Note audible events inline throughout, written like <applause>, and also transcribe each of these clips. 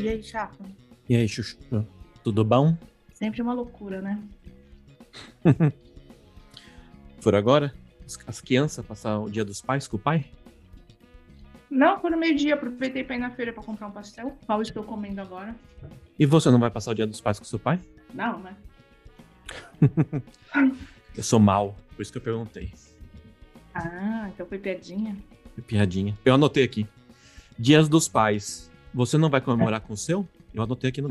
E aí, chapa? E aí, Chuchu? Tudo bom? Sempre uma loucura, né? <laughs> Por agora? As- As crianças passar o dia dos pais com o pai? Não, foi no meio-dia. Aproveitei pra ir na feira pra comprar um pastel. Qual estou comendo agora? E você não vai passar o dia dos pais com seu pai? Não, né? <laughs> Eu sou mal, por isso que eu perguntei. Ah, então foi piadinha. Que piadinha. Eu anotei aqui. Dias dos pais. Você não vai comemorar com o seu? Eu anotei aqui no.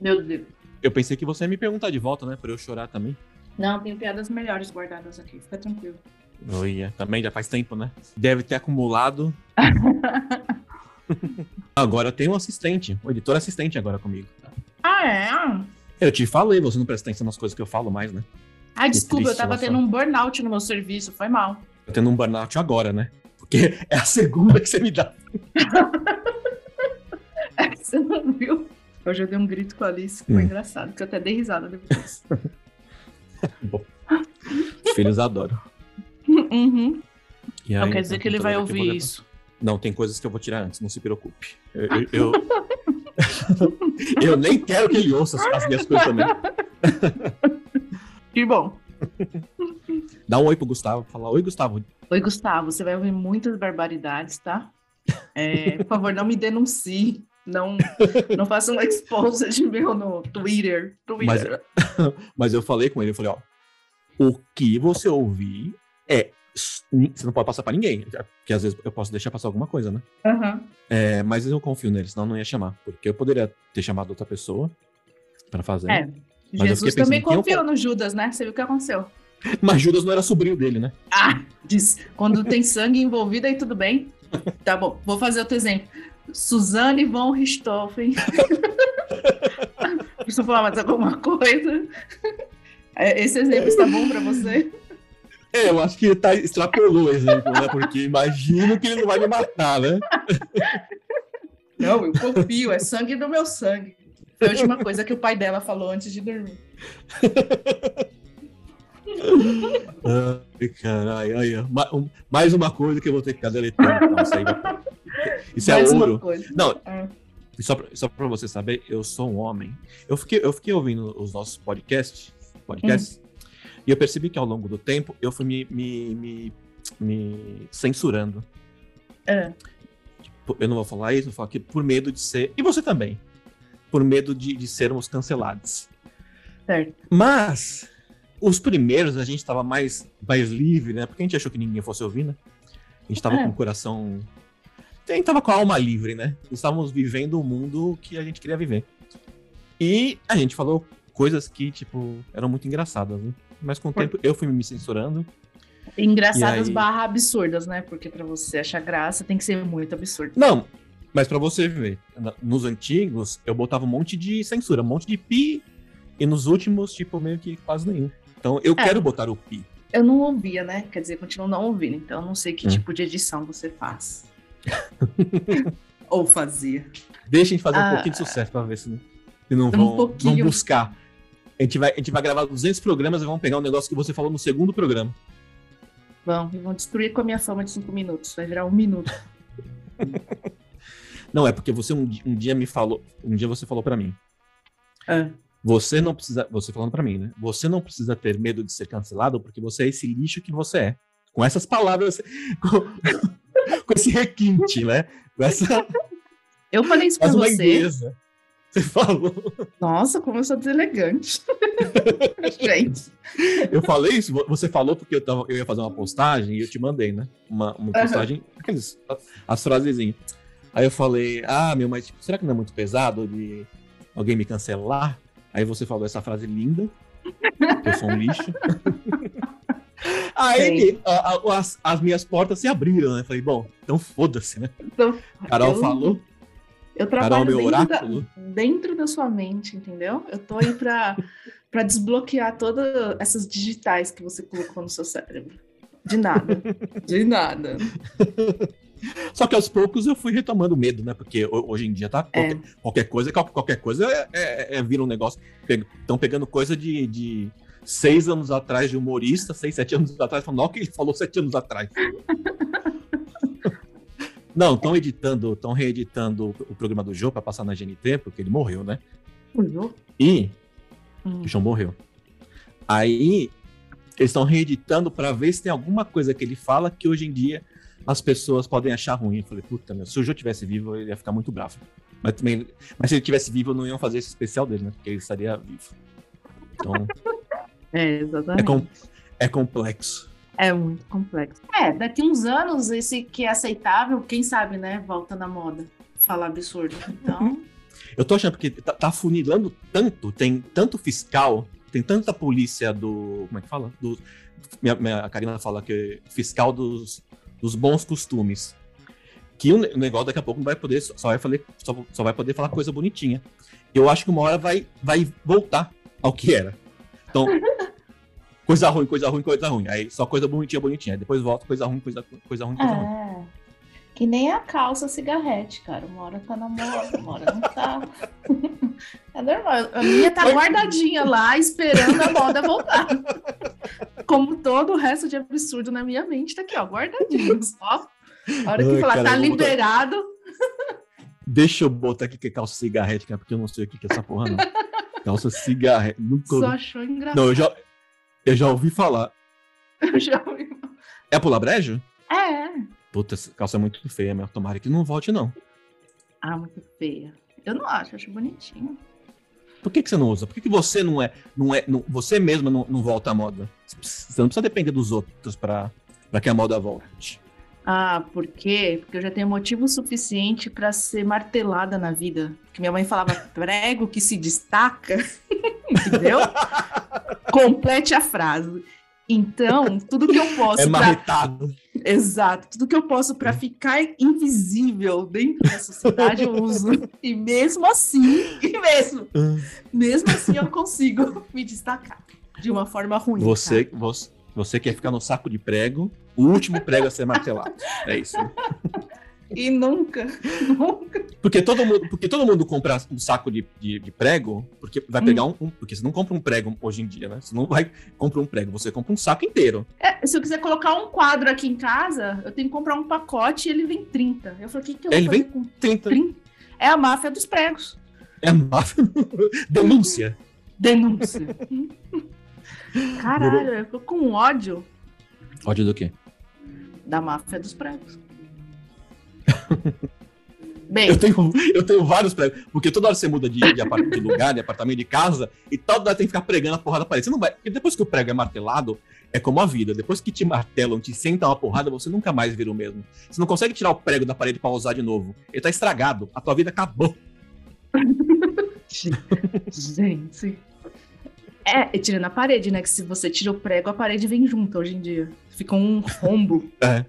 Meu <laughs> Deus. Eu pensei que você ia me perguntar de volta, né? Pra eu chorar também. Não, tenho piadas melhores guardadas aqui. Fica tranquilo. Olha, também já faz tempo, né? Deve ter acumulado. <laughs> agora eu tenho um assistente, um editor assistente agora comigo. Ah, é? Eu te falei, você não presta atenção nas coisas que eu falo mais, né? Ai, desculpa, eu tava tendo um burnout no meu serviço. Foi mal. Eu tendo um burnout agora, né? Porque <laughs> é a segunda que você me dá. <laughs> Você não viu? Hoje eu dei um grito com a Alice. Foi Hum. engraçado, que eu até dei risada depois. <laughs> Os filhos adoram. uhum. E Não aí, quer dizer então, que ele vai que ouvir isso. Não, tem coisas que eu vou tirar antes, não se preocupe. Eu, eu, eu... eu nem quero que ele ouça as minhas coisas também. Que bom. <laughs> Dá um oi pro Gustavo, fala oi, Gustavo. Oi, Gustavo, você vai ouvir muitas barbaridades, tá? É, por favor, não me denuncie. Não, não faça um exposed meu no Twitter. Twitter. <laughs> Mas eu falei com ele, eu falei, ó, o que você ouvir é. Você não pode passar pra ninguém, porque às vezes eu posso deixar passar alguma coisa, né? Aham. É, mas eu confio nele, senão eu não ia chamar. Porque eu poderia ter chamado outra pessoa pra fazer. É. eu Jesus também pensando, quem eu confiou no Judas, né? Você viu o que aconteceu? <laughs> Mas Judas não era sobrinho dele, né? Ah, diz, quando tem sangue envolvido, aí tudo bem. Tá bom, vou fazer outro exemplo. Suzane von Richthofen. <laughs> Preciso falar mais alguma coisa? <laughs> É, Esse exemplo está bom para você? É, eu acho que ele tá, extrapolou o exemplo, né? Porque imagino que ele não vai me matar, né? Não, eu confio, é sangue do meu sangue. Foi a última coisa que o pai dela falou antes de dormir. <laughs> Ai, caralho, aí, mais uma coisa que eu vou ter que ficar deletando. Isso aí vai- Isso Mais é ouro. Não, e só pra, só pra você saber, eu sou um homem. Eu fiquei, eu fiquei ouvindo os nossos podcasts, podcasts e eu percebi que ao longo do tempo eu fui me, me, me, me censurando. É. Eu não vou falar isso, vou falar que por medo de ser. E você também. Por medo de, de sermos cancelados. Certo. Mas os primeiros a gente tava mais, mais livre, né? Porque a gente achou que ninguém fosse ouvir, né? A gente tava É. com o coração. A gente tava com a alma livre, né? Estávamos vivendo o mundo que a gente queria viver. E a gente falou coisas que, tipo, eram muito engraçadas, né? Mas com o Por- tempo eu fui me censurando. Engraçadas aí? barra absurdas, né? Porque para você achar graça tem que ser muito absurdo. Não, mas pra você ver, nos antigos eu botava um monte de censura, um monte de pi, e nos últimos, tipo, meio que quase nenhum. Então eu É. quero botar o pi. Eu não ouvia, né? Quer dizer, continuo não ouvindo, então eu não sei que Hum. tipo de edição você faz. Ou fazia. Deixa a gente fazer um Ah. pouquinho de sucesso pra ver se, não- se não Um vão, pouquinho. vão buscar. A gente, vai, a gente vai gravar 200 programas e vamos pegar um negócio que você falou no segundo programa. Vão, e vão destruir com a minha fama de cinco minutos. Vai virar um minuto. <laughs> Não, é porque você um, um dia me falou, um dia você falou pra mim. Ah. Você não precisa, você falando pra mim, né? Você não precisa ter medo de ser cancelado porque você é esse lixo que você é. Com essas palavras, <laughs> com, com esse requinte, né? Com essa, Eu falei isso uma você. inglesa. Você falou. Nossa, como eu sou deselegante. <laughs> Gente. Eu falei isso, vo- você falou porque eu, tava, eu ia fazer uma postagem e eu te mandei, né? Uma, uma postagem, aqueles, as frasezinhas. Aí eu falei, ah, meu, mas tipo, será que não é muito pesado de alguém me cancelar? Aí você falou essa frase linda, que eu sou um lixo. <laughs> Aí a- a- as, as minhas portas se abriram, né? Falei, bom, então foda-se, né? Então, Carol eu- falou, Eu Carol, trabalho meu dentro da, oráculo. dentro da sua mente, entendeu? Eu tô aí pra, <laughs> pra desbloquear todas essas digitais que você colocou no seu cérebro. De nada. De nada. <laughs> Só que aos poucos eu fui retomando o medo, né? Porque ho- hoje em dia tá É. qualquer, qualquer coisa, qual- qualquer coisa é, é- é- vira um negócio. Estão pegando coisa de, de seis anos atrás de humorista, seis, sete anos atrás, falando o que ele falou sete anos atrás. <laughs> Não, estão editando, estão reeditando o programa do Jô para passar na GNT, porque ele morreu, né? Jô? E Hum. o João morreu. Aí eles estão reeditando para ver se tem alguma coisa que ele fala que hoje em dia as pessoas podem achar ruim. Eu falei, puta, meu, se o Jô tivesse vivo, ele ia ficar muito bravo. Mas, também, mas se ele tivesse vivo, não iam fazer esse especial dele, né? Porque ele estaria vivo. Então, É, <laughs> é, exatamente. com- é complexo. É muito complexo. É, daqui uns anos, esse que é aceitável, quem sabe, né? Volta na moda. Falar absurdo. Então, Eu tô achando porque tá, tá funilando tanto, tem tanto fiscal, tem tanta polícia do. Como é que fala? Do, minha, minha a Karina fala que é fiscal dos, dos bons costumes. Que o, ne- o negócio daqui a pouco não vai poder, só vai, fazer, só, só vai poder falar coisa bonitinha. Eu acho que uma hora vai, vai voltar ao que era. Então, <laughs> coisa ruim, coisa ruim, coisa ruim. Aí só coisa bonitinha, bonitinha. Aí depois volta, coisa ruim, coisa, coisa ruim, coisa ruim. Que nem a calça cigarrete, cara. Uma hora tá na moda, uma hora não tá. <laughs> É normal. A minha tá guardadinha lá, esperando a moda voltar. Como todo o resto de absurdo na minha mente, tá aqui, ó, guardadinho. Só. A hora que Ai, falar, cara, tá botar- liberado. Deixa eu botar aqui que é calça cigarrete, cara, porque eu não sei o que que é essa porra, não. Calça cigarrete. Nunca Só achou engraçado. Não, eu já, eu já ouvi falar. <laughs> Eu já ouvi. É pular brejo? É. Puta, essa calça é muito feia, meu. Tomara que não volte, não. Ah, muito feia. Eu não acho, acho bonitinho. Por que, que você não usa? Por que, que você não é. Não é não- você mesma não, não volta à moda? Você não precisa depender dos outros pra, pra que a moda volte. Ah, por quê? Porque eu já tenho motivo suficiente para ser martelada na vida. Porque minha mãe falava <laughs> prego que se destaca, <laughs> entendeu? <laughs> Complete a frase. Então, tudo que eu <laughs> posso É pra... marretado. Exato, tudo que eu posso para ficar invisível dentro da sociedade eu uso. <laughs> E mesmo assim, e mesmo, mesmo assim eu consigo me destacar de uma forma ruim. Você, tá? você, você quer ficar no saco de prego, o último prego a ser martelado. É isso. <laughs> E nunca, <laughs> nunca. Porque todo mundo, porque todo mundo compra um saco de, de, de prego, porque vai pegar um, um- Porque você não compra um prego hoje em dia, né? Você não vai comprar um prego, você compra um saco inteiro. É, se eu quiser colocar um quadro aqui em casa, eu tenho que comprar um pacote e ele vem 30. Eu falei, o que, que eu Ele vou fazer vem com 30. 30? É a máfia dos pregos. É máfia. <laughs> Denúncia. Denúncia. <laughs> Caralho, eu tô com ódio Ódio do quê? da máfia dos pregos. <laughs> Bem, Eu tenho, eu tenho vários pregos. Porque toda hora você muda de, de, de lugar, de apartamento, de casa, e toda hora tem que ficar pregando a porrada da parede. Você não vai. Porque depois que o prego é martelado, é como a vida. Depois que te martelam, te sentam uma porrada, você nunca mais vira o mesmo. Você não consegue tirar o prego da parede pra usar de novo. Ele tá estragado. A tua vida acabou. <laughs> gente. É, e tira na parede, né? Que se você tira o prego, a parede vem junto hoje em dia. Fica um rombo. É.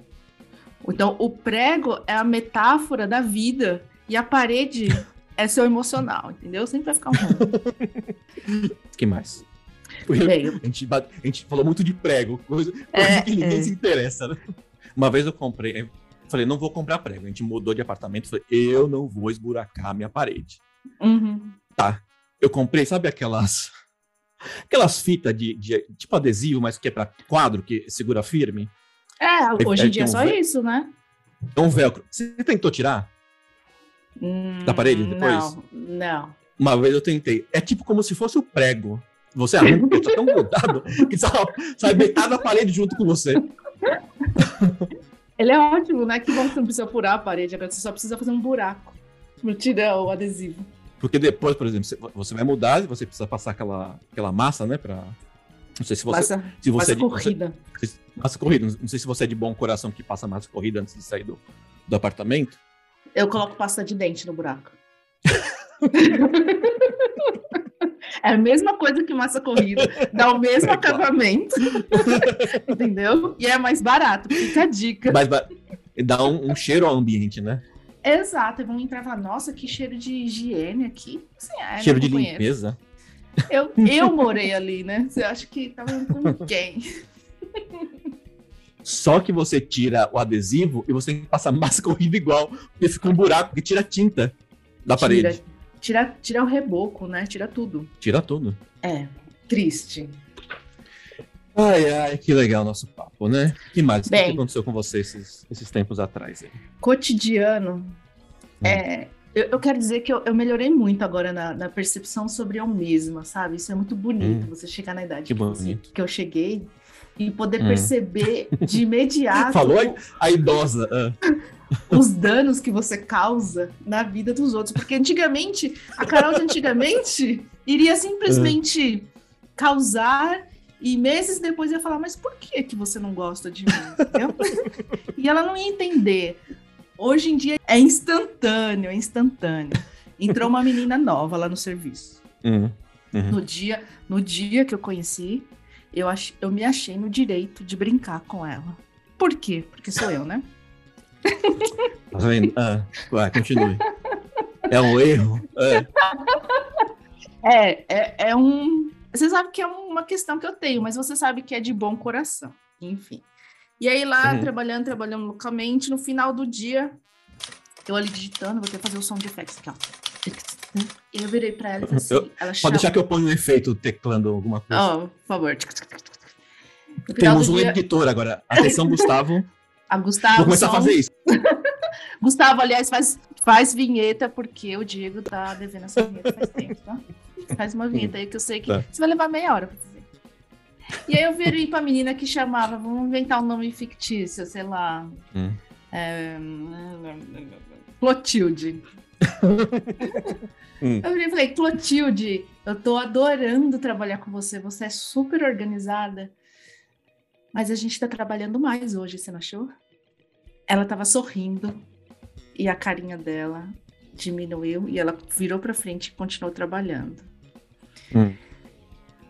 Então, o prego é a metáfora da vida e a parede é seu emocional, entendeu? Sempre vai ficar um <laughs> que mais? Bem, A gente, a gente falou muito de prego, coisa, coisa É, que ninguém é. se interessa, né? Uma vez eu comprei, eu falei, não vou comprar prego. A gente mudou de apartamento, falei, eu não vou esburacar a minha parede. uhum. Eu comprei, sabe aquelas aquelas fitas de, de- tipo adesivo, mas que é pra quadro, que segura firme? É, hoje é em dia é um só isso, né? É um velcro. Você tentou tirar? Hum, Da parede depois? Não, não. Uma vez eu tentei. É tipo como se fosse o prego. Você arranca, porque tá tão grudado que sai, sai metade da parede junto com você. Ele é ótimo, né? Que bom que você não precisa furar a parede, agora você só precisa fazer um buraco. Não tira o adesivo. Porque depois, por exemplo, você- você vai mudar e você precisa passar aquela, aquela massa, né? Pra... Não sei se você. Massa, se você massa de- você- corrida. Massa corrida. Não sei se você é de bom coração que passa massa corrida antes de sair do, do apartamento. Eu coloco pasta de dente no buraco. <laughs> É a mesma coisa que massa corrida, dá o mesmo É claro. acabamento, <laughs> entendeu? E é mais barato, fica a dica. Mas dá um, um cheiro ao ambiente, né? Exato, e vão entrar e falar, nossa, que cheiro de higiene aqui. Assim, é, cheiro né, de companheiro? limpeza. Eu, eu morei ali, né? Você acha que tava <laughs> com quem? Só que você tira o adesivo e você tem que passar <laughs> massa corrida igual, porque fica um buraco que tira tinta da parede. Tira, tira, tira o reboco, né? Tira tudo. Tira tudo. É, triste. Ai, ai, que legal nosso papo, né? que mais? Bem, o que aconteceu com você esses, esses tempos atrás? Aí? Cotidiano. Hum. É, eu, eu, quero dizer que eu, eu melhorei muito agora na, na, percepção sobre eu mesma, sabe? Isso é muito bonito, hum. você chegar na idade que, que, você, que eu cheguei e poder hum. perceber de imediato. Falou a idosa. Uh. Os danos que você causa na vida dos outros. Porque antigamente, a Carol de antigamente iria simplesmente causar e meses depois ia falar, mas por que, que você não gosta de mim? e ela não ia entender. Hoje em dia é instantâneo, é instantâneo. Entrou uma menina nova lá no serviço. Uhum. Uhum. No, dia, no dia que eu conheci, eu, ach, eu me achei no direito de brincar com ela. Por quê? Porque sou eu, né? <laughs> Tá vendo? Ah, vai, continue. É um erro. É. é, é, é um. Você sabe que é uma questão que eu tenho, mas você sabe que é de bom coração. Enfim. E aí lá, uhum. trabalhando, trabalhando localmente, no final do dia, eu ali digitando, vou ter que fazer o som de effects aqui, ó. Eu virei pra ela e assim, eu, ela Pode deixar que eu ponha um efeito teclando alguma coisa. Oh, por favor. Temos um dia... editor agora. Atenção, Gustavo. A <laughs> Gustavo. Vou começar som... a fazer isso. <laughs> Gustavo, aliás, faz, faz vinheta, porque o Diego tá devendo essa vinheta faz tempo, tá? Faz uma vinheta aí que eu sei que tá. você vai levar meia hora pra fazer. E aí eu virei pra menina que chamava, vamos inventar um nome fictício, sei lá. Hum. É... Clotilde. Hum. Eu falei, Clotilde, eu tô adorando trabalhar com você, você é super organizada. Mas a gente tá trabalhando mais hoje, você não achou? Ela tava sorrindo e a carinha dela diminuiu e ela virou para frente e continuou trabalhando. Hum.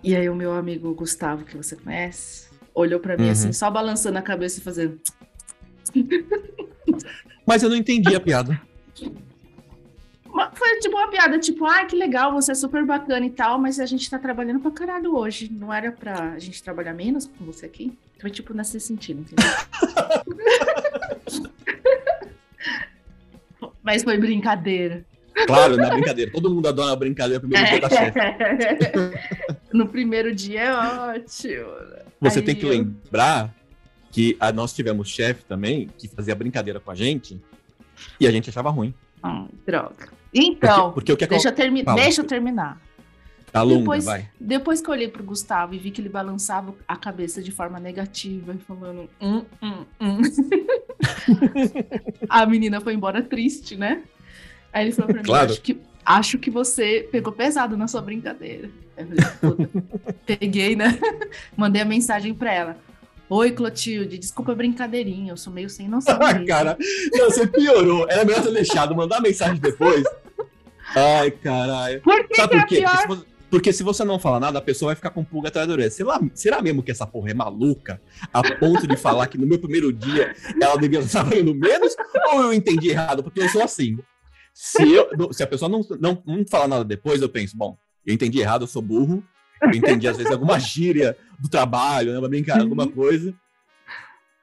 E aí o meu amigo Gustavo, que você conhece, olhou para mim uhum. assim, só balançando a cabeça e fazendo. Mas eu não entendi a piada. Foi tipo uma piada, tipo, ai, ah, que legal, você é super bacana e tal, mas a gente tá trabalhando pra caralho hoje. Não era pra a gente trabalhar menos com você aqui? Foi tipo nesse sentido, entendeu? <laughs> mas foi brincadeira. Claro, na brincadeira. Todo mundo adora a brincadeira primeiro <laughs> dia da chefe. No primeiro dia é ótimo. Você Aí tem que eu... lembrar que a, nós tivemos chefe também que fazia brincadeira com a gente e a gente achava ruim. Ah, droga. Então, porque, porque deixa, eu termi deixa eu terminar. Tá longa, depois, vai. depois que eu olhei pro Gustavo e vi que ele balançava a cabeça de forma negativa e falando hum, hum, hum. <laughs> a menina foi embora triste, né? Aí ele falou pra mim, claro. acho, que, acho que você pegou pesado na sua brincadeira. Eu falei, <laughs> peguei, né? Mandei a mensagem pra ela. Oi, Clotilde, desculpa a brincadeirinha, eu sou meio sem noção. <laughs> Ah, cara, não, você piorou. Era melhor ter deixado, mandar mensagem depois. Ai, caralho. Por que Sabe que por é quê? É porque, porque se você não falar nada, a pessoa vai ficar com pulga atrás da orelha. Será, será mesmo que essa porra é maluca? A ponto de falar que no meu primeiro dia ela devia estar trabalhando menos? Ou eu entendi errado? Porque eu sou assim. Se, eu, se a pessoa não, não, não falar nada depois, eu penso, bom, eu entendi errado, eu sou burro. Eu entendi, às vezes, alguma gíria do trabalho, né? Uma brincadeira, alguma uhum. coisa.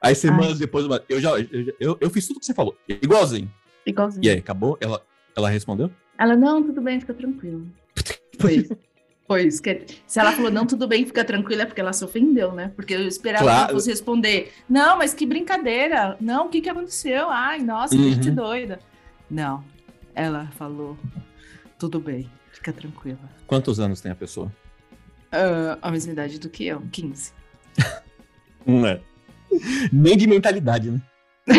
Aí semanas Ai. depois, eu já eu, eu, eu, fiz tudo que você falou. Igualzinho. Igualzinho. E aí, acabou? Ela, ela respondeu? Ela, não, tudo bem, fica tranquilo. <laughs> Foi isso. Foi isso. Se ela falou, não, tudo bem, fica tranquila, é porque ela se ofendeu, né? Porque eu esperava claro. que ela fosse responder, não, mas que brincadeira. Não, o que, que aconteceu? Ai, nossa, que uhum. gente doida. Não, ela falou: tudo bem, fica tranquila. Quantos anos tem a pessoa? Uh, a mesma idade do que eu, 15. <laughs> Não é. Nem de mentalidade, né? <laughs>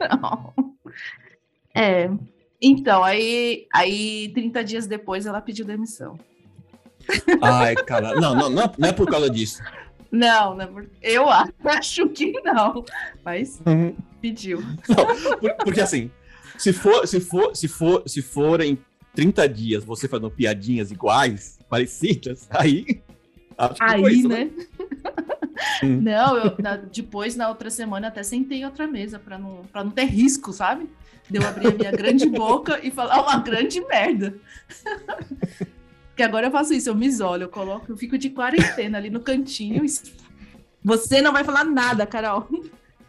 Não. É. Então, aí, aí 30 dias depois ela pediu demissão. Ai, cara. Não, não, não é, não é por causa disso. Não, não é por... eu acho que não. Mas uhum. pediu. Não, porque assim, se for, se for, se for, se forem 30 dias você fazendo piadinhas iguais, parecidas, <laughs> aí. aí, isso, né? né? <laughs> Não, eu, na, depois, na outra semana, até sentei outra mesa para não, pra não ter risco, sabe? De eu abrir a minha grande <laughs> boca e falar uma grande merda. Porque agora eu faço isso, eu me isolo, eu coloco, eu fico de quarentena ali no cantinho. E... Você não vai falar nada, Carol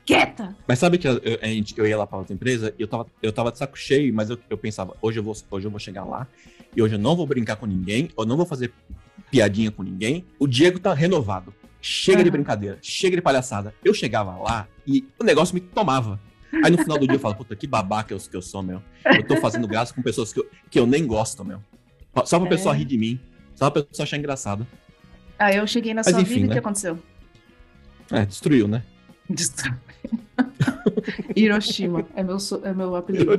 quieta. Mas sabe que eu, eu, eu, ia lá pra outra empresa e eu tava, eu tava de saco cheio, mas eu, eu pensava, hoje eu, vou, hoje eu vou chegar lá e hoje eu não vou brincar com ninguém, eu não vou fazer piadinha com ninguém. O Diego tá renovado. Chega de Aham. brincadeira, chega de palhaçada. Eu chegava lá e o negócio me tomava. Aí no final do dia eu falo, puta, que babaca eu, que eu sou, meu. Eu tô fazendo graça com pessoas que eu, que eu nem gosto, meu. Só pra É. pessoa rir de mim. Só pra pessoa achar engraçado. Aí eu cheguei na Mas sua enfim, vida e o né? que aconteceu? É, destruiu, né? <laughs> Hiroshima é meu, é meu apelido.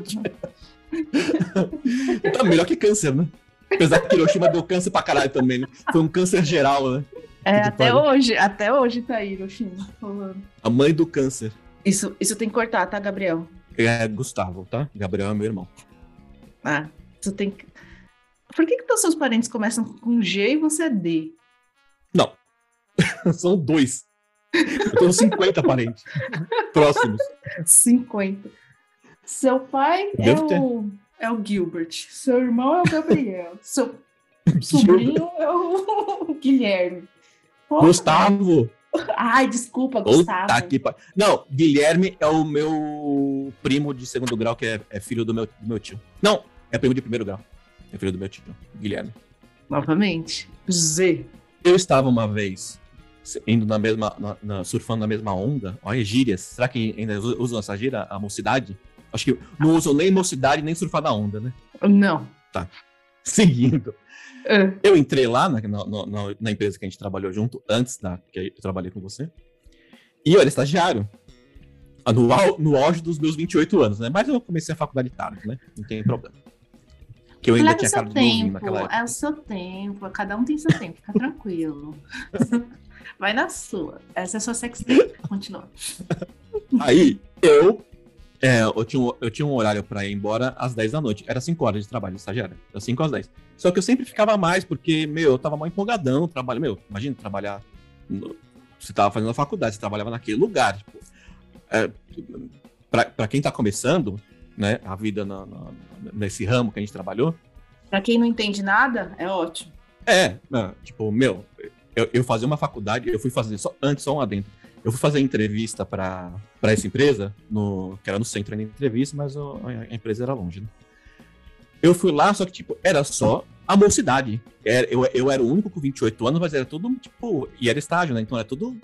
Tá melhor que câncer, né? Apesar que Hiroshima deu câncer pra caralho também, né? Foi um câncer geral, né? É, Que até hoje, até hoje tá aí, Hiroshima. falando. A mãe do câncer. Isso, isso tem que cortar, tá, Gabriel? É Gustavo, tá? Gabriel é meu irmão. Ah, tu tem que. Por que, que todos seus parentes começam com G e você é D? Não. <laughs> São dois. Eu tenho 50 parentes. Próximos. 50. Seu pai é o, é o Gilbert. Seu irmão é o Gabriel. <laughs> Seu sobrinho é o <laughs> Guilherme. Pô, Gustavo. Ai, desculpa, Gustavo. Que pa- Não, Guilherme é o meu primo de segundo grau, que é, é filho do meu, do meu tio. Não, é primo de primeiro grau. É filho do meu tio, Guilherme. Novamente. Z. Eu estava uma vez indo na mesma, na- na- surfando na mesma onda. Olha, gírias. Será que ainda usa- usam essa gíria, a mocidade? Acho que não usam nem mocidade, nem surfar na onda, né? Não. <laughs> Seguindo. Ah, Eu entrei lá na, na- na- empresa que a gente trabalhou junto, antes da que eu trabalhei com você. E eu era estagiário. Ah, No, au- no auge dos meus 28 anos, né? Mas eu comecei a faculdade tarde, né? Não tem problema. Que eu ainda Leva tinha seu cara tempo, é o seu tempo, cada um tem seu tempo, fica tranquilo. <laughs> Vai na sua. Essa é a sua sex tape. Continua. <laughs> Aí, eu, é, eu, tinha um, eu tinha um horário pra ir embora às 10 da noite. Era 5 horas de trabalho de estagiário. Das 5 às 10. Só que eu sempre ficava mais, porque, meu, eu tava mal empolgadão trabalho. Meu, imagina trabalhar. no- você tava fazendo a faculdade, você trabalhava naquele lugar. Tipo, é, pra, pra quem tá começando, né, a vida na- na- nesse ramo que a gente trabalhou, Pra quem não entende nada, é ótimo. é, tipo, meu, eu, eu fazia uma faculdade, eu fui fazer, só, antes, só um adentro. Eu fui fazer entrevista pra essa empresa, no, que era no centro da entrevista, mas o- a, empresa era longe, né? Eu fui lá, só que, tipo, era só a mocidade. Eu, eu era o único com 28 anos, mas era tudo, tipo, e era estágio, né? Então era tudo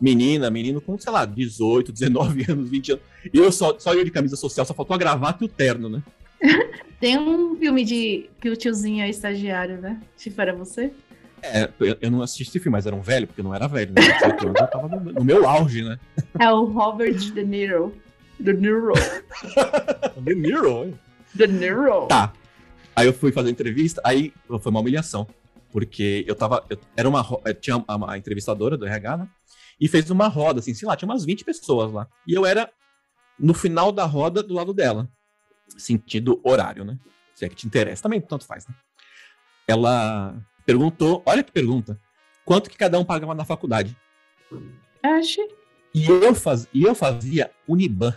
menina, menino com, sei lá, 18, 19 <laughs> anos, 20 anos. E eu só, só eu de camisa social, só faltou a gravata e o terno, né? <laughs> Tem um filme de que o tiozinho é estagiário, né? Se era você? É, eu, não assisti esse filme, mas era um velho, porque eu não era velho, né? 18 anos eu tava no, no meu auge, né? É o Robert De Niro. De Niro. <laughs> De Niro, hein? De Niro. Tá. Aí eu fui fazer entrevista, aí foi uma humilhação. Porque eu tava. eu- era uma. Tinha uma, uma entrevistadora do RH, né? E fez uma roda, assim, sei lá, tinha umas 20 pessoas lá. E eu era no final da roda do lado dela. Sentido horário, né? Se é que te interessa. Também tanto faz, né? Ela perguntou, olha que pergunta. Quanto que cada um pagava na faculdade? Acho. E eu, faz, e eu fazia Uniban.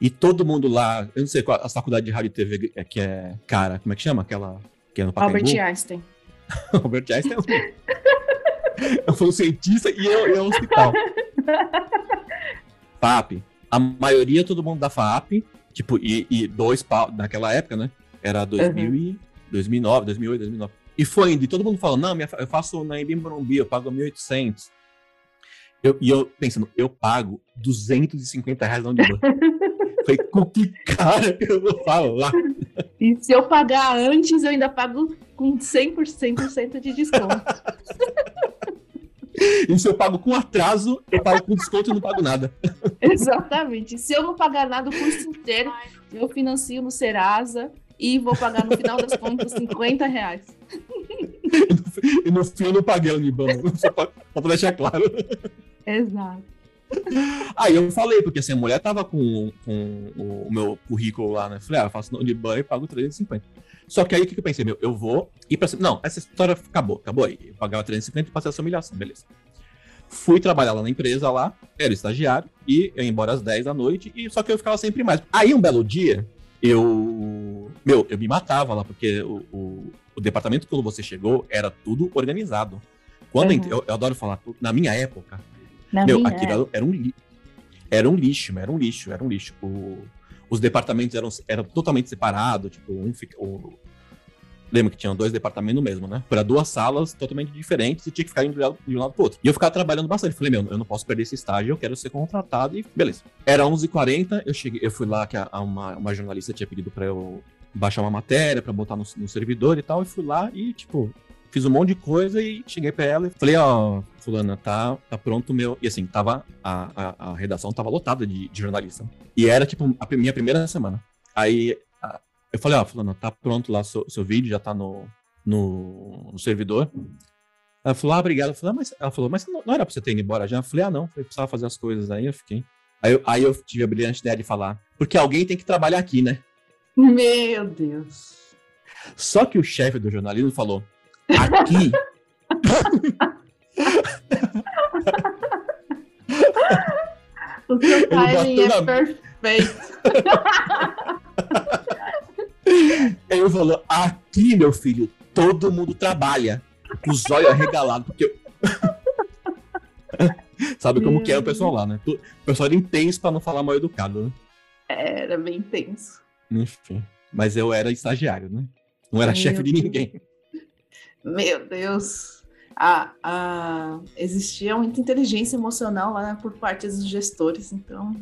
E todo mundo lá, eu não sei qual a faculdade de rádio e TV é que é cara, como é que chama? Aquela que é no Pacaembu? Albert Einstein. <laughs> Albert Einstein. Eu fui um cientista e eu, eu um hospital. <laughs> FAP. A maioria, todo mundo da FAP. Tipo, e, e dois pau, naquela época, né? Era 2000 e, 2009, 2008, 2009. E foi indo, e todo mundo falando, não, minha, eu faço na Embim Morumbi, eu pago 1.800. Eu, e eu pensando, eu pago 250 reais na Uniban. <laughs> Falei, com que cara eu vou falar? E se eu pagar antes, eu ainda pago com 100%, 100 de desconto. <laughs> E se eu pago com atraso, eu pago com desconto e não pago nada. <laughs> Exatamente. Se eu não pagar nada o curso inteiro, eu financio no Serasa e vou pagar no final das contas 50 reais. <laughs> E no fim eu não paguei Uniban, não. <laughs> só pra, pra deixar claro. Exato. Aí eu falei, porque assim, a mulher tava com, com o, o meu currículo lá, né? Falei, ah, eu faço no Uniban e pago 350. Só que aí o que que eu pensei, meu, eu vou ir pra. Não, essa história acabou, acabou aí. Eu pagava 350 e passei essa humilhação, beleza. Fui trabalhar lá na empresa lá, era estagiário, e eu ia embora às 10 da noite, e só que eu ficava sempre mais. Aí um belo dia, eu. Meu, eu me matava lá, porque o, o, o departamento quando você chegou era tudo organizado. Quando eu Uhum. eu, eu adoro falar, na minha época, Na meu, minha aquilo era, era um li... era um lixo, era um lixo, era um lixo. O- os departamentos eram, eram totalmente separados, tipo, um fica, o- Lembra que tinham dois departamentos mesmo, né? Para duas salas totalmente diferentes e tinha que ficar indo de um lado pro outro. E eu ficava trabalhando bastante. Falei, meu, eu não posso perder esse estágio, eu quero ser contratado e beleza. Era 11h40, eu cheguei, eu fui lá que a, a uma, uma jornalista tinha pedido para eu baixar uma matéria, para botar no, no servidor e tal, e fui lá e, tipo, fiz um monte de coisa e cheguei pra ela e falei, ó, fulana, tá, tá pronto meu... E assim, tava, a, a, a redação tava lotada de, de, jornalista. E era, tipo, a minha primeira semana. Aí eu falei, ó, fulana, tá pronto lá seu, seu vídeo, já tá no, no, no servidor. Ela falou, ah, obrigado. Eu falei, ah, mas... Ela falou, mas não, não, era pra você ter ido embora já? Eu falei, ah, não, eu precisava fazer as coisas aí, eu fiquei. Aí eu, aí eu tive a brilhante ideia de falar, porque alguém tem que trabalhar aqui, né? Meu Deus. Só que o chefe do jornalismo falou, Aqui. <laughs> <laughs> o seu timing é na... perfeito. <laughs> Ele falou: aqui, meu filho, todo mundo trabalha. Os olhos arregalados, porque. Sabe como que é o pessoal lá, né? O pessoal era intenso pra não falar mal educado, né? Era bem intenso. Enfim. Mas eu era estagiário, né? Não era chefe de ninguém. Meu Deus. A, a, existia muita inteligência emocional lá por parte dos gestores, então.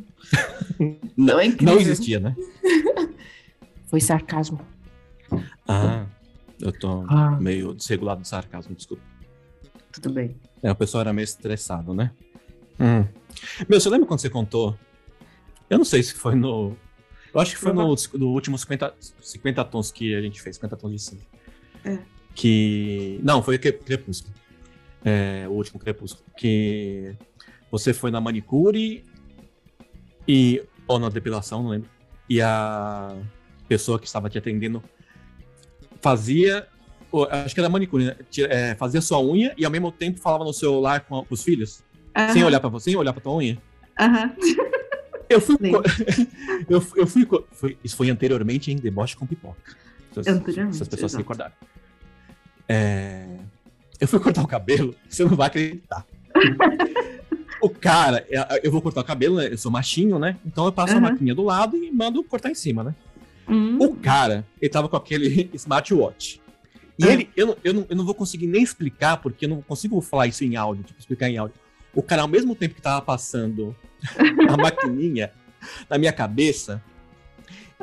<laughs> não, é não existia, né? <laughs> Foi sarcasmo. Ah, eu tô ah. meio desregulado de sarcasmo, desculpa. Tudo bem. É, o pessoal era meio estressado, né? Hum. Meu, você lembra quando você contou? Eu não sei se foi no. Eu acho que foi no, no último 50, 50 tons que a gente fez, 50 tons de cinza. É que. Não, foi Crepúsculo. É, o último Crepúsculo. Que você foi na manicure e. Ou na depilação, não lembro. E a pessoa que estava te atendendo fazia. Acho que era manicure, né? É, fazia sua unha e ao mesmo tempo falava no celular com, os filhos. Uhum. Sem olhar para você, sem olhar pra tua unha. Aham. Uhum. <laughs> Eu fui, <laughs> eu, eu fui, foi, Isso foi anteriormente em Deboche com Pipoca. Se, anteriormente. Se as pessoas se recordarem. É... Eu fui cortar o cabelo, <laughs> você não vai acreditar. o cara, é, eu vou cortar o cabelo, né? eu sou machinho, né? Então eu passo uhum. a maquininha do lado e mando cortar em cima, né? Uhum. O cara, ele tava com aquele <laughs> smartwatch. E uhum. ele, eu não, eu, não, eu não vou conseguir nem explicar, porque eu não consigo falar isso em áudio, tipo, explicar em áudio. O cara, ao mesmo tempo que tava passando a <laughs> maquininha na minha cabeça,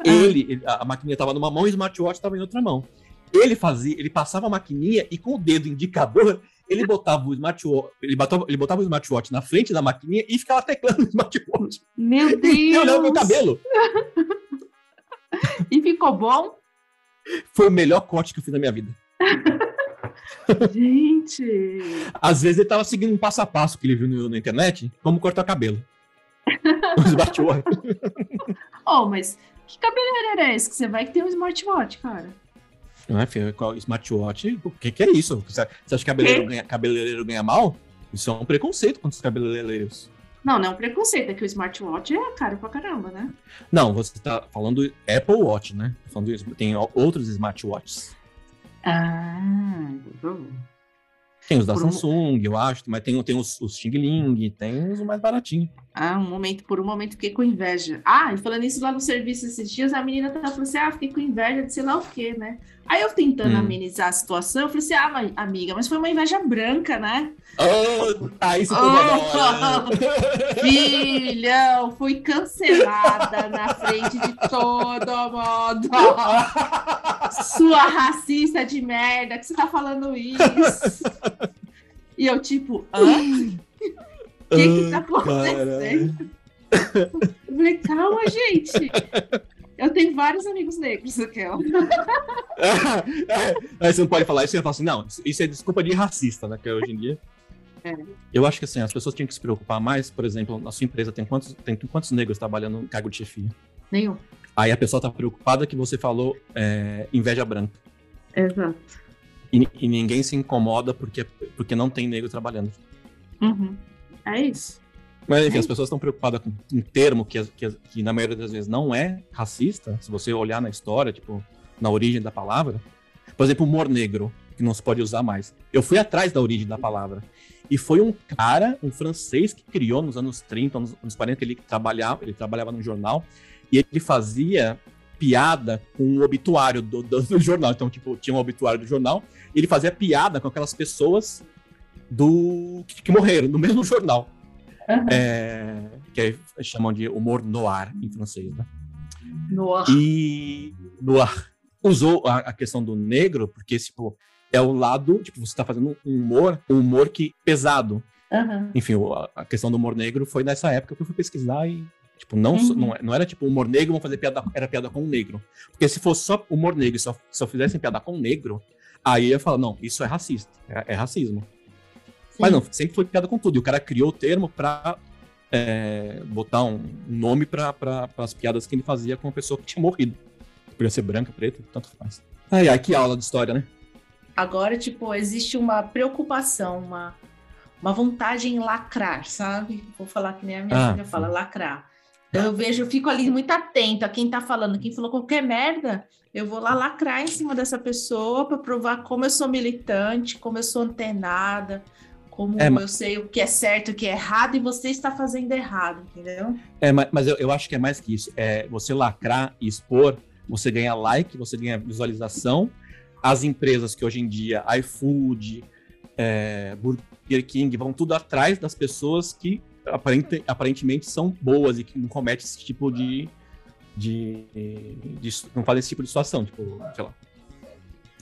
ele, a maquininha tava numa mão e o smartwatch tava em outra mão. Ele fazia, ele passava a maquininha e com o dedo indicador, ele botava o smartwatch, ele botava, ele botava o smartwatch na frente da maquininha e ficava teclando o smartwatch. Meu <laughs> Deus! E olhando meu cabelo. <laughs> e ficou bom? Foi o melhor corte que eu fiz na minha vida. <laughs> Gente! Às vezes ele tava seguindo um passo a passo que ele viu no, na internet, como cortar cabelo. <laughs> o smartwatch. oh, mas que cabeleireiro é esse que você vai que tem um smartwatch, cara? Não é, filho? Smartwatch, o que, que é isso? Você acha que cabeleireiro ganha, cabeleireiro ganha mal? Isso é um preconceito contra os cabeleireiros. Não, não é um preconceito, é que o smartwatch é caro pra caramba, né? Não, você tá falando Apple Watch, né? Falando, tem outros smartwatches. Ah, tem os da por Samsung, um... eu acho, mas tem, tem os, os Xing Ling, tem os mais baratinhos. Ah, um momento, por um momento fiquei com inveja. Ah, e falando isso lá no serviço esses dias, a menina tava falando assim: ah, fiquei com inveja de sei lá o quê, né? Aí eu tentando hum. amenizar a situação, eu falei assim: ah, amiga, mas foi uma inveja branca, né? Oh, aí você oh, Filhão, fui cancelada na frente de todo mundo. Sua racista de merda, que você tá falando isso? E eu, tipo, hã? O que que tá acontecendo? Eu falei, calma, gente. Eu tenho vários amigos negros, aquela. <laughs> Aí você não pode falar isso, você fala assim, não, isso é desculpa de racista, né, que é hoje em dia. É. Eu acho que assim, as pessoas tinham que se preocupar mais, por exemplo, na sua empresa tem quantos, tem quantos negros trabalhando no cargo de chefia? Nenhum. Aí a pessoa tá preocupada que você falou é, inveja branca. Exato. E, e, ninguém se incomoda porque, porque não tem negro trabalhando. Uhum. É isso. Mas enfim, as pessoas estão preocupadas com um termo que, que, que, na maioria das vezes não é racista, se você olhar na história, tipo, na origem da palavra. Por exemplo, humor negro, que não se pode usar mais. Eu fui atrás da origem da palavra. E foi um cara, um francês, que criou nos anos 30, nos anos 40, ele trabalhava, ele trabalhava num jornal, e ele fazia piada com o obituário do, do, do jornal. Então, tipo, tinha um obituário do jornal, ele fazia piada com aquelas pessoas do que, que morreram no mesmo jornal. Uhum. É, que chamam de humor noir em francês, né? Noir. E noir. Usou a, a questão do negro, porque, tipo, é o lado, tipo, você está fazendo um humor, um humor que pesado. Uhum. Enfim, a questão do humor negro foi nessa época que eu fui pesquisar e, tipo, não, uhum. não, não, era tipo humor negro, vamos fazer piada, era piada com o negro. Porque se fosse só humor negro e só, só fizessem piada com o negro, aí eu ia falar, não, isso é racista, é, é racismo. Mas não, sempre foi piada com tudo. E o cara criou o termo pra é, botar um nome para pra, as piadas que ele fazia com a pessoa que tinha morrido. Podia ser branca, preta, tanto faz. Ai, ai, que aula de história, né? Agora, tipo, existe uma preocupação, uma, uma vontade em lacrar, sabe? Vou falar que nem a minha ah, filha fala, lacrar. Então, eu vejo, eu fico ali muito atento a quem tá falando, quem falou qualquer merda, eu vou lá lacrar em cima dessa pessoa para provar como eu sou militante, como eu sou antenada, como é, eu sei o que é certo, o que é errado, e você está fazendo errado, entendeu? É, mas, mas eu, eu acho que é mais que isso. É você lacrar e expor, você ganha like, você ganha visualização. As empresas que hoje em dia, iFood, é, Burger King, vão tudo atrás das pessoas que aparente, aparentemente são boas e que não cometem esse tipo de, de, de, não fazem esse tipo de situação, tipo, sei lá,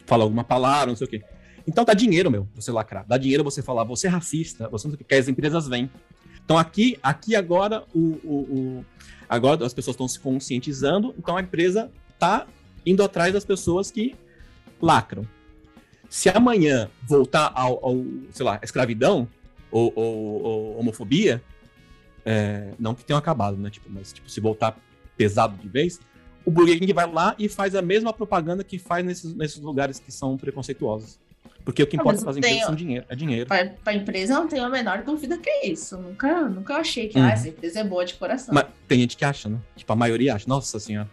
fala alguma palavra, não sei o quê. Então dá dinheiro, meu, você lacrar. Dá dinheiro você falar, você é racista, você não sei o que, as empresas vêm. Então aqui, aqui agora, o, o, o agora as pessoas estão se conscientizando, então a empresa está indo atrás das pessoas que lacram. Se amanhã voltar ao, ao sei lá, escravidão ou, ou, ou homofobia, é, não que tenham acabado, né? Tipo, mas tipo, se voltar pesado de vez, o Burger King vai lá e faz a mesma propaganda que faz nesses, nesses lugares que são preconceituosos. Porque o que importa para as empresas tenho... são dinheiro, é dinheiro. Para a empresa, não tenho a menor dúvida que é isso. Nunca, nunca achei que ah, uhum. ah, essa empresa é boa de coração. Mas tem gente que acha, né? Tipo, a maioria acha. Nossa senhora.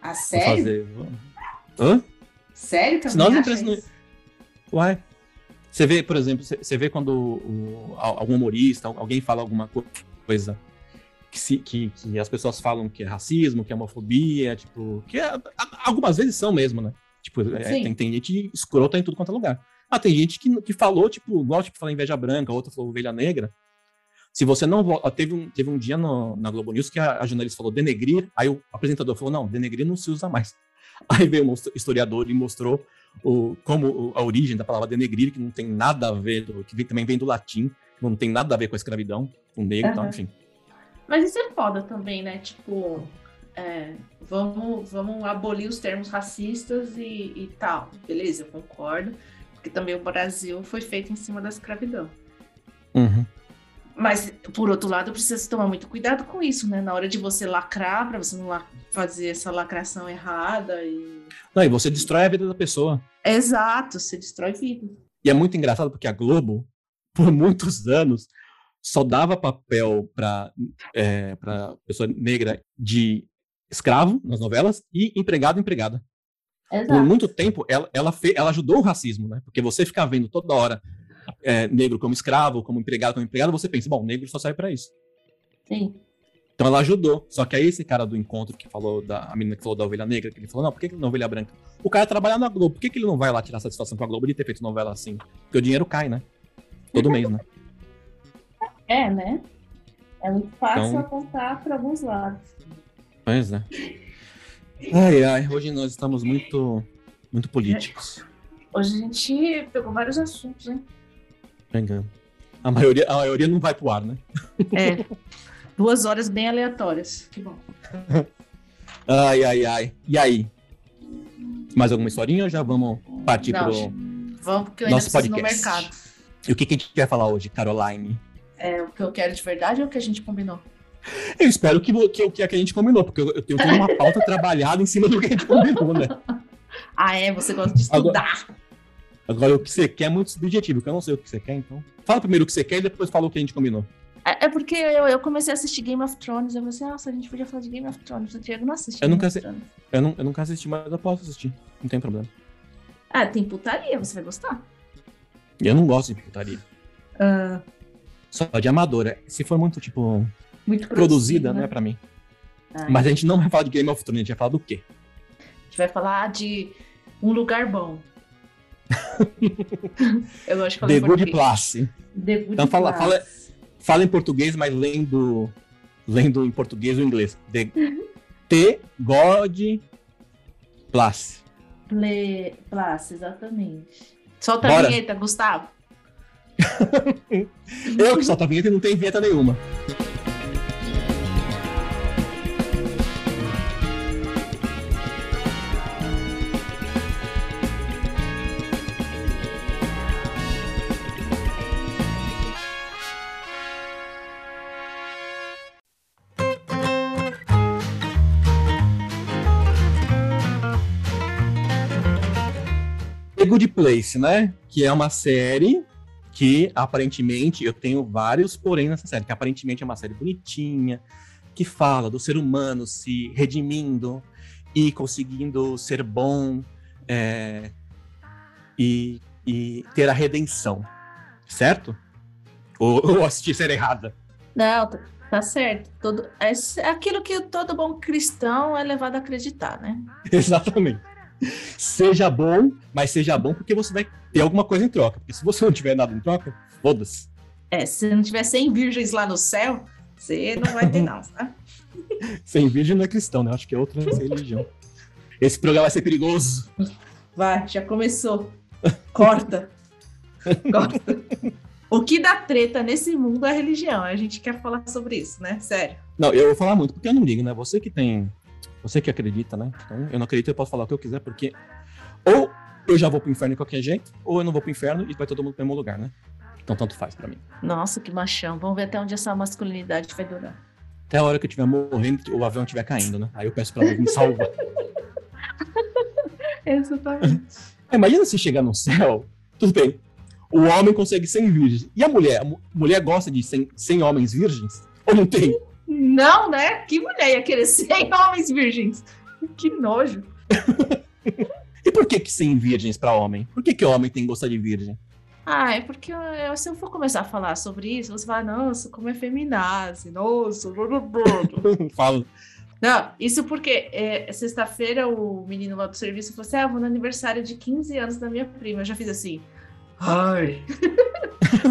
Ah, sério? Fazer... Hã? Sério também Senão as empresas não... Uai. Você vê, por exemplo, você vê quando o, algum humorista, alguém fala alguma coisa que, se, que, que, as pessoas falam que é racismo, que é homofobia, tipo, que é, algumas vezes são mesmo, né? Tipo, é, tem, tem gente escrota em tudo quanto é lugar. Ah, tem gente que, que falou, tipo, igual tipo, falar inveja branca, outra falou ovelha negra. Se você não volta. Teve um, teve um dia no, na Globo News que a, a jornalista falou denegrir, aí o apresentador falou: não, denegrir não se usa mais. <laughs> Aí veio um historiador e mostrou o, como a origem da palavra denegrir, que não tem nada a ver, que vem, também vem do latim, que não tem nada a ver com a escravidão, com negro e uhum. tal, enfim. Mas isso é foda também, né? Tipo, é, vamos, vamos abolir os termos racistas e, e tal. Beleza, eu concordo. Porque também o Brasil foi feito em cima da escravidão. Uhum. Mas, por outro lado, precisa tomar muito cuidado com isso, né? Na hora de você lacrar, para você não fazer essa lacração errada e... Não, e você destrói a vida da pessoa. Exato, você destrói vida. E é muito engraçado porque a Globo, por muitos anos, só dava papel para é, pessoa negra de escravo nas novelas e empregado empregada. Exato. Por muito tempo, ela, ela, fe, ela ajudou o racismo, né? Porque você ficar vendo toda hora é, negro como escravo, como empregado, como empregado, você pensa, bom, negro só serve para isso. Sim. Então ela ajudou. Só que aí esse cara do encontro que falou da a menina que falou da ovelha negra, que ele falou, não, por que, que não ovelha branca? O cara trabalha na Globo, por que, que ele não vai lá tirar satisfação com a Globo de ter feito novela assim? Porque o dinheiro cai, né? Todo mês, né? É, né? É muito fácil então... apontar para alguns lados. Pois é. Ai, ai, hoje nós estamos muito, muito políticos. Hoje a gente pegou vários assuntos, hein? Pegando. A maioria, a maioria não vai pro ar, né? É. Duas horas bem aleatórias. Que bom. Ai, ai, ai. E aí? Mais alguma historinha ou já vamos partir não, pro vamos, porque eu nosso podcast? no mercado. E o que, que a gente vai falar hoje, Caroline? É o que eu quero de verdade ou o que a gente combinou? Eu espero que, que, que, que a gente combinou, porque eu, tenho toda uma pauta trabalhada em cima do que a gente combinou, né? Ah, é? Você gosta de estudar. Agora, agora, o que você quer é muito subjetivo, que eu não sei o que você quer, então. Fala primeiro o que você quer e depois fala o que a gente combinou. É, é porque eu, eu, comecei a assistir Game of Thrones. Eu pensei, nossa, a gente podia falar de Game of Thrones. O Diego não assistiu. Eu nunca, assi eu, não, eu nunca assisti, mas eu posso assistir. Não tem problema. Ah, tem putaria, você vai gostar. Eu não gosto de putaria. Uh... Só de amadora. Se for muito, tipo, muito produzida, né, né, pra mim. Ai, Mas a gente não vai falar de Game of Thrones, a gente vai falar do quê? A gente vai falar de um lugar bom. <laughs> Eu gosto de falar The em Good. Place. The Good Então fala- fala- Fala em português, mas lendo, lendo em português ou inglês. The, <laughs> The God Place. Ple... Place, exatamente. Solta Bora. a vinheta, Gustavo. <laughs> Eu que solto a vinheta e não tem vinheta nenhuma. Good Place, né? Que é uma série que aparentemente eu tenho vários porém nessa série, que aparentemente é uma série bonitinha, que fala do ser humano se redimindo e conseguindo ser bom é, e, e ter a redenção, certo? Ou, <laughs> ou assisti série errada? Não, tá, tá certo. Todo... É é aquilo que todo bom cristão é levado a acreditar, né? <laughs> Exatamente. Seja bom, mas seja bom porque você vai ter alguma coisa em troca. Porque se você não tiver nada em troca, foda-se. É, se não tiver 100 virgens lá no céu, você não vai ter não, tá? <laughs> Sem virgem não é cristão, né? Acho que é outra religião. Esse programa vai ser perigoso. Vai, já começou. Corta. Corta. O que dá treta nesse mundo é a religião. A gente quer falar sobre isso, né? Sério. Não, eu vou falar muito, porque eu não ligo, né? Você que tem. Você que acredita, né? Então, eu não acredito, eu posso falar o que eu quiser, porque. Ou eu já vou pro inferno de qualquer jeito, ou eu não vou pro inferno e vai todo mundo pro mesmo lugar, né? Então, tanto faz pra mim. Nossa, que machão. Vamos ver até onde essa masculinidade vai durar. Até a hora que eu estiver morrendo, o avião estiver caindo, né? Aí eu peço pra Deus me salvar. <laughs> Exatamente. É, Imagina se chegar no céu, tudo bem. O homem consegue 100 virgens. E a mulher? A mu- mulher gosta de 100, 100 homens virgens? Ou não tem? Não, né? Que mulher ia querer 100 <laughs> homens virgens? Que nojo. <laughs> E por que que 100 virgens pra homem? Por que que homem tem que gostar de virgem? Ah, é porque eu- se eu for começar a falar sobre isso, você vai, nossa, como é feminazi, nossa. blá, blá, blá." <laughs> Falo. Não, isso porque é, sexta-feira o menino lá do serviço falou assim: ah, vou no aniversário de 15 anos da minha prima. Eu já fiz assim. Ai.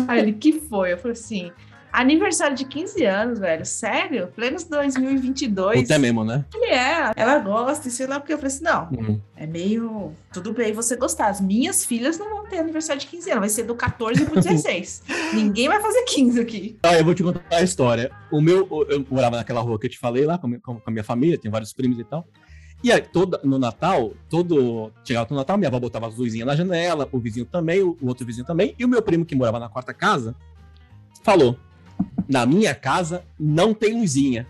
Aí ele, que foi? Eu falei assim: aniversário de 15 anos, velho, sério? Plenos 2022. Puta é mesmo, né? Ele é, ela gosta, e sei lá, porque eu falei assim: não, Hum. é meio. Tudo bem você gostar. As minhas filhas não vão ter aniversário de 15 anos, vai ser do 14 pro 16. <laughs> Ninguém vai fazer 15 aqui. Ah, eu vou te contar a história. O meu, eu morava naquela rua que eu te falei lá com a minha, com a minha família, tem vários primos e tal. E aí, toda, no Natal, todo. Chegava no Natal, minha avó botava as luzinhas na janela, o vizinho também, o, o outro vizinho também. E o meu primo, que morava na quarta casa, falou: Na minha casa não tem luzinha.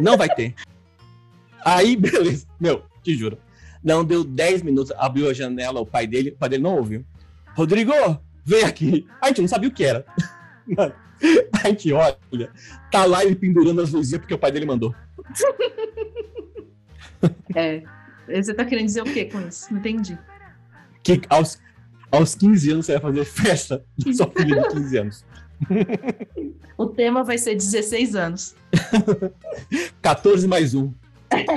Não vai ter. Aí, <laughs> beleza. Meu, te juro. Não deu 10 minutos, abriu a janela, o pai dele, o pai dele não ouviu. Rodrigo, vem aqui. A gente não sabia o que era. Mano, a gente olha, tá lá ele pendurando as luzinhas porque o pai dele mandou. <laughs> É. Você tá querendo dizer o quê com isso? Não entendi. Que aos, aos 15 anos você vai fazer festa da sua filha de 15 anos. <laughs> O tema vai ser 16 anos. 14 mais 1.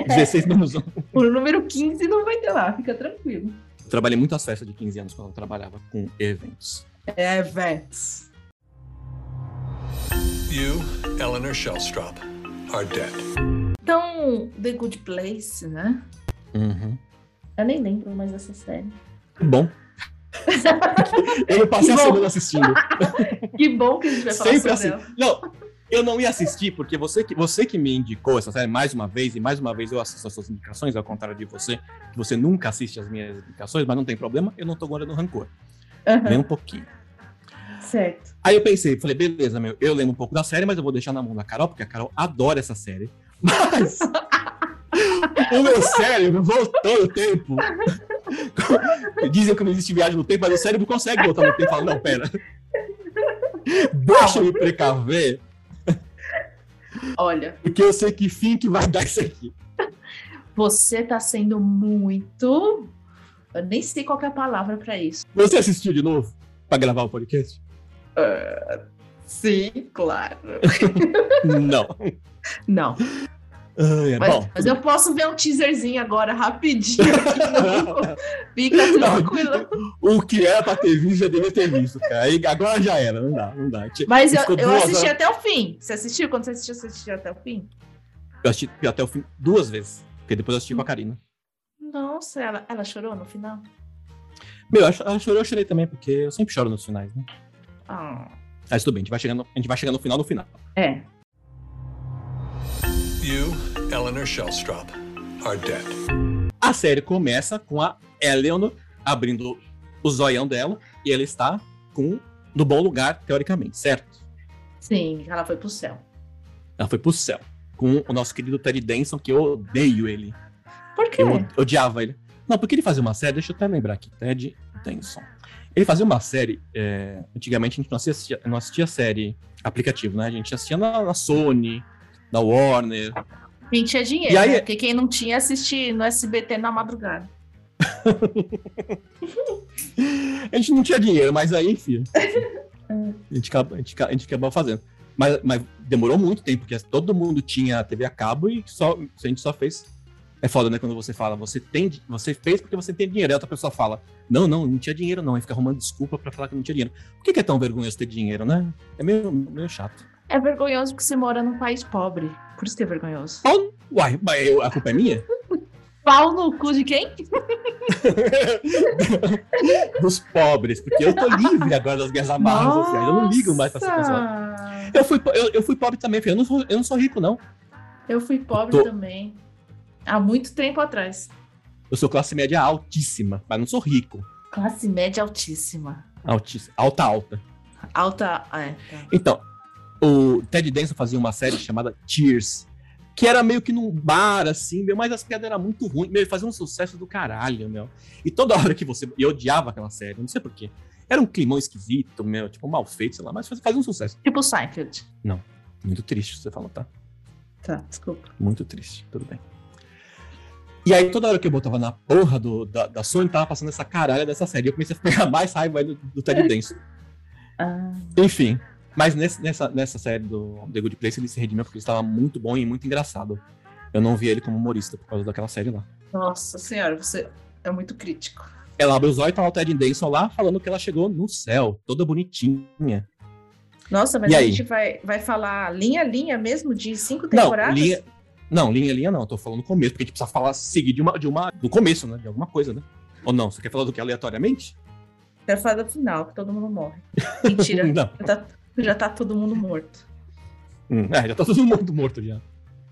16 menos 1. O número 15 não vai ter lá, fica tranquilo. Eu trabalhei muitas festas de 15 anos quando eu trabalhava com eventos. É, Vets. You, Eleanor Shellstrop, are dead. Então, The Good Place, né? Uhum. Eu nem lembro mais dessa série. Bom. Eu não passei a semana assistindo. <laughs> Que bom que a gente vai falar Sempre sobre assim. ela. Não, eu não ia assistir, porque você que, você que me indicou essa série mais uma vez, e mais uma vez eu assisto as suas indicações, ao contrário de você, que você nunca assiste as minhas indicações, mas não tem problema, eu não tô guardando rancor. Aham, Nem um pouquinho. Certo. Aí eu pensei, falei, beleza, meu, eu lembro um pouco da série, mas eu vou deixar na mão da Carol, porque a Carol adora essa série. <laughs> Mas <laughs> o meu cérebro voltou no tempo. <laughs> Dizem que não existe viagem no tempo, mas o cérebro consegue voltar no tempo e fala, não, pera. Deixa eu me precaver, Olha, porque eu sei que fim que vai dar isso aqui. você tá sendo muito. Eu nem sei qual é a palavra pra isso. Você assistiu de novo pra gravar o podcast? Sim, claro. <laughs> Não. Não. Ai, é Mas, bom. mas eu posso ver um teaserzinho agora, rapidinho. <laughs> Fica tranquilo. O que era pra ter visto, já devia ter visto, cara. Aí, agora já era, não dá, não dá. Mas eu, eu assisti horas- até o fim. Você assistiu? Quando você assistiu, você assistiu até o fim? Eu assisti até o fim duas vezes. Porque depois eu assisti com a Karina. Nossa, ela, ela chorou no final? Meu, ela ela chorou, eu chorei também, porque eu sempre choro nos finais, né? Ah, Mas tudo bem, a gente vai chegando, a gente vai chegando no final no final. é. You, Eleanor Shellstrop, are dead. A série começa com a Eleanor abrindo o zoião dela e ela está com no bom lugar, teoricamente, certo? Sim, ela foi pro céu. Ela foi pro céu. Com o nosso querido Ted Denson, que eu odeio ele. Por quê? Eu od- odiava ele. Não, porque ele fazia uma série, deixa eu até lembrar aqui, Ted Denson. Ele fazia uma série, é, antigamente a gente não assistia, não assistia série aplicativo, né? A gente assistia na, na Sony, na Warner. Quem tinha dinheiro, E aí- né? Porque quem não tinha, assistia no SBT na madrugada. <laughs> A gente não tinha dinheiro, mas aí, enfim. A gente, acaba- a gente, a gente acabou fazendo. Mas, mas demorou muito tempo, porque todo mundo tinha TV a cabo e só, a gente só fez. É foda, né? Quando você fala, você tem, você fez porque você tem dinheiro. Aí outra pessoa fala, não, não, não tinha dinheiro, não. Aí fica arrumando desculpa pra falar que não tinha dinheiro. Por que, que é tão vergonhoso ter dinheiro, né? É meio, meio chato. É vergonhoso que você mora num país pobre. Por isso que é vergonhoso. Pau- Uai, mas eu- a culpa é minha? <laughs> Pau no cu de quem? <laughs> Dos pobres, porque eu tô livre agora das guerras amarras sociais. Eu não ligo mais pra essa pessoa. Eu fui, eu, eu fui pobre também, filho. Eu não sou, eu não sou rico, não. Eu fui pobre Tô- também. Há muito tempo atrás. Eu sou classe média altíssima, mas não sou rico. Classe média altíssima. Altíssima. Alta, alta. Alta. É, tá. Então, o Ted Danson fazia uma série chamada Cheers, que era meio que num bar, assim, meu, mas as piadas eram muito ruins, meu, ele fazia um sucesso do caralho, meu. E toda hora que você. Eu odiava aquela série, não sei porquê. Era um climão esquisito, meu, tipo, mal feito, sei lá, mas fazia, fazia um sucesso. Tipo Seinfeld. Muito triste, você falou, tá? Tá, desculpa. Muito triste, tudo bem. E aí, toda hora que eu botava na porra do, da, da Sony, tava passando essa caralha dessa série. E eu comecei a pegar <laughs> mais raiva do, do Ted Danson. <laughs> Ah, Enfim, mas nesse- nessa, nessa série do The Good Place ele se redimiu porque ele estava muito bom e muito engraçado. Eu não vi ele como humorista por causa daquela série lá. nossa senhora, você é muito crítico. Ela abre os olhos e tá lá o Ted Danson lá falando que ela chegou no céu, toda bonitinha. Nossa, mas E a aí? gente vai, vai falar linha a linha mesmo de cinco Não, temporadas? linha. Não, linha, linha não, eu tô falando no começo, porque a gente precisa falar, seguir de uma, de uma. Do começo, né? De alguma coisa, né? Ou não? Você quer falar do que aleatoriamente? Quero falar do final, que todo mundo morre. Mentira, <laughs> Não. tá, já tá todo mundo morto. Hum, é, já tá todo mundo morto já.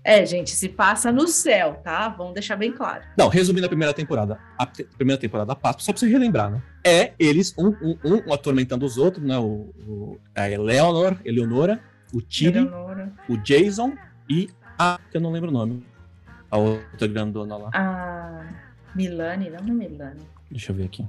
É, gente, se passa no céu, tá? Vamos deixar bem claro. Não, resumindo a primeira temporada. A te- primeira temporada passa, só pra você relembrar, né? É eles, um, um, um atormentando os outros, né? O, o, a Eleanor, Eleonora, o Tiri, Eleonora. o Jason e a. que eu não lembro o nome. A outra grandona lá. A Milane, não, não é Milane. Deixa eu ver aqui.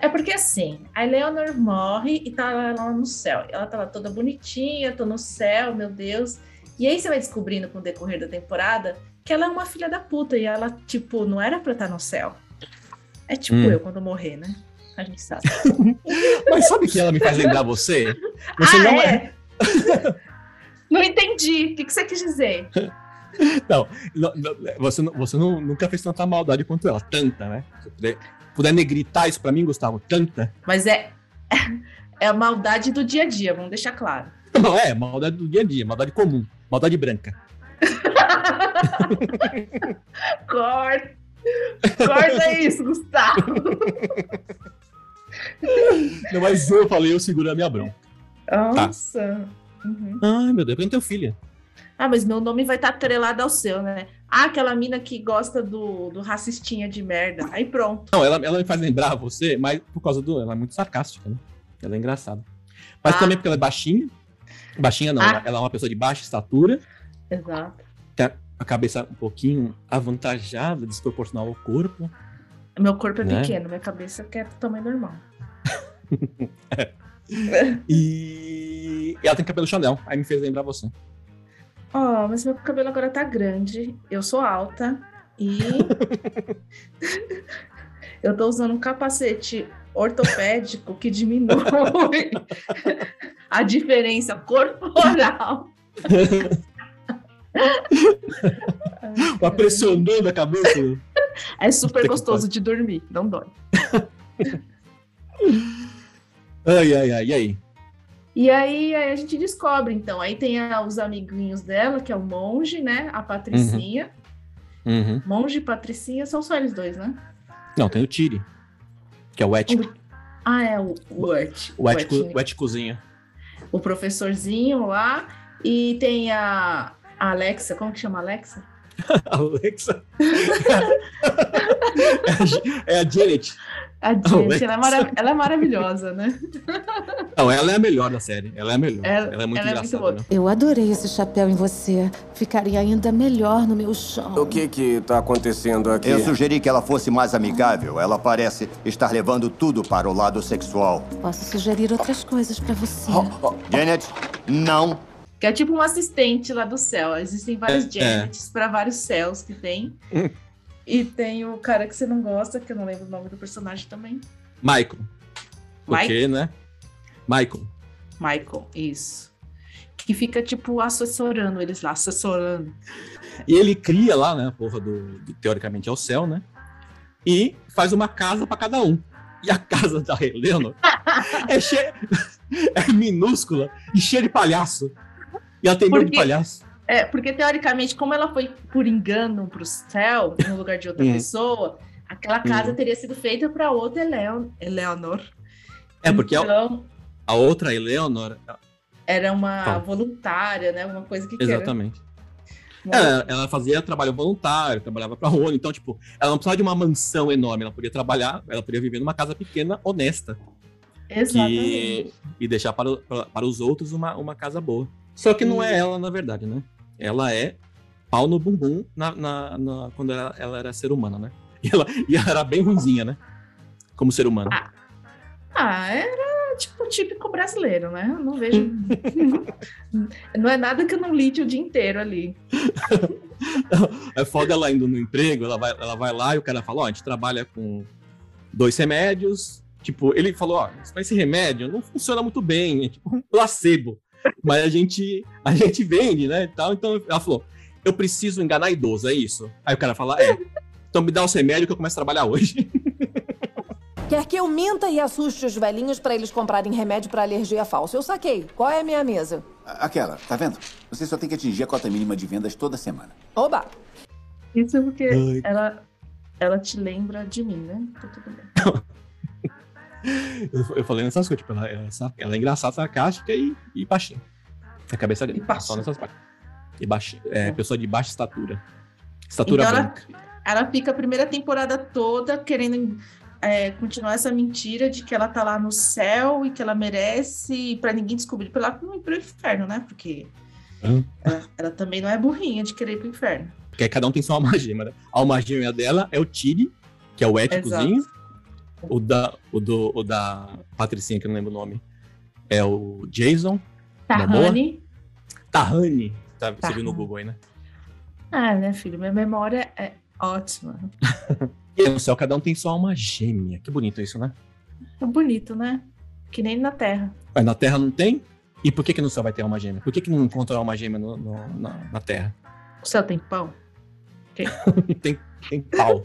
É porque assim, a Eleanor morre e tá lá, no céu. Ela tá lá toda bonitinha, tô no céu, meu Deus. E aí você vai descobrindo com o decorrer da temporada que ela é uma filha da puta e ela, tipo, não era pra estar no céu. É tipo Hum. eu quando morrer, né? A gente sabe. <laughs> Mas sabe que ela me faz lembrar você? Você ah, não é? <laughs> não entendi. O que, que você quis dizer? Não, não, não, você, não- você não- nunca fez tanta maldade quanto ela. Tanta, né? Puder, negritar isso pra mim, Gustavo, tanta. Mas é, <laughs> é a maldade do dia a dia, vamos deixar claro. Não é, maldade do dia a dia, maldade comum, maldade branca. <laughs> Corta! Corta isso, Gustavo! <laughs> Não, mas eu falei, eu seguro a minha bronca. Nossa! Uhum. Ai, meu Deus, eu não tenho filha. Ah, mas meu nome vai estar atrelado ao seu, né? Ah, aquela mina que gosta do, do racistinha de merda. Aí pronto. Não, ela, ela me faz lembrar você, mas por causa do. Ela é muito sarcástica, né? Ela é engraçada. Mas Ah. também porque ela é baixinha. Baixinha não, Ah. ela, é uma pessoa de baixa estatura, Exato. tem a cabeça um pouquinho avantajada, desproporcional ao corpo. Meu corpo é Né? pequeno, minha cabeça quer tamanho normal. <laughs> E ela tem cabelo Chanel, aí me fez lembrar você. Ó, mas meu cabelo agora tá grande. Eu sou alta e. <laughs> eu tô usando um capacete ortopédico que diminui <laughs> a diferença corporal. Vai pressionando a cabeça. É super gostoso de dormir, não dói. <laughs> Ai, ai, ai. E aí? E aí, aí a gente descobre, então. Aí tem a- os amiguinhos dela, que é o monge, né? A Patricinha. Uhum. Monge e Patricinha são só eles dois, né? Não, tem o Tiri, que é o ético. Ah, é o, o Urt. O ético, o éticozinho. o professorzinho lá. E tem a, a Alexa, como que chama a Alexa? <laughs> Alexa. <laughs> é a Janet. A <laughs> gente, ela, é marav- <laughs> ela é maravilhosa, né? Não, ela é a melhor da série. Ela é a melhor. Ela- Ela, é muito ela é muito engraçada. boa. né? Eu adorei esse chapéu em você. Ficaria ainda melhor no meu chão. O que que tá acontecendo aqui? Eu sugeri que ela fosse mais amigável. Ela parece estar levando tudo para o lado sexual. Posso sugerir outras coisas pra você. Janet, não. Que é tipo um assistente lá do céu. Existem vários É, Janets para vários céus que tem. <laughs> E tem o cara que você não gosta, que eu não lembro o nome do personagem também. Michael. Porque, né? Michael. Michael, isso. Que fica, tipo, assessorando eles lá, assessorando. E ele cria lá, né? A porra do, do- Teoricamente é o céu, né? E faz uma casa pra cada um. E a casa da Helena é cheia. <laughs> É minúscula e cheia de palhaço. E ela tem medo de Porque- palhaço. É, porque teoricamente, como ela foi por engano pro céu, no lugar de outra Uhum. pessoa, aquela casa Uhum. teria sido feita para outra Eleon Eleanor. É, porque a, então, a outra Eleanor. era uma Fala. voluntária, né? Uma coisa que que era- Exatamente. Ela, ela fazia trabalho voluntário, trabalhava pra ONU, então, tipo, ela não precisava de uma mansão enorme, ela podia trabalhar, ela podia viver numa casa pequena, honesta, Exatamente. que, e deixar para, o- para, para os outros uma, uma casa boa. Só que não é ela, na verdade, né? Ela é pau no bumbum na, na- na- quando ela, ela era ser humana, né? <laughs> E ela, e ela era bem ruimzinha, né? Como ser humano. Ah, era tipo típico brasileiro, né? Eu não vejo. <laughs> não é nada que eu não lide o dia inteiro ali. <laughs> É foda ela indo no emprego, ela vai, ela vai lá e o cara fala, ó, a gente trabalha com dois remédios. Tipo, ele falou, ó, esse remédio não funciona muito bem, é tipo um placebo. Mas a gente, a gente vende, né, e tal. Então ela falou, eu preciso enganar idoso, é isso? Aí o cara fala, é. Então me dá os remédios que eu começo a trabalhar hoje. <laughs> Quer que eu minta e assuste os velhinhos pra eles comprarem remédio pra alergia falsa? Eu saquei. Qual é a minha mesa? Aquela, tá vendo? Você só tem que atingir a cota mínima de vendas toda semana. Oba! Isso é porque Ai. ela, ela te lembra de mim, né? Tá tudo bem. <laughs> Eu, eu falei nessas coisas, tipo, ela, ela, é ela é engraçada, sarcástica e, e baixinha. A cabeça dele, só nessas partes. E baixinha, é, pessoa de baixa estatura. Estatura Então ela, branca. ela fica a primeira temporada toda querendo é, continuar essa mentira de que ela tá lá no céu e que ela merece pra ninguém descobrir pra ela não ir pro inferno, né? Porque ela, ela também não é burrinha de querer ir pro inferno. Porque aí cada um tem sua alma gêmea, né? A alma gêmea dela é o Tiri, que é o éticozinho. O da, o, do, o da Patricinha, que eu não lembro o nome, é o Jason. Uma? Tahani. Tahani. Tá, você viu no. Google aí, né? Ah, né, filho? Minha memória é ótima. <laughs> E no céu, cada um tem sua alma gêmea. Que bonito isso, né? É bonito, né? Que nem na Terra. Mas na Terra não tem? E por que, que no céu vai ter alma gêmea? Por que, que não encontra alma gêmea no- no- na, na Terra? O céu tem pão? <laughs> tem, tem pau.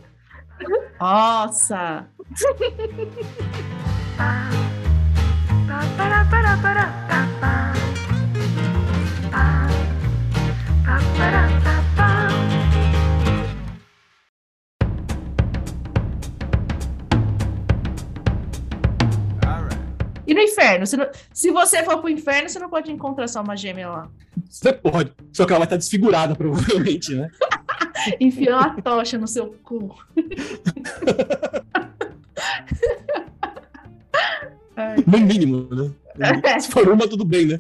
<laughs> Nossa! E no inferno? Você não- Se você for pro inferno, você não pode encontrar só uma gêmea lá. Você pode. Só que ela vai estar desfigurada, provavelmente, né? <laughs> Enfiando uma tocha no seu cu. <laughs> <laughs> No mínimo, né? Se for uma, tudo bem, né?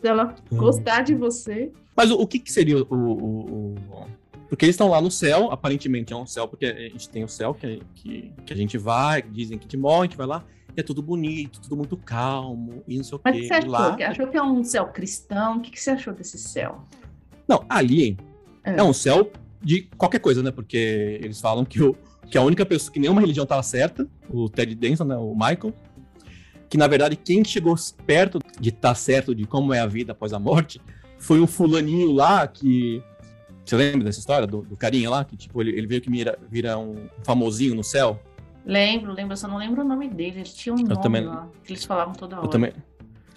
se ela gostar de você. Mas o, o que, que seria o, o- o- Porque eles estão lá no céu, aparentemente é um céu, porque a gente tem o céu que, que, que a gente vai, dizem que a gente morre, a gente vai lá, e é tudo bonito, tudo muito calmo, e não sei o Mas o quê. que você achou? lá... Que achou que é um céu cristão? O que que você achou desse céu? Não, ali É. é. um céu de qualquer coisa, né? Porque eles falam que, o, que a única pessoa, que nenhuma religião estava certa, o Ted Denson, né, o Michael, que na verdade quem chegou perto de estar certo de como é a vida após a morte foi um fulaninho lá que. Você lembra dessa história do, do carinha lá? Que tipo, ele, ele veio que vira, vira um famosinho no céu? Lembro, lembro, eu só não lembro o nome dele. Ele tinha um nome também- lá, que eles falavam toda hora. Eu também.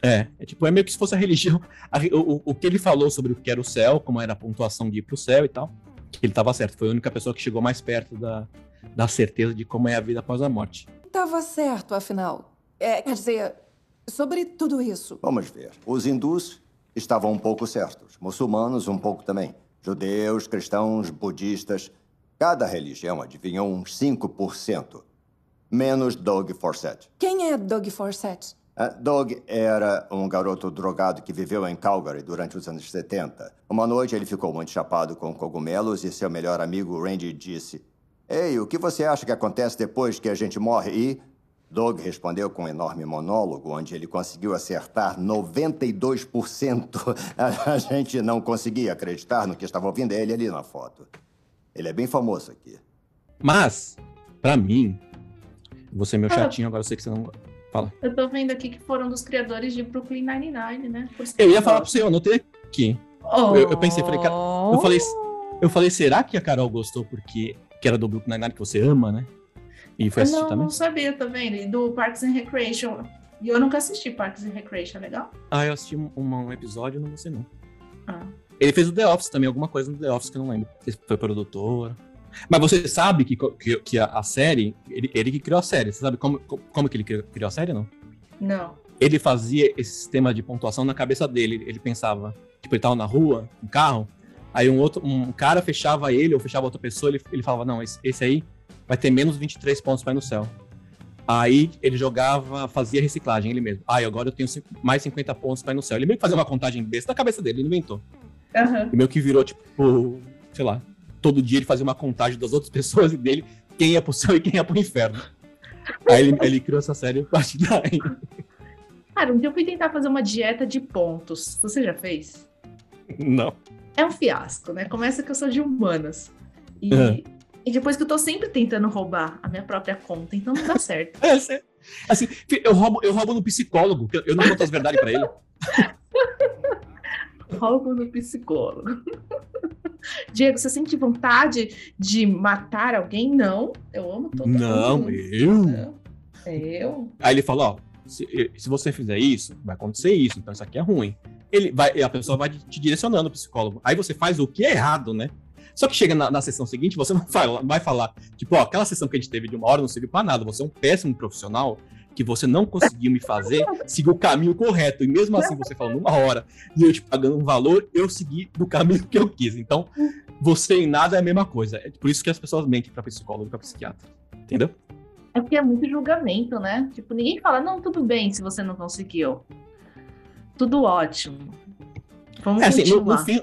É, é tipo, é meio que se fosse a religião. a o- o que ele falou sobre o que era o céu, como era a pontuação de ir pro céu e tal, que ele tava certo. Foi a única pessoa que chegou mais perto da, da certeza de como é a vida após a morte. Tava certo, afinal. É, quer dizer, sobre tudo isso. Vamos ver. Os hindus estavam um pouco certos. Muçulmanos, um pouco também. Judeus, cristãos, budistas. Cada religião adivinhou uns 5%. Menos Doug Forsett. Quem é Doug Forsett? Ah, Doug era um garoto drogado que viveu em Calgary durante os anos 70. Uma noite ele ficou muito chapado com cogumelos e seu melhor amigo Randy disse: Ei, o que você acha que acontece depois que a gente morre? E Doug respondeu com um enorme monólogo, onde ele conseguiu acertar 92%. A <laughs> a gente não conseguia acreditar no que estava ouvindo ele ali na foto. Ele é bem famoso aqui. Mas, pra mim, você é meu Ah. chatinho, agora eu sei que você não. Fala. Eu tô vendo aqui que foram dos criadores de Brooklyn Nine-Nine, né? Eu ia falar pra gosto. você, eu anotei aqui. Oh. Eu, eu pensei, falei, cara, eu falei, eu falei, será que a Carol gostou porque que era do Brooklyn Nine-Nine que você ama, né? E foi assistir não, também? não sabia, tá vendo? E do Parks and Recreation. E eu nunca assisti Parks and Recreation, é legal? Ah, eu assisti um, um episódio, não você não. Ah. Ele fez o The Office também, alguma coisa no The Office que eu não lembro. Ele foi produtor. Mas você sabe que, que, que a, a série, ele, ele que criou a série. Você sabe como, como que ele criou, criou a série, não? Não. Ele fazia esse sistema de pontuação na cabeça dele. Ele pensava, tipo, ele tava na rua, um carro, aí um outro, um cara fechava ele ou fechava outra pessoa, ele, ele falava, não, esse, esse aí vai ter menos 23 pontos pra ir no céu. Aí ele jogava, fazia reciclagem ele mesmo. Ah, e agora eu tenho mais 50 pontos pra ir no céu. Ele meio que fazia uma contagem besta na cabeça dele, ele inventou. Aham. E meio que virou, tipo, sei lá, todo dia ele fazia uma contagem das outras <laughs> pessoas e dele, quem ia pro céu e quem ia pro inferno. Aí ele, ele criou essa série a partir daí. Cara, um dia eu fui tentar fazer uma dieta de pontos. Você já fez? Não. É um fiasco, né? Começa que eu sou de humanas. E, É. e depois que eu tô sempre tentando roubar a minha própria conta, então não dá <laughs> certo. É, assim, eu roubo, eu roubo no psicólogo, eu- eu não conto as verdades pra ele. <laughs> Roubo no psicólogo. <laughs> Diego, você sente vontade de matar alguém? Não. Eu amo todo Não, mundo. eu. Não. Eu? Aí ele falou, ó, se, se você fizer isso, vai acontecer isso, então isso aqui é ruim. Ele vai, a pessoa vai te direcionando o psicólogo. Aí você faz o que é errado, né? Só que chega na, na sessão seguinte, você não vai, vai falar, tipo, ó, aquela sessão que a gente teve de uma hora não serviu pra nada. Você é um péssimo profissional que você não conseguiu me fazer seguir o caminho correto. E mesmo assim, você falando uma hora e eu te pagando um valor, eu segui do caminho que eu quis. Então, você em nada é a mesma coisa. É por isso que as pessoas mentem pra psicólogo e pra psiquiatra. Entendeu? É porque é muito julgamento, né? Tipo, ninguém fala, não, tudo bem se você não conseguiu. Tudo ótimo. Vamos É assim, no, no fim,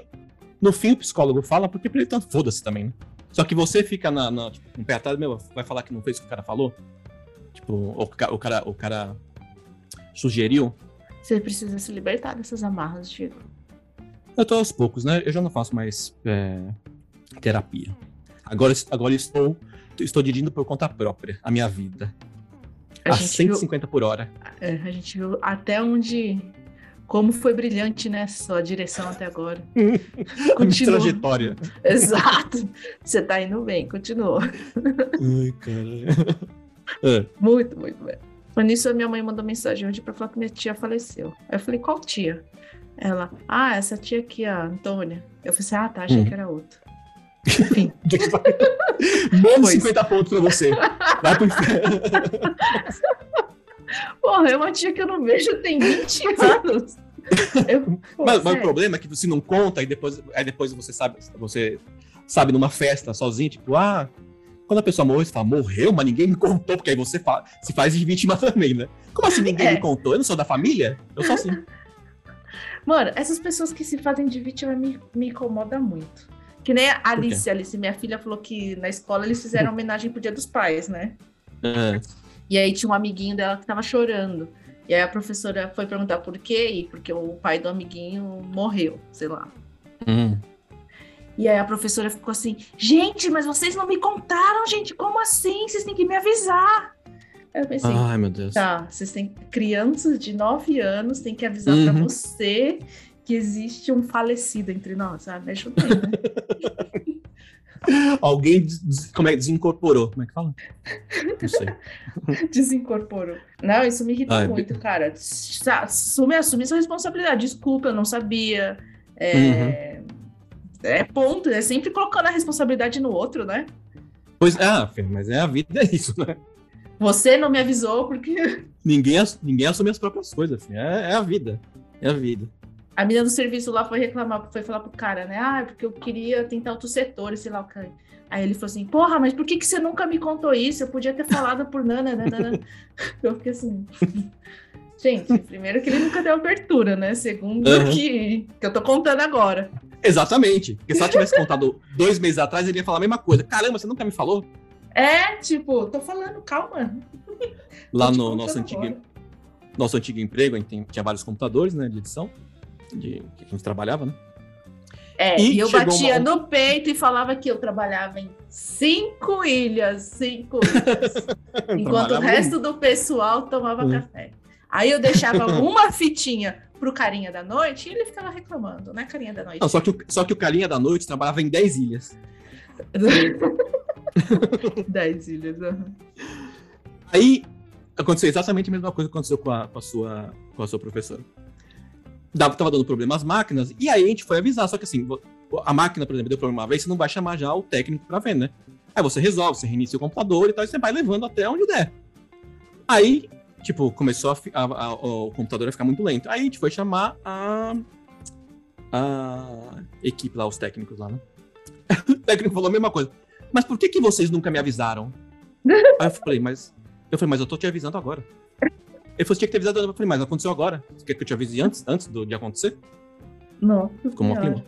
no fim o psicólogo fala, porque pra ele tanto foda-se também, né? Só que você fica na, na, tipo, um pé atrás, meu, vai falar que não fez o que o cara falou? Tipo, o, o cara, o cara sugeriu. Você precisa se libertar dessas amarras, Diego. Eu tô aos poucos, né? Eu já não faço mais é, terapia. Agora, agora estou, estou dirigindo por conta própria a minha vida. A a gente viu- 150 por hora. É, a gente viu até onde. Como foi brilhante, né? Sua direção até agora. <laughs> A Continua. trajetória. Exato. Você tá indo bem, continua. Ai, cara. É. Muito, muito bem. Mas nisso, a minha mãe mandou mensagem hoje pra falar que minha tia faleceu. Aí eu falei, qual tia? Ela, ah, essa tia aqui, a Antônia. Eu falei assim, ah, tá, achei Hum. que era outra. Enfim, <laughs> Menos Pois. 50 pontos pra você. Vai pro inferno. <laughs> porra, é uma tia que eu não vejo tem 20 anos. Eu, pô, Mas, mas o problema é que você não conta e depois, aí depois você sabe, você sabe numa festa sozinho, tipo, ah, quando a pessoa morreu, você fala, morreu, mas ninguém me contou, porque aí você fa se faz de vítima <laughs> também, né? Como assim ninguém É. me contou? Eu não sou da família? Eu sou assim. Mano, essas pessoas que se fazem de vítima me, me incomoda muito. Que nem a Alice, Alice, minha filha falou que na escola eles fizeram homenagem pro Dia dos Pais, né? É. E aí tinha um amiguinho dela que tava chorando. E aí a professora foi perguntar por quê, e porque o pai do amiguinho morreu, sei lá. Hum. E aí a professora ficou assim, gente, mas vocês não me contaram, gente, como assim? Vocês têm que me avisar. Aí eu pensei, Ai, meu Deus. tá, vocês têm crianças de 9 anos, tem que avisar pra Uhum. você que existe um falecido entre nós, sabe? Acho bem, né? <laughs> Alguém des- como é, desincorporou. Como é que fala? Não sei. <laughs> Desincorporou. Não, isso me irrita Ai, muito, cara. Sa- Assume, assume sua responsabilidade. Desculpa, eu não sabia. É, Uhum. é ponto. É sempre colocando a responsabilidade no outro, né? Pois ah, mas é a vida, é isso, né? Você não me avisou porque Ninguém, ninguém assume as próprias coisas, assim. É, é a vida. É a vida. A menina do serviço lá foi reclamar, foi falar pro cara, né? Ah, porque eu queria tentar outros setores, sei lá o que. Aí ele falou assim, porra, mas por que, que você nunca me contou isso? Eu podia ter falado por nana, nana. <laughs> Eu fiquei assim. <laughs> Gente, primeiro que ele nunca deu abertura, né? Segundo Uhum. que, que eu tô contando agora. Exatamente. Porque se ela tivesse contado dois meses atrás, ele ia falar a mesma coisa. Caramba, você nunca me falou? É, tipo, tô falando, calma. Lá no nosso antigo, nosso antigo emprego, a gente tinha vários computadores, né, de edição, de, que a gente trabalhava, né? É, E e, eu batia uma- no peito e falava que eu trabalhava em cinco ilhas, cinco ilhas. <laughs> enquanto o resto do pessoal tomava Hum. café. Aí eu deixava uma <laughs> fitinha pro carinha da noite e ele ficava reclamando, né, carinha da noite? Não, só que, o, só que o carinha da noite trabalhava em 10 ilhas. <laughs> Dez ilhas. aham. Aí aconteceu exatamente a mesma coisa que aconteceu com a, com a, sua, com a sua professora. Dava, tava dando problema às máquinas, e aí a gente foi avisar. Só que assim, a máquina, por exemplo, deu problema uma vez, você não vai chamar já o técnico pra ver, né? Aí você resolve, você reinicia o computador e tal, e você vai levando até onde der. Aí, tipo, começou a, a- a- o computador a ficar muito lento. Aí a gente foi chamar a, a equipe lá, os técnicos lá, né? <laughs> o técnico falou a mesma coisa. Mas por que, que vocês nunca me avisaram? <laughs> Aí eu falei, mas. Eu falei, mas eu tô te avisando agora. Ele falou, tinha que ter avisado. Eu falei, mas aconteceu agora. Você quer que eu te avise antes, antes do, de acontecer? Não. Ficou uma clima.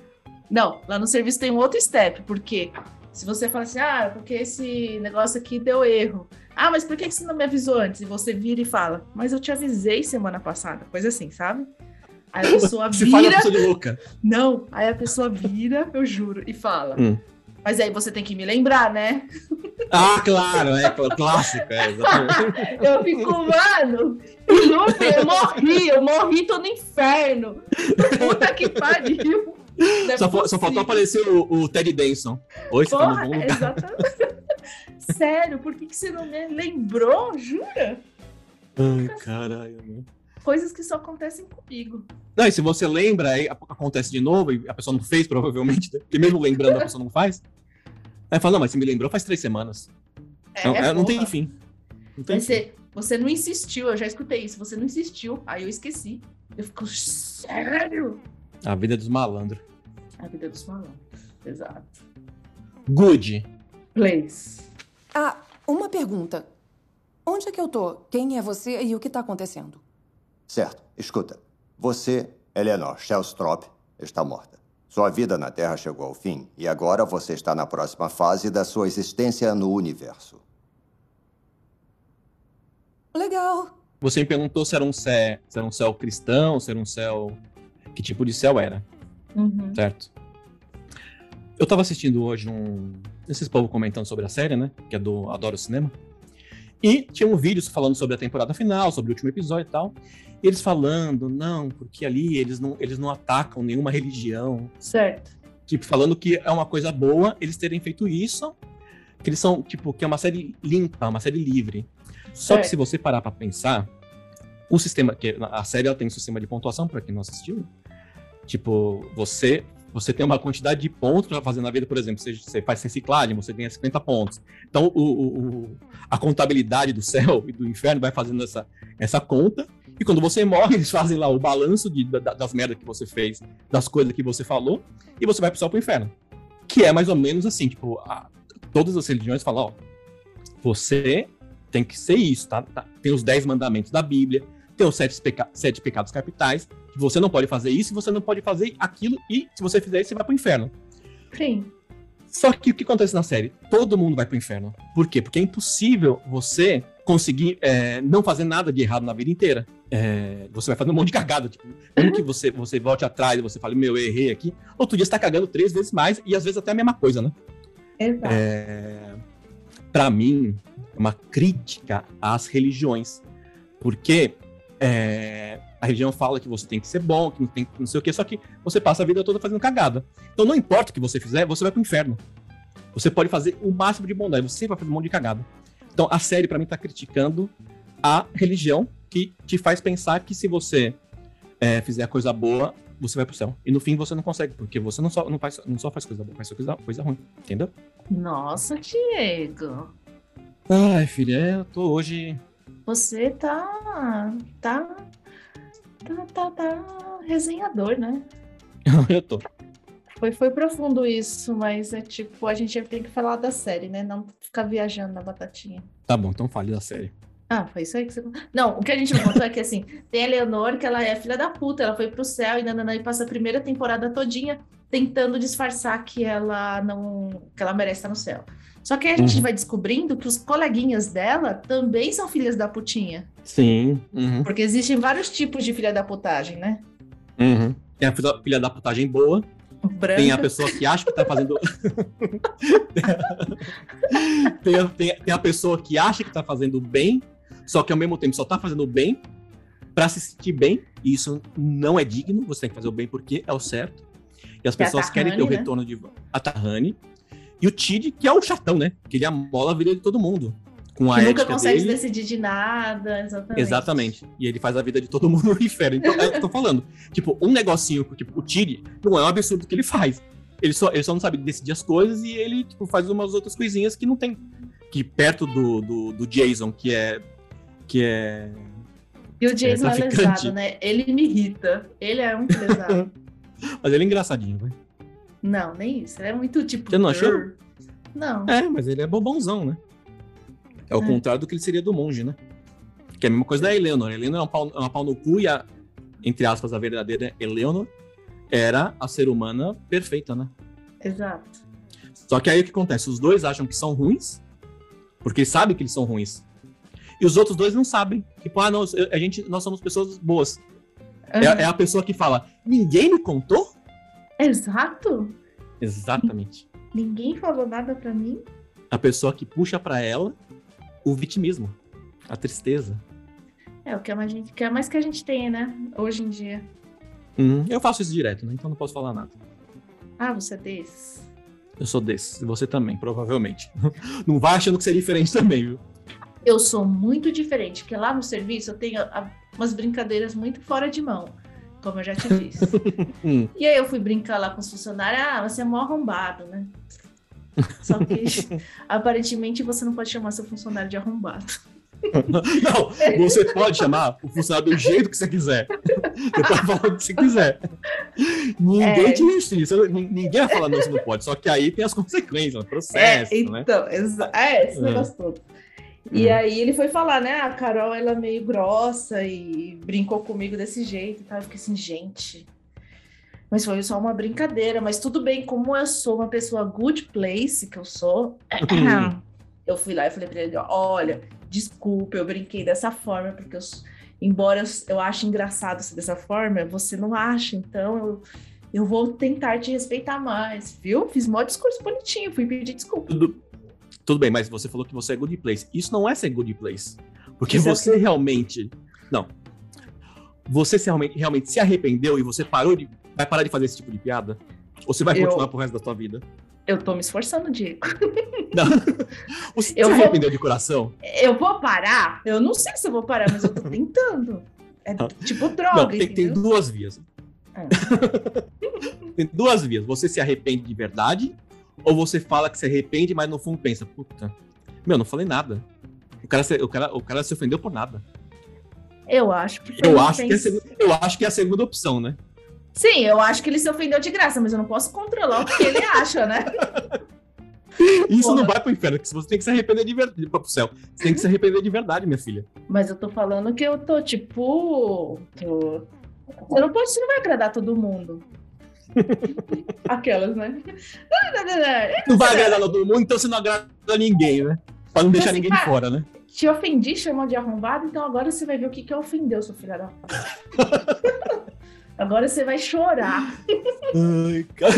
Não, lá no serviço tem um outro step, porque se você fala assim, ah, porque esse negócio aqui deu erro. Ah, mas por que você não me avisou antes? E você vira e fala, mas eu te avisei semana passada, coisa assim, sabe? Aí a <laughs> pessoa Se fala vira. pessoa de louca. Não, aí a pessoa vira, eu juro, e fala. Hum. Mas aí você tem que me lembrar, né? Ah, claro, é cl- clássico, é, exatamente. <laughs> Eu fico, mano, eu morri, eu morri, tô no inferno. Puta que pariu. É Só, só faltou aparecer o, o Ted Denson. Oi, você tá no Porra, bom lugar. exatamente. <laughs> Sério, por que, que você não me lembrou? Jura? Ai, caralho, mano. Coisas que só acontecem comigo. Não, e se você lembra, aí acontece de novo e a pessoa não fez, provavelmente, né? porque mesmo lembrando a pessoa não faz. Aí fala, não, mas você me lembrou faz três semanas. É, não, é, não tem fim. Não tem Mas fim. Você, você não insistiu, eu já escutei isso. Você não insistiu, aí eu esqueci. Eu fico, sério? A vida dos malandros. A vida dos malandros. Exato. Good. Place. Ah, uma pergunta. Onde é que eu tô? Quem é você e o que tá acontecendo? Certo. Escuta. Você, Eleanor Shellstrop, está morta. Sua vida na Terra chegou ao fim e agora você está na próxima fase da sua existência no universo. Legal. Você me perguntou se era um céu, se era um céu cristão, se era um céu. Que tipo de céu era, Uhum. certo? Eu tava assistindo hoje um. Esses povos comentando sobre a série, né? Que é do Adoro Cinema. E tinha um vídeo falando sobre a temporada final, sobre o último episódio e tal. E eles falando, não, porque ali eles não, eles não atacam nenhuma religião. Certo. Tipo, falando que é uma coisa boa eles terem feito isso. Que eles são, tipo, que é uma série limpa, uma série livre. Só que Certo. se você parar pra pensar, o sistema, que a série ela tem um sistema de pontuação, pra quem não assistiu. Tipo, você você tem uma quantidade de pontos pra fazer na vida, por exemplo, você, você faz reciclagem, você ganha 50 pontos. Então, o, o- a contabilidade do céu <laughs> e do inferno vai fazendo essa, essa conta, e quando você morre, <laughs> eles fazem lá o balanço de, da- das merdas que você fez, das coisas que você falou, e você vai pro céu pro inferno. Que é mais ou menos assim, tipo, a- todas as religiões falam, ó, você tem que ser isso, tá? Tá. Tem os dez mandamentos da Bíblia, tem os sete, peca- sete pecados capitais, você não pode fazer isso, você não pode fazer aquilo, e se você fizer isso, você vai pro inferno. Sim. Só que o que acontece na série? Todo mundo vai pro inferno. Por quê? Porque é impossível você conseguir é, não fazer nada de errado na vida inteira. É, você vai fazer um monte de cagada. Tipo, como que você, você volte atrás e você fala, meu, eu errei aqui. Outro dia você tá cagando três vezes mais e às vezes até a mesma coisa, né? Exato. é, para mim, é uma crítica às religiões. Porque é, A religião fala que você tem que ser bom, que não tem que não sei o quê, só que você passa a vida toda fazendo cagada. Então não importa o que você fizer, você vai pro inferno. Você pode fazer o máximo de bondade, você sempre vai fazer um monte de cagada. Então a série, pra mim, tá criticando a religião que te faz pensar que se você é, fizer a coisa boa, você vai pro céu. E no fim você não consegue, porque você não só, não faz, não só faz coisa boa, faz coisa, coisa ruim. Entendeu? Nossa, Diego. Ai, filha, eu tô hoje. Você tá. tá. Tá, tá, tá resenhador, né? <laughs> eu tô. Foi, foi profundo isso, mas é tipo, a gente tem que falar da série, né? Não ficar viajando na batatinha. Tá bom, então fale da série. Ah, foi isso aí que você. Não, o que a gente contou é que assim, <laughs> tem a Leonor, que ela é filha da puta, ela foi pro céu e nananã, e passa a primeira temporada todinha tentando disfarçar que ela não. que ela merece estar no céu. Só que aí a gente Uhum. vai descobrindo que os coleguinhas dela também são filhas da putinha. Sim. Uhum. Porque existem vários tipos de filha da putagem, né? Uhum. Tem a filha, da putagem boa, Branca. tem a pessoa que acha que tá fazendo. <laughs> tem, a, tem- tem a pessoa que acha que tá fazendo bem, só que ao mesmo tempo só tá fazendo bem pra se sentir bem, e isso não é digno, você tem que fazer o bem porque é o certo. E as Que é pessoas querem ter o né? retorno de a Tahani. E o Tid, que é o chatão, né? Que ele amola a vida de todo mundo. Com a que nunca consegue dele. decidir de nada, exatamente. Exatamente. E ele faz a vida de todo <laughs> mundo no inferno. Então, é eu tô falando. Tipo, um negocinho, tipo, o Tiri, não é um absurdo que ele faz. Ele só, ele só não sabe decidir as coisas e ele, tipo, faz umas outras coisinhas que não tem. Que perto do, do, do Jason, que é. Que é. E o Jason é, traficante. lesado, né? Ele me irrita. Ele é muito lesado. <laughs> Mas ele é engraçadinho, vai. não, nem isso. Ele é muito tipo. Você não achou? Não. É, mas ele é bobãozão, né? É o É. contrário do que ele seria do monge, né? Que é a mesma coisa da Eleanor. Eleanor é uma pau, é uma pau no cu e a, entre aspas, a verdadeira Eleanor era a ser humana perfeita, né? Exato. Só que aí o que acontece? Os dois acham que são ruins, porque sabem que eles são ruins. E os outros dois não sabem. Tipo, ah, não, a gente, nós somos pessoas boas. É, é a pessoa que fala, ninguém me contou? Exato. Exatamente. Ninguém falou nada pra mim. A pessoa que puxa pra ela o vitimismo, a tristeza. É o que a gente que é mais que a gente tem, né? Hoje em dia. Uhum. Eu faço isso direto, né? Então não posso falar nada. Ah, você é desses. Eu sou desses. E você também, provavelmente. <laughs> Não vai achando que você é diferente também, viu? Eu sou muito diferente, porque lá no serviço eu tenho a- umas brincadeiras muito fora de mão, como eu já te disse. <laughs> Hum. E aí eu fui brincar lá com os funcionários, ah, você é mó arrombado, né? Só que <laughs> aparentemente você não pode chamar seu funcionário de arrombado. Não, você pode chamar o funcionário do jeito que você quiser. Você pode falar o que você quiser. Ninguém É. te restringe. Ninguém vai falar não, você não pode. Só que aí tem as consequências, processo, é, né? então, é, esse É. negócio todo. E Uhum. aí ele foi falar, né? A Carol, ela é meio grossa e brincou comigo desse jeito e tal. Eu fiquei assim, gente. Mas foi só uma brincadeira. Mas tudo bem, como eu sou uma pessoa good place, que eu sou, Uhum. eu fui lá e falei pra ele: olha, desculpa, eu brinquei dessa forma, porque eu, embora eu, eu ache engraçado ser dessa forma, você não acha, então eu, eu vou tentar te respeitar mais, viu? Fiz mó discurso bonitinho, fui pedir desculpa. Tudo, tudo bem, mas você falou que você é good place. Isso não é ser good place. Porque é você realmente. Não. Você se realmente, realmente se arrependeu e você parou de. Vai parar de fazer esse tipo de piada? Ou você vai Eu- continuar pro resto da sua vida? Eu tô me esforçando, Diego. Não. <laughs> Você Eu se vou- arrependeu de coração? Eu vou parar? Eu não sei se eu vou parar, mas eu tô tentando. É tipo droga, Não, tem, tem duas vias. É. <laughs> tem duas vias. Você se arrepende de verdade, ou você fala que se arrepende, mas no fundo pensa, puta, meu, não falei nada. O cara se, o cara, o cara se ofendeu por nada. Eu acho que Eu acho, que é eu acho que é a segunda opção, né? Sim, eu acho que ele se ofendeu de graça, mas eu não posso controlar o que ele acha, né? <laughs> Isso Porra. não vai pro inferno, que você tem que se arrepender de verdade. Pro céu. Você tem que se arrepender de verdade, minha filha. Mas eu tô falando que eu tô, tipo. tô- Você não pode, você não vai agradar todo mundo. <laughs> Aquelas, né? Não, vai agradar todo mundo, então você não agrada ninguém, né? Pra não deixar Mas, ninguém de fora, né? Te ofendi, chamou de arrombado, então agora você vai ver o que, que ofendeu, seu filho da. <laughs> Agora você vai chorar. Ai, cara.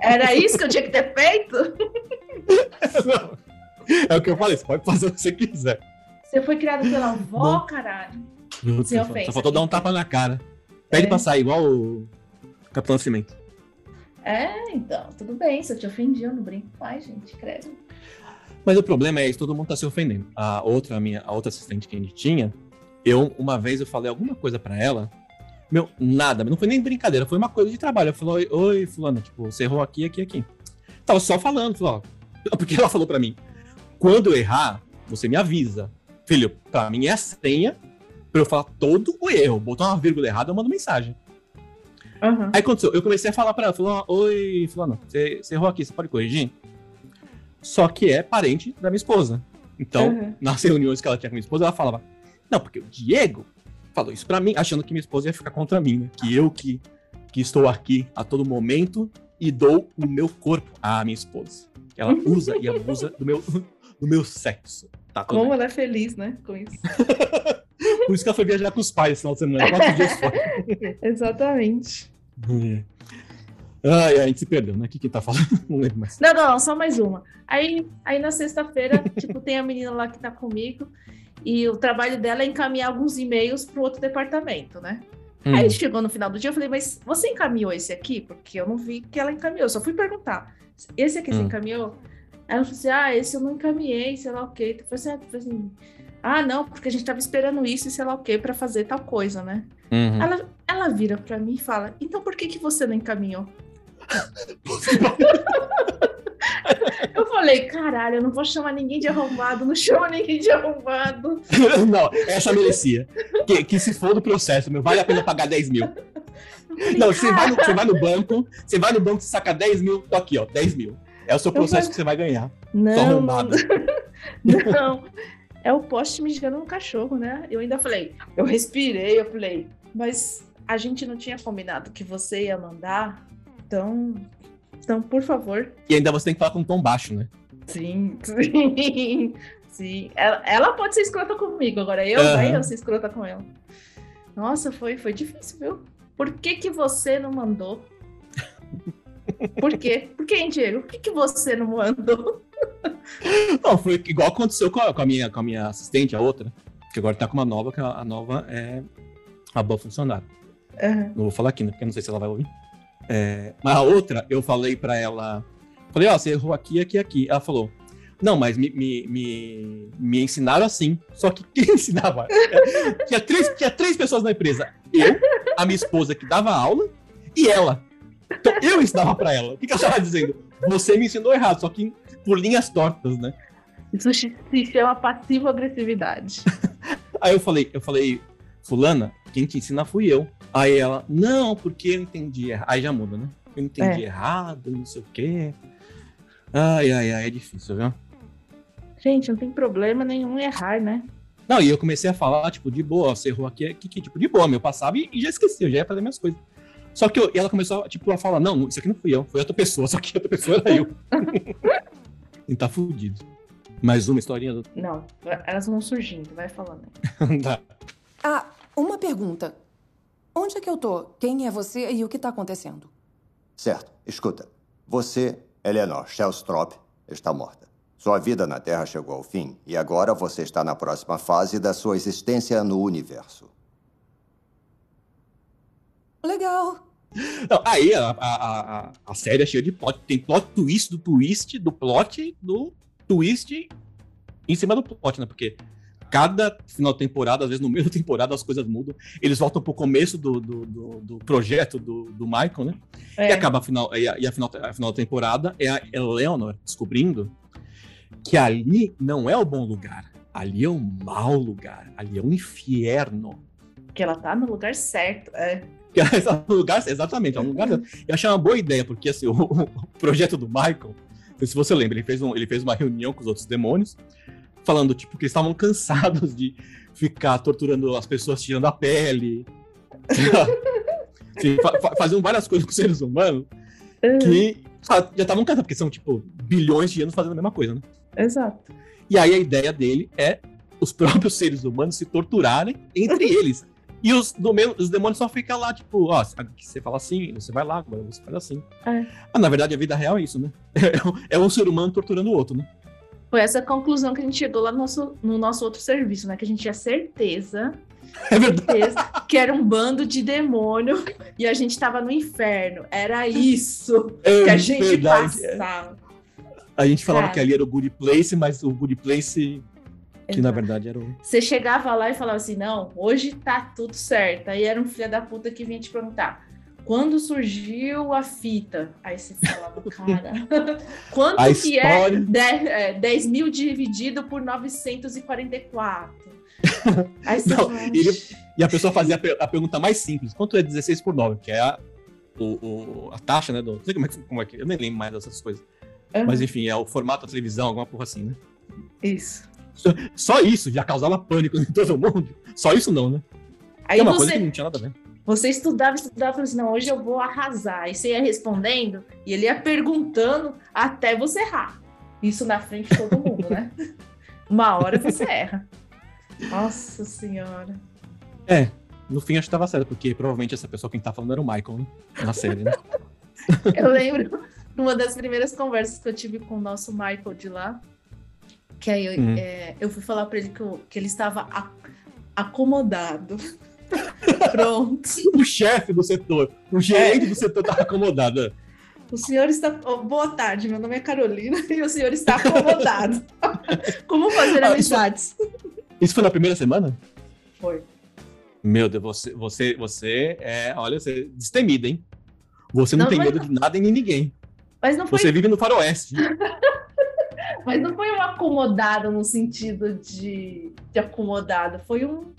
Era isso que eu tinha que ter feito? Não. É o que eu falei, você pode fazer o que você quiser. Você foi criado pela avó, caralho. Putz, Sem só-. Só faltou dar um tapa na cara. Pede É. pra sair igual o Capitão Cimento. É, então, tudo bem. Se eu te ofendi, eu não brinco mais, gente. Credo. Mas o problema é isso, todo mundo tá se ofendendo. A outra, a minha, a outra assistente que a gente tinha, eu, uma vez eu falei alguma coisa pra ela, meu, nada, não foi nem brincadeira, foi uma coisa de trabalho. Eu falei, oi, fulano, tipo, você errou aqui, aqui, aqui. Tava só falando, falou, ó, <laughs> porque ela falou pra mim, quando eu errar, você me avisa. Filho, pra mim é a senha pra eu falar todo o erro. Botou uma vírgula errada, eu mando mensagem. Aham. Aí aconteceu, eu comecei a falar pra ela, falou, oi, fulano, você, você errou aqui, você pode corrigir? Só que é parente da minha esposa. Então, Uhum. nas reuniões que ela tinha com minha esposa, ela falava, não, porque o Diego falou isso pra mim, achando que minha esposa ia ficar contra mim, né? Que eu que, que estou aqui a todo momento e dou o meu corpo à minha esposa. Ela <laughs> usa e abusa do meu, do meu sexo. Tá Como bem. ela é feliz, né? Com isso. <laughs> Por isso que ela foi viajar com os pais esse final de semana, quatro dias fora. <laughs> Exatamente. Ai, ai, a gente se perdeu, né? O que que tá falando? Não lembro mais. Não, não, só mais uma. Aí, aí na sexta-feira, tipo, tem a menina lá que tá comigo e o trabalho dela é encaminhar alguns e-mails pro outro departamento, né? Hum. Aí chegou no final do dia, eu falei, mas você encaminhou esse aqui? Porque eu não vi que ela encaminhou, só fui perguntar. Esse aqui você Hum. encaminhou? Aí ela falou assim, ah, esse eu não encaminhei, sei lá o quê. Eu falei assim, ah, eu falei assim, ah, não, porque a gente tava esperando isso e sei lá o quê pra fazer tal coisa, né? Uhum. Ela, ela vira pra mim e fala, então por que que você não encaminhou? <laughs> <laughs> <laughs> Eu falei, caralho, eu não vou chamar ninguém de arrombado, não chama ninguém de arrombado. <laughs> não, essa merecia. Que, que se for do processo, meu, vale a pena pagar 10 mil. Não, você vai, no, "Cara, você vai no banco, você vai no banco, você saca 10 mil, tô aqui, ó, 10 mil. É o seu processo que você vai ganhar. Não, não, arrombado. <laughs> não. É o poste mijando no cachorro, né? Eu ainda falei, eu respirei, eu falei, mas a gente não tinha combinado que você ia mandar, então, então por favor. E ainda você tem que falar com um tom baixo, né? Sim, <laughs> sim, sim. Ela, ela pode ser escrota comigo, agora eu, Aham. vai eu ser escrota com ela. Nossa, foi, foi difícil, viu? Por que que você não mandou? <laughs> Por quê? Por que, hein, Diego? Por que, que você não mandou? Não, foi igual aconteceu com a, com a minha, com a minha assistente, a outra, que agora tá com uma nova, que a, a nova é a boa funcionária. Aham. Não vou falar aqui, né? Porque eu não sei se ela vai ouvir. É, mas a outra, eu falei pra ela. Falei, ó, você errou aqui, aqui, aqui. Ela falou. Não, mas me, me, me, me ensinaram assim. Só que quem <laughs> ensinava? tinha, três, tinha três pessoas na empresa. Eu, a minha esposa que dava aula e ela. Então eu ensinava pra ela. O que, que ela estava dizendo? Você me ensinou errado, só que por linhas tortas, né? Isso se chama passivo-agressividade. <laughs> Aí eu falei, eu falei, fulana, quem te ensina fui eu. Aí ela, não, porque eu entendi errado. Aí já muda, né? Eu entendi É. errado, não sei o quê. Ai, ai, ai, é difícil, viu? Gente, não tem problema nenhum em errar, né? Não, e eu comecei a falar, tipo, de boa, você errou aqui, aqui, aqui, tipo, de boa, meu, eu passava e, e já esqueci, eu já ia fazer minhas coisas. Só que eu- e ela começou, tipo, a falar, não, isso aqui não fui eu, foi outra pessoa, <laughs> só que outra pessoa era eu. <laughs> e tá fudido. Mais uma historinha do... Não, elas vão surgindo, vai falando. <laughs> Tá. Ah, uma pergunta. Onde é que eu tô? Quem é você e o que tá acontecendo? Certo. Escuta. Você, Eleanor Shellstrop, está morta. Sua vida na Terra chegou ao fim e agora você está na próxima fase da sua existência no universo. Legal. Não, aí a, a, a, a série é cheia de plot, tem plot twist do twist, do plot, do twist em cima do plot, né? Porque cada final de temporada, às vezes no meio da temporada, as coisas mudam. Eles voltam pro começo do, do, do, do projeto do, do Michael, né? É, E acaba a final, e a, e a final, a final da temporada é a Eleanor descobrindo que ali não é o bom lugar. Ali é um mau lugar. Ali é um inferno. que ela tá no lugar certo. É. Que é um lugar, exatamente, é um lugar. Eu achei uma boa ideia, porque assim, <laughs> o, o projeto do Michael, se você lembra, ele fez, um, ele fez uma reunião com os outros demônios, falando, tipo, que eles estavam cansados de ficar torturando as pessoas, tirando a pele. Assim, fa- fa- faziam várias coisas com os seres humanos que sabe, já estavam cansados, porque são, tipo, bilhões de anos fazendo a mesma coisa, né? Exato. E aí a ideia dele é os próprios <laughs> seres humanos se torturarem entre <laughs> eles. E os, os demônios só ficam lá, tipo, ó, você fala assim, você vai lá, agora você faz assim. É. Ah, na verdade, a vida real é isso, né? <laughs> É, um- é um ser humano torturando o outro, né? Foi essa conclusão que a gente chegou lá no nosso, no nosso outro serviço, né? Que a gente tinha certeza É verdade. Que era um bando de demônio e a gente tava no inferno. Era isso É que a gente verdade. passava. A gente falava Cara. que ali era o Good Place, mas o Good Place, que na verdade era o. Você chegava lá e falava assim: não, hoje tá tudo certo. Aí era um filho da puta que vinha te perguntar. Quando surgiu a fita? Aí você falava, <laughs> cara, <laughs> quanto A que é história. 10, é 10 mil dividido por 944? <laughs> Aí você Não, ele- E a pessoa fazia a, per- a pergunta mais simples: quanto é 16 por 9? Que é a, o, o- a taxa, né? Do, não sei como é, que- como é que. Eu nem lembro mais dessas coisas. "Aham, Mas enfim, é o formato da televisão, alguma porra assim, né? Isso. Só isso já causava pânico em todo mundo. Só isso não, né? Aí é uma coisa você, que não tinha nada a ver. Você estudava, estudava, falava assim: não, hoje eu vou arrasar. E você ia respondendo, e ele ia perguntando até você errar. Isso na frente de todo mundo, né? <laughs> Uma hora você erra. Nossa senhora. É, no fim acho que tava certo, porque provavelmente essa pessoa quem tá falando era o Michael, né? Na série, né? <laughs> Eu lembro uma das primeiras conversas que eu tive com o nosso Michael de lá, que aí eu, Hum. é, eu fui falar para ele que, eu- que ele estava a- acomodado. <laughs> Pronto. o chefe do setor, o gerente do setor tava acomodado. O senhor está. oh, boa tarde, meu nome é Carolina <laughs> e o senhor está acomodado. <laughs> Como fazer Ah, amizades? Isso foi na primeira semana? Foi. Meu Deus, você, você, você é, olha, você é destemida, hein? Você não, Não, tem medo de nada e nem ninguém. Mas não foi, Você vive no faroeste. mas não foi um acomodado no sentido de, de acomodado. Foi um.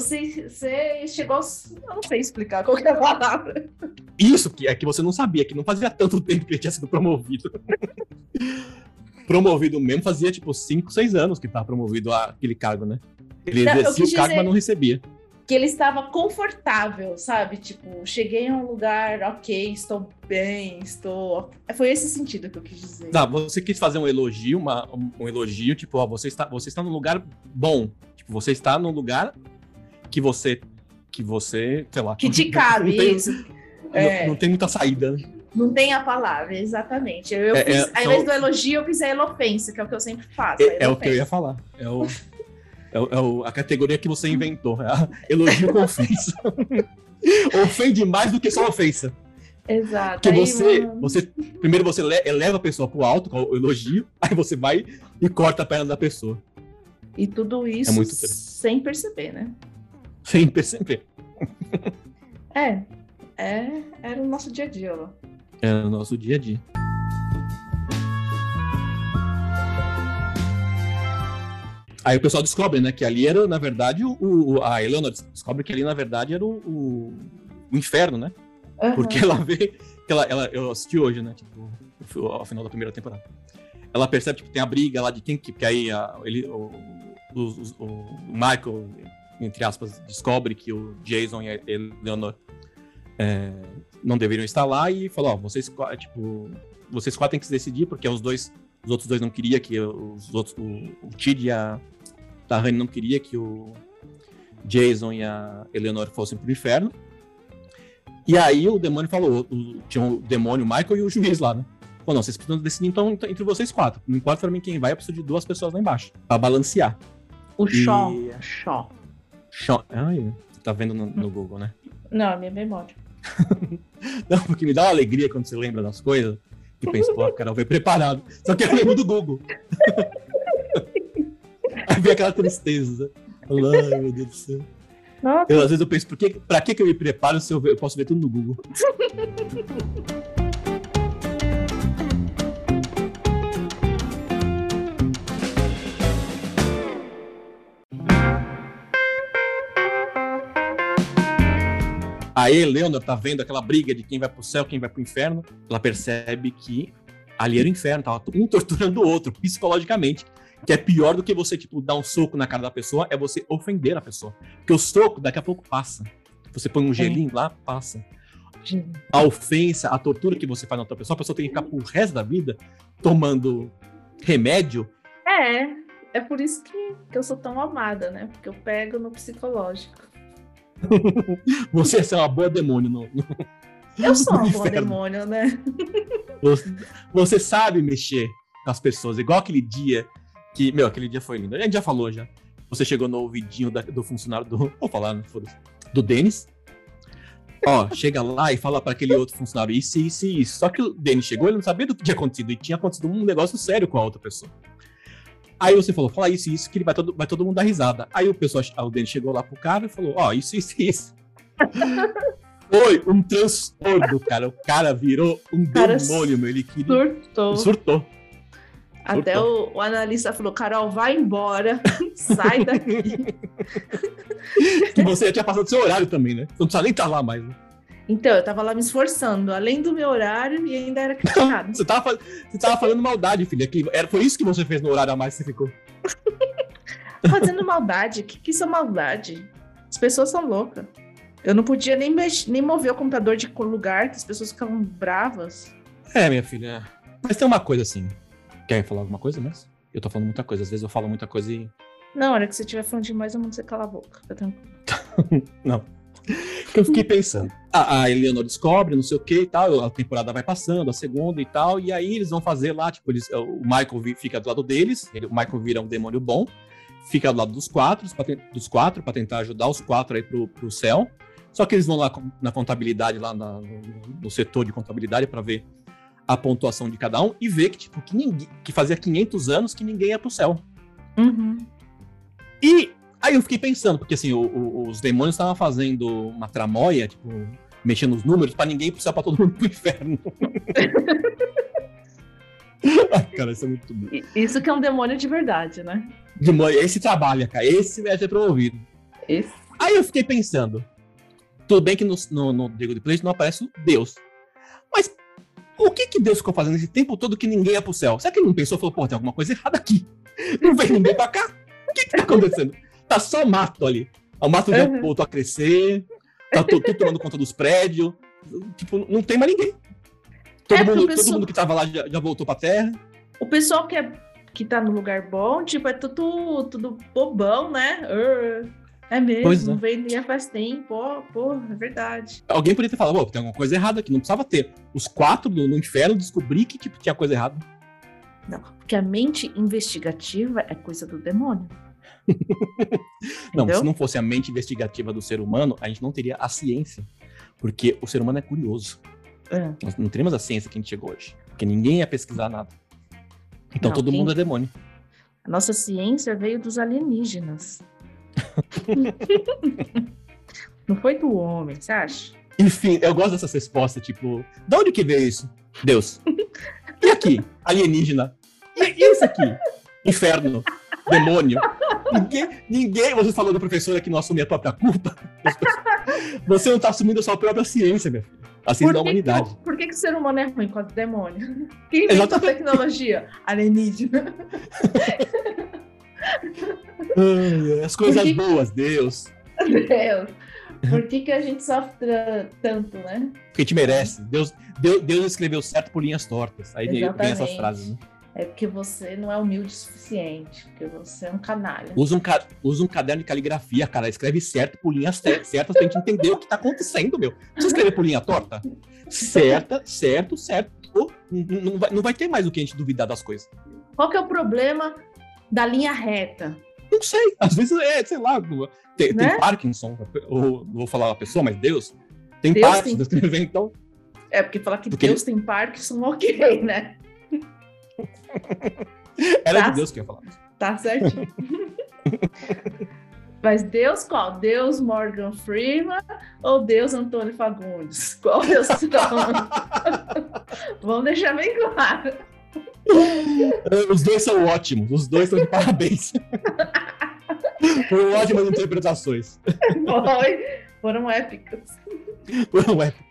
Você, você chegou aos. Eu não sei explicar qual é a palavra. Isso que é que você não sabia, que não fazia tanto <laughs> tempo que ele tinha sido promovido. promovido mesmo fazia tipo 5, 6 anos que tava promovido àquele cargo, né? Ele Não, exercia o cargo, mas não recebia. que ele estava confortável, sabe? Tipo, cheguei a um lugar, ok, estou bem, estou. Foi esse sentido que eu quis dizer. Tá, você quis fazer um elogio, uma- um, um elogio, tipo, ó, você está, você está num lugar bom. Tipo, você está num lugar que você, que você, sei lá. Que te não cabe, tem- isso. Não, É. não tem muita saída. né? Não tem a palavra, exatamente. Eu, eu É, fiz, é, ao são- invés do elogio, eu fiz a elofência, que é o que eu sempre faço. É, é o que eu ia falar. É, o, é, o- é o- a categoria que você inventou. É elogio com ofensa. <laughs> Ofende mais do que só ofensa. Exato. Porque você, mano, você. Primeiro você le- eleva a pessoa pro alto com o elogio, aí você vai e corta a perna da pessoa. E tudo isso É sem perceber, né? Sem perceber. É, é. Era o nosso dia a dia lá. É o nosso dia a dia. Aí o pessoal descobre, né, que ali era, na verdade, o, o- a Eleanor descobre que ali, na verdade, era o, o, o inferno, né? Aham. Porque ela vê. Que ela, ela, eu assisti hoje, né? Tipo, ao final da primeira temporada. Ela percebe que tem a briga lá de quem que. Porque aí a- ele, o, o- o Michael, entre aspas, descobre que o Jason e a Eleanor é, não deveriam estar lá e falou: Ó, vocês, qua- tipo, vocês quatro têm que se decidir, porque os dois. Os outros dois não queriam que os outros. O, o Tid e a Tahani não queria que o Jason e a Eleanor fossem pro inferno. E aí o demônio falou, o- tinha o demônio, o Michael e o juiz lá, né? Falou, não, vocês precisam decidir então entre vocês quatro. Não importa pra mim quem vai, eu preciso de duas pessoas lá embaixo. Pra balancear. O E- Shaw. Shaw. Sean- Ai, tá vendo no, no Google, né? Não, a minha memória. <laughs> Não, porque me dá uma alegria quando você lembra das coisas. E pensa, pô, o cara veio preparado. Só que eu lembro do Google. <laughs> Aí vem aquela tristeza. Ai, meu Deus do céu. Nossa. Eu, às vezes eu penso, por que, pra que, que eu me preparo se eu, ver- eu posso ver tudo no Google? <laughs> Aí Leonor tá vendo aquela briga de quem vai pro céu, quem vai pro inferno. Ela percebe que ali era o inferno, tava um torturando o outro psicologicamente. Que é pior do que você, tipo, dar um soco na cara da pessoa, é você ofender a pessoa. Porque o soco daqui a pouco passa. Você põe um gelinho lá, passa. A ofensa, a tortura que você faz na outra pessoa, a pessoa tem que ficar pro resto da vida tomando remédio. É, é por isso que, que eu sou tão amada, né? Porque eu pego no psicológico. Você é uma boa demônio. No- Eu sou uma boa demônio, né? Você, você sabe mexer com as pessoas. Igual aquele dia que. Meu, aquele dia foi lindo. A gente já falou já. você chegou no ouvidinho da- do funcionário do. <laughs> Vou falar, né? Foda-se. Do Denis. Ó, chega lá e fala pra aquele outro funcionário isso, isso e isso. Só que o Denis chegou, ele não sabia do que tinha acontecido. E tinha acontecido um negócio sério com a outra pessoa. Aí você falou, fala isso e isso, que ele vai todo, vai todo mundo dar risada. Aí o pessoal, o Denis chegou lá pro cara e falou, ó, isso, isso e isso. <laughs> Foi um transtorno, cara. O cara virou um Cara, demônio, meu. Ele queria. Surtou. Surtou. Até o, o analista falou: Carol, vai embora, <laughs> sai daqui. <laughs> Que você já tinha passado seu horário também, né? Você não precisa nem estar lá mais. Né? Então, eu tava lá me esforçando, além do meu horário, e ainda era criticado. <laughs> Você tava, você tava fazendo maldade, filha. Que era, foi isso que você fez no horário a mais que você ficou. <laughs> Fazendo maldade? O que, que isso é maldade? As pessoas são loucas. Eu não podia nem, mex- nem mover o computador de lugar, que as pessoas ficavam bravas. É, minha filha. Mas tem uma coisa assim. Quer falar alguma coisa mesmo? Eu tô falando muita coisa. Às vezes eu falo muita coisa e. Na hora que você estiver falando demais, eu mando você calar a boca. Tá tranquilo. <laughs> Não. Que eu fiquei pensando. A, a Eleanor descobre, não sei o que e tal. A temporada vai passando, a segunda e tal. E aí eles vão fazer lá, tipo, eles, o Michael fica do lado deles. ele- o Michael vira um demônio bom. Fica do lado dos quatro, dos quatro, pra tentar ajudar os quatro aí pro, pro céu. Só que eles vão lá na contabilidade, lá na- no, no setor de contabilidade, pra ver a pontuação de cada um e ver que, tipo, que, ninguém, que fazia 500 anos que ninguém ia pro céu. Uhum. E aí eu fiquei pensando, porque assim, o- o- os demônios estavam fazendo uma tramóia, tipo, mexendo os números pra ninguém céu, pra todo mundo pro inferno. <laughs> Ai, cara, isso é muito bom. Isso que é um demônio de verdade, né? Demônio, esse trabalha, cara. Esse vai ser promovido. Esse. Aí eu fiquei pensando. Tudo bem que no, no, no The Good Place não aparece o Deus. Mas o que que Deus ficou fazendo esse tempo todo que ninguém ia pro céu? Será que ele não pensou e falou, pô, tem alguma coisa errada aqui? Não vem ninguém pra cá? O que que tá acontecendo? Tá só mato ali. O mato já Uhum. voltou a crescer, tá tu- tudo tomando conta dos prédios. Tipo, não tem mais ninguém. Todo, É, mundo, pessoal- todo mundo que tava lá já, já voltou pra terra. O pessoal que, é, que tá no lugar bom, tipo, é tudo, tudo bobão, né? Uh, É mesmo, Pois é. não vendia faz tempo, pô, é verdade. Alguém poderia ter falado, pô, tem alguma coisa errada aqui, não precisava ter. Os quatro no, no inferno descobri que tipo, tinha coisa errada. Não, porque a mente investigativa é coisa do demônio. <laughs> Não, se não fosse a mente investigativa do ser humano, a gente não teria a ciência. Porque o ser humano é curioso. É. Nós não teríamos a ciência que a gente chegou hoje. Porque ninguém ia pesquisar nada. Então Não, todo quem- mundo é demônio. A nossa ciência veio dos alienígenas. <laughs> não foi do homem, você acha? Enfim, eu gosto dessas respostas, tipo, de onde que veio isso? Deus. E aqui? Alienígena. E isso aqui? Inferno. Demônio. Ninguém, ninguém, você falou da professora que não assume a própria culpa. Você não tá assumindo a sua própria ciência, meu filho. A ciência da humanidade. Que, por que, que o ser humano é ruim com o demônio? Quem inventou a Exatamente. tecnologia? Alienígena. Ai, As coisas que- boas, Deus. Deus. Por que, que a gente sofre tanto, né? Porque a gente merece. Deus, Deus, Deus escreveu certo por linhas tortas. Aí vem essas Exatamente. frases, né? É porque você não é humilde o suficiente, porque você é um canalha. Usa um, ca- usa um caderno de caligrafia, cara. Escreve certo por linhas cer- certas pra gente entender o que tá acontecendo, meu. Você escrever por linha torta? Certa, certo, certo. Não, vai, não vai ter mais o que a gente duvidar das coisas. Qual que é o problema da linha reta? Não sei. Às vezes é, sei lá. Tem, Né? tem Parkinson, ou vou falar a pessoa, mas Deus. Tem Deus Parkinson, tem- <laughs> então. É porque falar que Porque Deus tem Parkinson, <laughs> ok, né? <laughs> Era Tá. de Deus que ia falar. Tá certinho. <laughs> Mas Deus qual? Deus Morgan Freeman ou Deus Antônio Fagundes? Qual Deus são? <laughs> Vamos deixar bem claro. Os dois são ótimos, os dois estão de parabéns. Foram ótimas interpretações. Foi. Foram épicas. Foram épicas.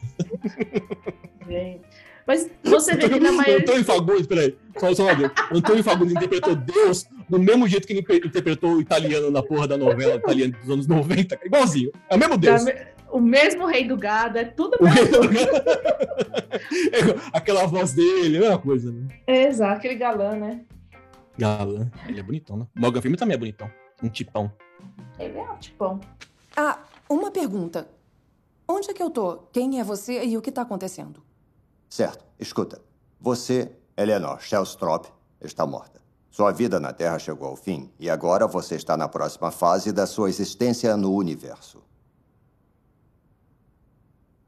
Gente. Mas você vê que na O maioria. Antônio Fagundes, peraí, só, só uma vez. O Antônio Fagundes interpretou Deus do mesmo jeito que ele interpretou o italiano na porra da novela italiana dos anos 90. Igualzinho. É o mesmo Deus. O mesmo rei do gado, é tudo O mesmo. <laughs> Aquela voz dele, é uma coisa, né? Exato, aquele galã, né? Galã. Ele é bonitão, né? Morgan Freeman também é bonitão. Um tipão. Ele é um tipão. Ah, uma pergunta. Onde é que eu tô? Quem é você e o que tá acontecendo? Certo. Escuta. Você, Eleanor Shellstrop, está morta. Sua vida na Terra chegou ao fim e agora você está na próxima fase da sua existência no universo.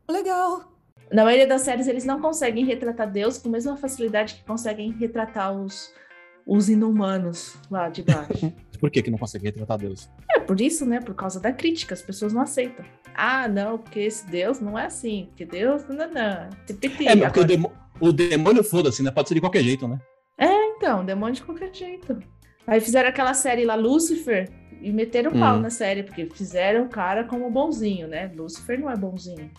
Legal. Na maioria das séries, eles não conseguem retratar Deus com a mesma facilidade que conseguem retratar os, os inumanos lá de baixo. <laughs> Por que, que não consegue retratar Deus? É por isso, né? Por causa da crítica, as pessoas não aceitam. Ah, não, porque esse Deus não é assim. Porque Deus, não, não. Tipiti, É, porque o, demônio foda-se, né? Pode ser de qualquer jeito, né? Então, demônio de qualquer jeito. Aí fizeram aquela série lá, Lucifer, e meteram pau Hum. na série, porque fizeram o cara como bonzinho, né? Lucifer não é bonzinho.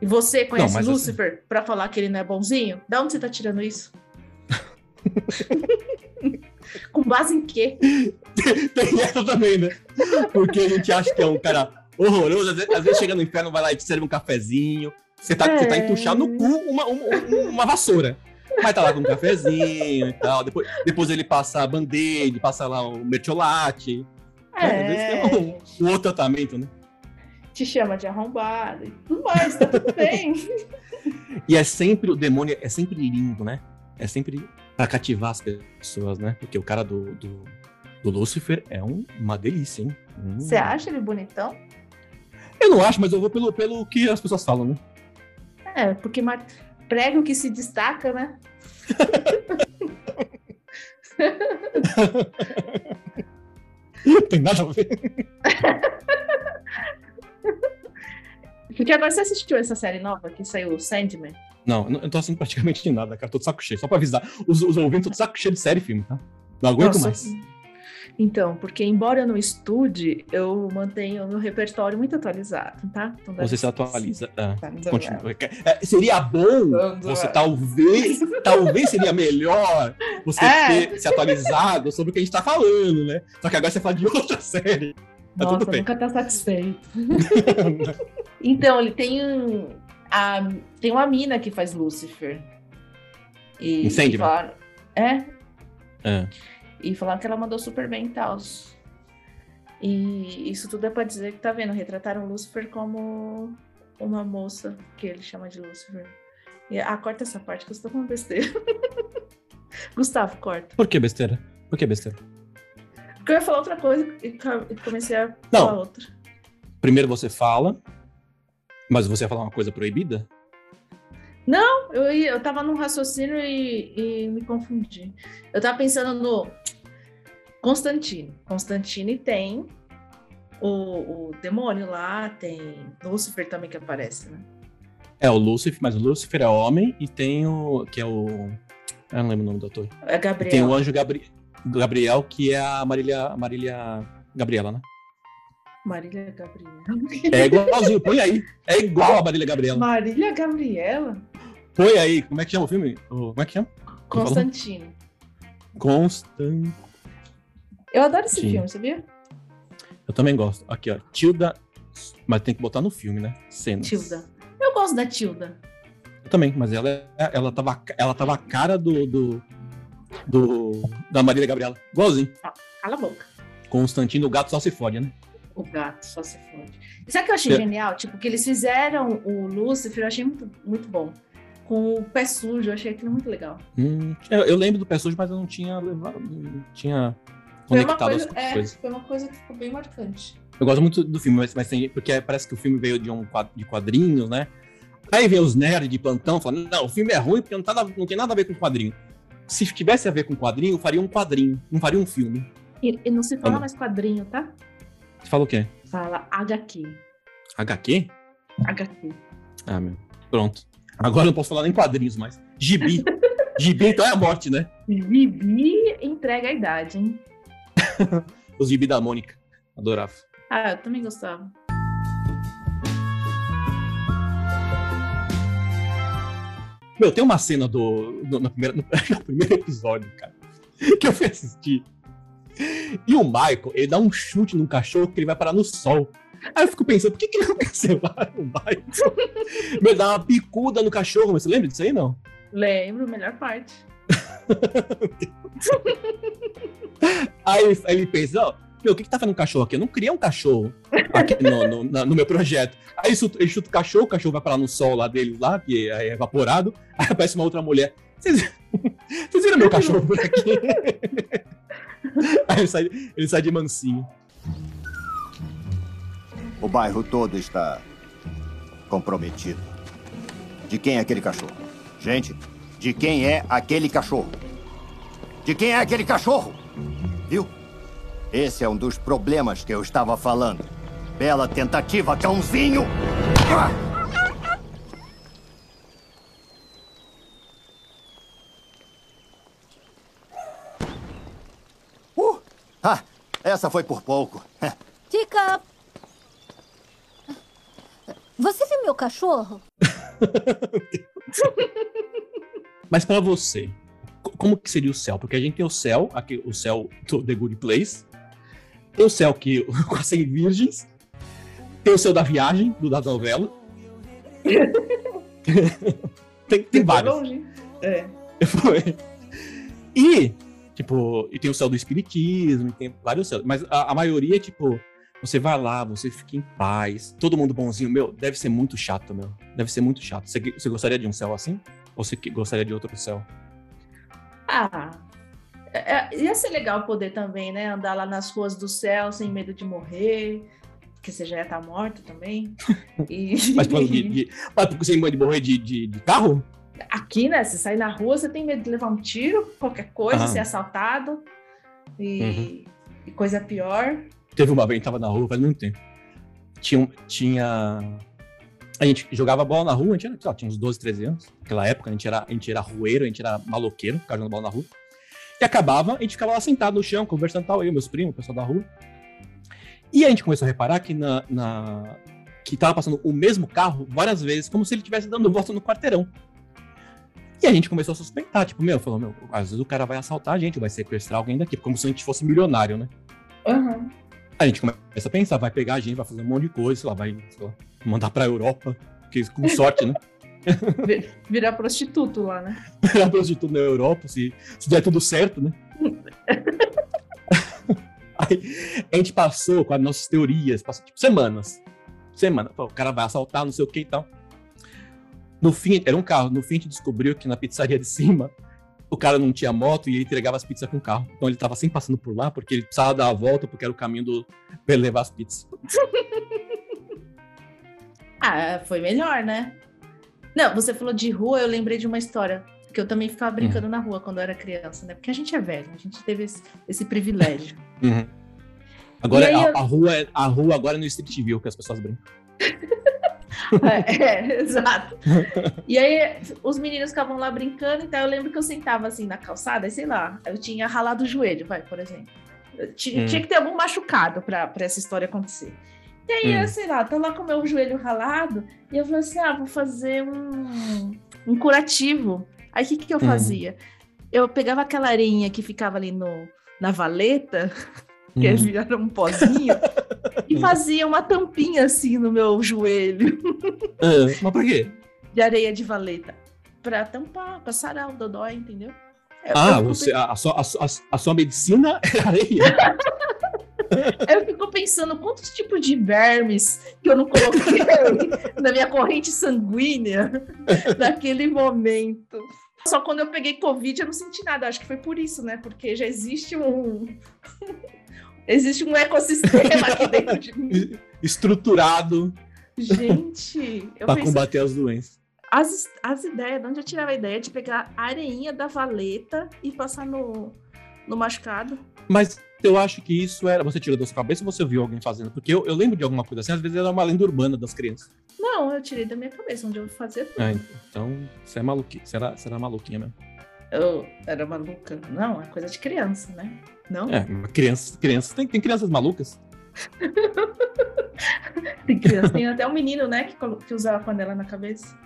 E você conhece assim- Lucifer pra falar que ele não é bonzinho? Da onde você tá tirando isso? <laughs> Com base em quê? Tem essa também, né? Porque a gente acha que é um cara horroroso. Às vezes, às vezes chega no inferno, vai lá e te serve um cafezinho. Você tá, você tá É. entuchando no cu uma, um- uma vassoura. Mas tá lá com um cafezinho e tal. Depois, depois ele passa a band-aid, passa lá o mertiolate. né? Às vezes É, tem um, um outro tratamento, né? te chama de arrombado e tudo mais, tá tudo bem. E é sempre, o demônio é sempre lindo, né? É sempre pra cativar as pessoas, né? Porque o cara do, do, do Lucifer é um- uma delícia, hein? Hum. Você acha ele bonitão? Eu não acho, mas eu vou pelo, pelo que as pessoas falam, né? É, porque prega o que se destaca, né? <laughs> Tem nada a ver. <laughs> Porque agora você assistiu essa série nova que saiu, Sandman? Não, eu não- tô assistindo praticamente de nada, cara. Tô de saco cheio. Só pra avisar. Os, os ouvintes tô de saco cheio de série e filme, tá? Não aguento Nossa. mais. Então, porque embora eu não estude, eu mantenho o meu repertório muito atualizado, tá? Então, Você se atualiza. Ah, Tá, continua. É, seria bom você talvez, talvez seria melhor você É. ter se atualizado sobre o que a gente tá falando, né? Só que agora você fala de outra <laughs> série. Tá Nossa, tudo bem. nunca tá satisfeito. <laughs> Então, ele tem um. A, tem uma mina que faz Lucifer. E, e falaram, é, É. e falaram que ela mandou super bem e tal. E isso tudo é pra dizer que tá vendo, retrataram Lucifer como uma moça que ele chama de Lucifer. E, ah, corta essa parte que eu estou com besteira. <laughs> Gustavo, corta. Por que besteira? Por que besteira? Porque eu ia falar outra coisa e e comecei a Não. falar outra. Primeiro você fala, mas você ia falar uma coisa proibida? Eu, ia- eu tava num raciocínio e, e me confundi. Eu tava pensando no Constantine. Constantine tem o, o demônio lá, tem Lúcifer também que aparece, né? É o Lúcifer, mas o Lúcifer é homem e tem o. que é o. Eu não lembro o nome do ator. É E Gabriel. tem o anjo Gabri... Gabriel, que é a Marília, a Marília Gabriela, né? Marília Gabriela. É igualzinho, põe aí. É igual a Marília Gabriela. Marília Gabriela? Põe aí. Como é que chama o filme? Como é que chama? falou? Constantine. Constant. Eu adoro esse Sim. filme, sabia? Eu também gosto. Aqui, ó. Tilda. Mas tem que botar no filme, né? Cenas. Tilda. Eu gosto da Tilda. Eu também, mas ela, é- ela, tava, ela tava a cara do, do, do- da Marília Gabriela. Igualzinho. Cala a boca. Constantino, o gato só se fode, né? O gato só se fode. E sabe o que eu achei É. genial? Tipo, que eles fizeram o Lúcifer, eu achei muito, muito bom. Com o pé sujo, eu achei aquilo muito legal. Hum, eu, eu lembro do Pé Sujo, mas eu não tinha levado. Não tinha Foi uma, conectado coisa, as é, coisas. foi uma coisa que ficou bem marcante. Eu gosto muito do filme, mas, mas tem, porque parece que o filme veio de um quad- de quadrinhos, né? Aí vem os nerds de plantão falando, não, o filme é ruim porque não, tá, não tem nada a ver com quadrinho. Se tivesse a ver com quadrinho, faria um quadrinho, não faria um filme. E, e não se fala mais quadrinho, tá? Você fala o quê? Fala HQ. HQ? HQ. Ah, meu. Pronto. Agora eu não posso falar nem quadrinhos mais. Gibi. <laughs> gibi então é a morte, né? Bibi entrega a idade, hein? <laughs> Os gibi da Mônica. Adorava. Ah, eu também gostava. Meu, tem uma cena do, do- no, <laughs> no primeiro episódio, cara, que eu fui assistir. E o Michael, ele dá um chute num cachorro que ele vai parar no sol. Aí eu fico pensando, por que, que ele não cancelaram o Michael? Meu, dá uma picuda no cachorro, mas você lembra disso aí, não? Lembro, melhor parte. <laughs> Aí ele, aí ele pensa, ó, meu, o que que tá fazendo um cachorro aqui? Eu não criei um cachorro aqui no, no- na- no meu projeto. Aí ele chuta, ele chuta o cachorro, o cachorro vai parar no sol lá deles lá, que é evaporado. Aí aparece uma outra mulher. Vocês <laughs> viram meu cachorro por aqui? <laughs> <laughs> Aí ele sai, ele sai de mansinho. O bairro todo está comprometido. De quem é aquele cachorro? Gente, de quem é aquele cachorro? De quem é aquele cachorro? Viu? Esse é um dos problemas que eu estava falando. Bela tentativa, cãozinho! Ah! Uh! Ah, essa foi por pouco. <laughs> Tica! Você viu meu cachorro? <laughs> Mas pra você, co- como que seria o céu? Porque a gente tem o céu, aqui, o céu do The Good Place. Tem o céu que, <laughs> com as 100 virgens. Tem o céu da viagem, do da novela. tem, tem vários. É. Foi. E, tipo, e tem o céu do espiritismo, e tem vários céus. Mas a, a maioria é, tipo, você vai lá, você fica em paz, todo mundo bonzinho. Meu, deve ser muito chato, meu. Deve ser muito chato. Você, você gostaria de um céu assim? Ou você gostaria de outro céu? Ah, é- é- ia ser legal poder também, né? Andar lá nas ruas do céu sem medo de morrer, porque você já ia estar morto também. <laughs> E Mas, de, de, <laughs> mas tem medo de morrer de, de, de carro? Aqui, né? Você sair na rua, você tem medo de levar um tiro, qualquer coisa, Ah. ser assaltado e, Uhum. e coisa pior. Teve uma vez, a gente tava na rua faz muito tempo. Tinha, tinha. A gente jogava bola na rua, a gente era, lá, tinha uns 12, 13 anos. Naquela época, a gente era, a gente era rueiro, a gente era maloqueiro, ficava jogando bola na rua. E acabava, a gente ficava lá sentado no chão, conversando tal, eu, meus primos, o pessoal da rua. E a gente começou a reparar que na, na- que tava passando o mesmo carro várias vezes, como se ele estivesse dando volta no quarteirão. E a gente começou a suspeitar, tipo, meu, falou, meu, às vezes o cara vai assaltar a gente, vai sequestrar alguém daqui, como se a gente fosse milionário, né? Uhum. A gente começa a pensar, vai pegar a gente, vai fazer um monte de coisa, sei lá, vai sei lá, mandar pra Europa, que com sorte, né? Vi- <laughs> Virar prostituto lá, né? <laughs> Virar prostituto na Europa, se, se der tudo certo, né? <laughs> Aí a gente passou com as nossas teorias, passou tipo semanas. Semana. O cara vai assaltar, não sei o que e tal. No fim, era um carro. No fim, a gente descobriu que na pizzaria de cima, o cara não tinha moto e ele entregava as pizzas com o carro. Então ele tava sempre passando por lá, porque ele precisava dar a volta, porque era o caminho do, pra ele levar as pizzas. <laughs> Ah, foi melhor, né? Não, você falou de rua, eu lembrei de uma história que eu também ficava brincando Hum. na rua quando eu era criança, né? Porque a gente é velho, a gente teve esse, esse privilégio. Uhum. Agora, a, eu- a rua, é- a rua agora é no Street View que as pessoas brincam. <laughs> É, é, <laughs> exato. E aí, os meninos ficavam lá brincando, então eu lembro que eu sentava assim na calçada, e sei lá, eu tinha ralado o joelho, vai, por exemplo. Eu ti- Hum. Tinha que ter algum machucado pra pra essa história acontecer. E aí, Hum. eu, sei lá, tô lá com o meu joelho ralado, e eu falei assim: ah, vou fazer um, um curativo. Aí o que, que eu Hum. fazia? Eu pegava aquela areinha que ficava ali no, na valeta, <laughs> que Uhum. vira um pozinho, e fazia uma tampinha assim no meu joelho Ah, <laughs> mas por quê? de areia de valeta pra tampar, pra sarar o dodói, entendeu? Eu- Ah, eu você, a, a sua, a, a sua medicina é areia. <laughs> Eu fico pensando quantos tipos de vermes que eu não coloquei <laughs> na minha corrente sanguínea naquele momento. Só quando eu peguei Covid eu não senti nada. Acho que foi por isso, né? Porque já existe um. Existe um ecossistema aqui dentro de mim. <laughs> Estruturado Gente, eu pra pensei. combater as doenças. as, as ideias, de onde eu tirava a ideia de pegar a areinha da valeta e passar no, no machucado. Mas eu acho que isso era. Você tirou da sua cabeça ou você viu alguém fazendo? Porque eu, eu lembro de alguma coisa assim, às vezes era uma lenda urbana das crianças. Não, eu tirei da minha cabeça, onde eu fazia tudo. Ah, então, você é maluquinha. Você era, você era maluquinha mesmo. Eu era maluca. Não, é coisa de criança, né? Não? É, crianças, crianças. Tem, tem crianças malucas? <laughs> Tem criança, tem até um menino, né, que, que usava panela na cabeça.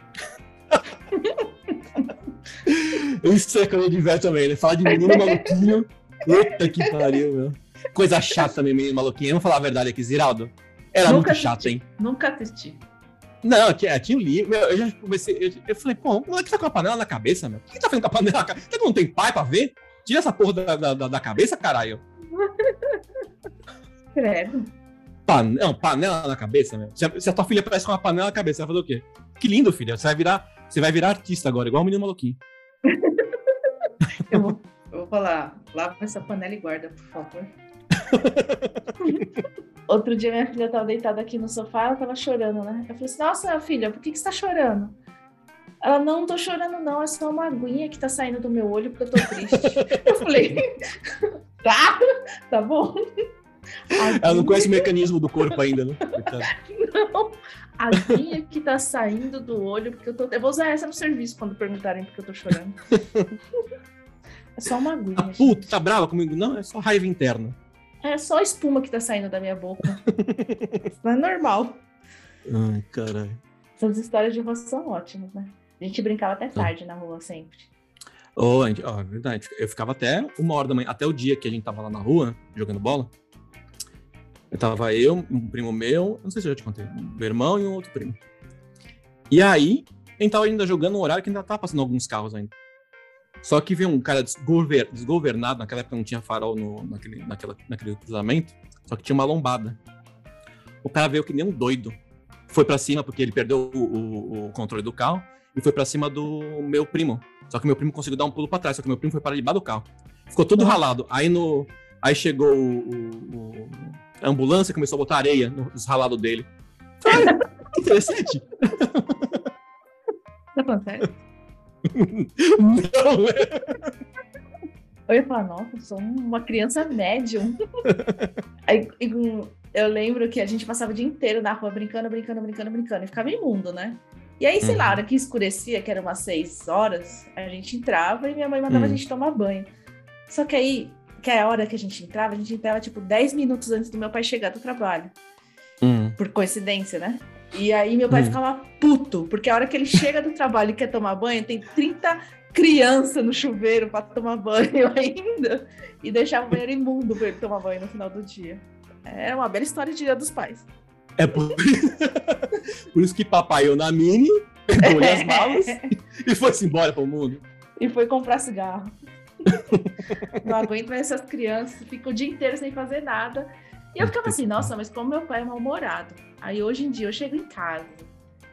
<laughs> Isso é quando eu tiver também, né? Falar de menino maluquinho. Puta que pariu, meu. Coisa chata também, menino maluquinho. Vamos falar a verdade aqui, Ziraldo. Era Nunca muito chato, hein? Nunca assisti. Não, tinha, tinha um livro. meu, Eu já comecei. Eu, eu falei, pô, o moleque tá com a panela na cabeça, meu. O que tá fazendo com a panela na cabeça? Você não tem pai pra ver? Tira essa porra da, da, da- cabeça, caralho. <laughs> Credo. Pan, não, panela na cabeça, meu. Se a, se a tua filha parece com uma panela na cabeça, você vai fazer o quê? Que lindo, filha. Você vai virar, você vai virar artista agora, igual o menino maluquinho. <laughs> Eu vou, eu vou falar, lava essa panela e guarda, por favor. <laughs> Outro dia minha filha tava deitada aqui no sofá, ela tava chorando, né? Eu falei assim, nossa, filha, por que, que você tá chorando? Ela, não, não tô chorando não, é só uma aguinha que tá saindo do meu olho porque eu tô triste. <laughs> eu falei, tá, tá bom. Ela não conhece o mecanismo do corpo ainda, né? Não, a aguinha que tá saindo do olho porque eu tô... Eu vou usar essa no serviço quando perguntarem porque eu tô chorando. É só uma aguinha. Ah, puta, tá brava comigo? Não, é só raiva interna. É só espuma que tá saindo da minha boca. <laughs> Não é normal. Ai, caralho. Essas histórias de rua são ótimas, né? A gente brincava até Tá. tarde na rua sempre. Ó, é verdade. Eu ficava até uma hora da manhã, até o dia que a gente tava lá na rua, jogando bola. Eu tava eu, um primo meu, não sei se eu já te contei, meu irmão e um outro primo. E aí, a gente tava ainda jogando um horário que ainda tava passando alguns carros ainda. Só que veio um cara desgover- desgovernado, naquela época não tinha farol no, naquele, naquela, naquele cruzamento, só que tinha uma lombada. O cara veio que nem um doido. Foi pra cima porque ele perdeu o, o- o controle do carro e foi pra cima do meu primo. Só que meu primo conseguiu dar um pulo pra trás, só que meu primo foi para debaixo do carro. Ficou todo ralado. Aí no aí chegou o, o- a ambulância e começou a botar areia nos ralados dele. Que interessante. Tá falando sério? Não, é. Eu ia falar, nossa, sou uma criança médium. <laughs> Aí, eu lembro que a gente passava o dia inteiro na rua brincando, brincando, brincando, brincando. E ficava imundo, né? E aí, sei lá, a hora que escurecia, que era umas seis horas, a gente entrava e minha mãe mandava Hum. a gente tomar banho. Só que aí, que é a hora que a gente entrava, a gente entrava tipo 10 minutos antes do meu pai chegar do trabalho. Hum. Por coincidência, né? E aí meu pai Hum. ficava puto, porque a hora que ele chega do trabalho e quer tomar banho, tem 30 crianças no chuveiro para tomar banho <laughs> ainda. E deixava o banheiro imundo para ele tomar banho no final do dia. É uma bela história de Dia dos Pais. É por... <laughs> por isso que papai eu na mini, pegou as malas <laughs> e foi-se embora pro mundo. E foi comprar cigarro. <laughs> Não aguento mais essas crianças, ficam o dia inteiro sem fazer nada. E eu ficava assim, nossa, mas como meu pai é mal-humorado. Aí hoje em dia eu chego em casa,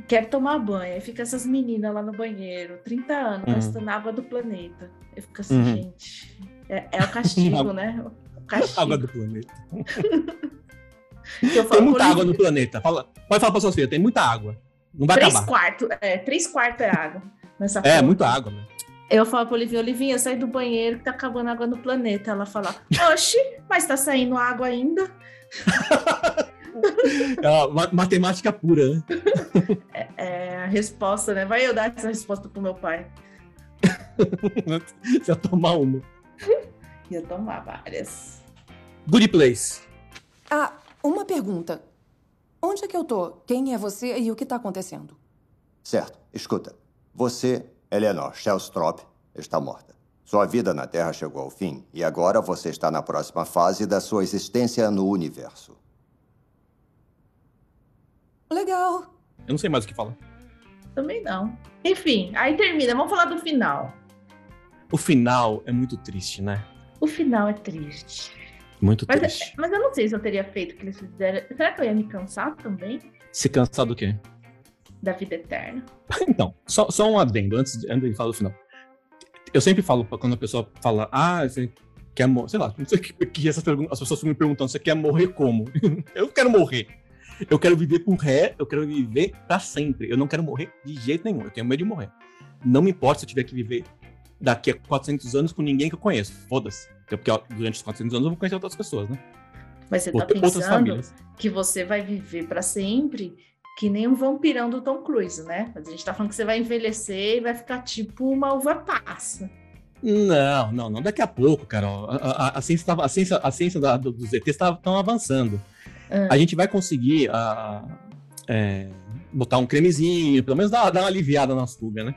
quero tomar banho, aí fica essas meninas lá no banheiro, 30 anos, Uhum. gastando água do planeta. Eu fico assim, Uhum. gente, é, é o castigo, né? O castigo. Água do planeta. Eu Tem muita "Olivia, água no planeta. Fala, pode falar pra suas filhas, tem muita água. Não vai Três acabar. quartos, é, três quartos é água. Nessa É, porra. muita água, né? Eu falo pra Olivinha, Olivinha, sai do banheiro que tá acabando água no planeta. Ela fala, oxe, mas tá saindo água ainda. <laughs> É matemática pura, né? É a resposta, né? Vai eu dar essa resposta pro meu pai. <laughs> Você ia tomar uma. <laughs> Ia tomar várias. Good Place. Ah, uma pergunta. Onde é que eu tô? Quem é você e o que tá acontecendo? Certo. Escuta. Você, Eleanor Shellstrop, está morta. Sua vida na Terra chegou ao fim e agora você está na próxima fase da sua existência no universo. Legal. Eu não sei mais o que falar. Também não. Enfim, aí termina. Vamos falar do final. O final é muito triste, né? O final é triste. Muito Mas, triste. mas eu não sei se eu teria feito o que eles fizeram. Será que eu ia me cansar também Se cansar do quê? da vida eterna? <laughs> Então, só, só um adendo antes de, antes de falar do final. Eu sempre falo quando a pessoa fala, ah, você quer morrer, sei lá, não sei <laughs> que, que essas perguntas, as pessoas ficam me perguntando, você quer morrer como? <laughs> eu quero morrer. Eu quero viver por ré, eu quero viver pra sempre. Eu não quero morrer de jeito nenhum, eu tenho medo de morrer. Não me importa se eu tiver que viver daqui a 400 anos com ninguém que eu conheço, foda-se. Porque durante os 400 anos eu vou conhecer outras pessoas, né? Mas você tá Outra- pensando que você vai viver pra sempre, que nem um vampirão do Tom Cruise, né? Mas a gente tá falando que você vai envelhecer e vai ficar tipo uma uva passa. Não, não, não. Daqui a pouco, Carol. A, a- a ciência, tava, a ciência, a ciência da- do- dos ETs estão avançando. Ah. A gente vai conseguir ah, é, botar um cremezinho, pelo menos dar, dar uma aliviada nas rugas, né?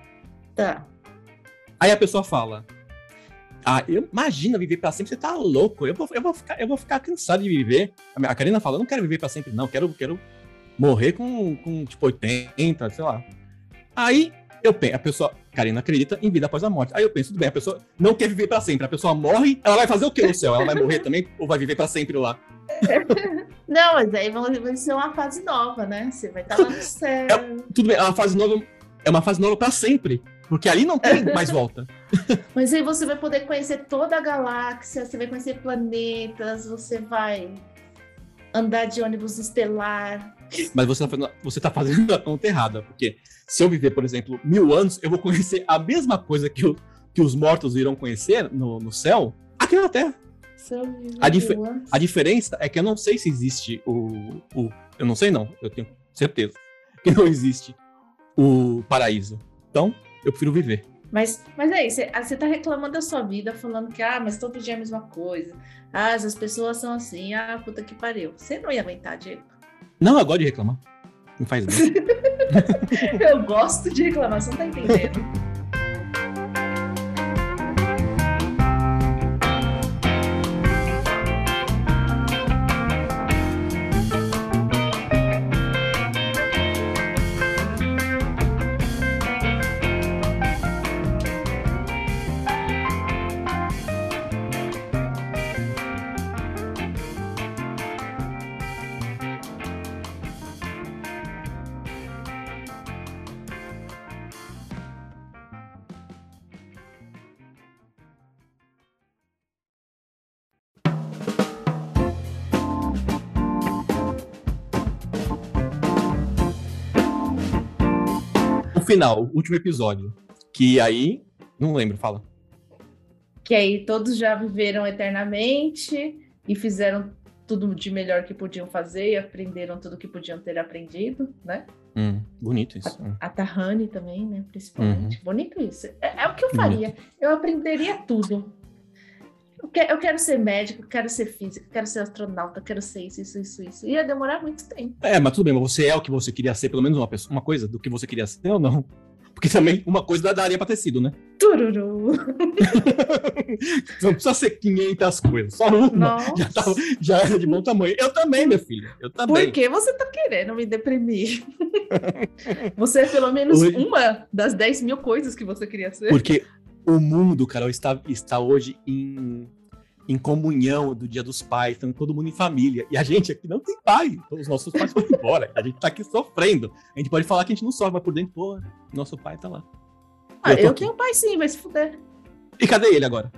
Tá. Aí a pessoa fala: Ah, eu, imagina viver pra sempre, você tá louco. Eu vou, eu vou, ficar, eu vou ficar cansado de viver. A A Karina fala: Eu não quero viver pra sempre, não. Quero, quero morrer com, com tipo 80, sei lá. Aí eu penso, a pessoa, Karina acredita em vida após a morte. Aí eu penso, tudo bem, a pessoa não quer viver pra sempre. A pessoa morre, ela vai fazer o quê no céu? Ela vai morrer também ou vai viver pra sempre lá? <laughs> Não, mas aí vai ser uma fase nova, né? Você vai estar lá no <laughs> céu. Tudo bem, é uma fase nova, é uma fase nova pra sempre. Porque ali não tem mais <laughs> volta. Mas aí você vai poder conhecer toda a galáxia, você vai conhecer planetas, você vai andar de ônibus estelar. Mas você tá, fazendo, você tá fazendo a conta errada. Porque se eu viver, por exemplo, mil anos, eu vou conhecer a mesma coisa que, que os mortos irão conhecer no, no céu aqui na Terra. A, dif a, diferença é que eu não sei se existe o, o. Eu não sei, não. Eu tenho certeza que não existe o paraíso. Então, eu prefiro viver. Mas, mas é isso, você tá reclamando da sua vida, falando que, ah, mas todo dia é a mesma coisa. Ah, as pessoas são assim, ah, puta que pariu. Você não ia aguentar, Diego? Não, eu gosto de reclamar. Não faz <laughs> bem. eu gosto de reclamar, você não tá entendendo. Final, último episódio. Que aí. Não lembro, fala. Que aí todos já viveram eternamente e fizeram tudo de melhor que podiam fazer e aprenderam tudo que podiam ter aprendido, né? Hum, bonito isso. A, a Tahani também, né? Principalmente. Uhum. Bonito isso. É, é, o que eu faria. Bonito. Eu aprenderia tudo. Eu, que, eu quero ser médico, quero ser físico, quero ser astronauta, quero ser isso, isso, isso, isso. Ia demorar muito tempo. É, mas tudo bem, mas você é o que você queria ser, pelo menos uma, pessoa, uma coisa do que você queria ser ou não? Porque também uma coisa daria pra ter sido, né? Tururu. <laughs> não precisa ser 500 coisas, só uma. Já, tá, já é de bom tamanho. Eu também, minha filha. Eu também. Por que você tá querendo me deprimir? <laughs> você é pelo menos hoje... uma das 10 mil coisas que você queria ser. Porque o mundo, Carol, está, está hoje em, em comunhão do Dia dos Pais, estamos todo mundo em família. E a gente aqui não tem pai. Então os nossos pais foram embora. A gente está aqui sofrendo. A gente pode falar que a gente não sofre, mas por dentro, pô, nosso pai está lá. Ah, eu, eu tenho pai sim, vai se fuder. E cadê ele agora?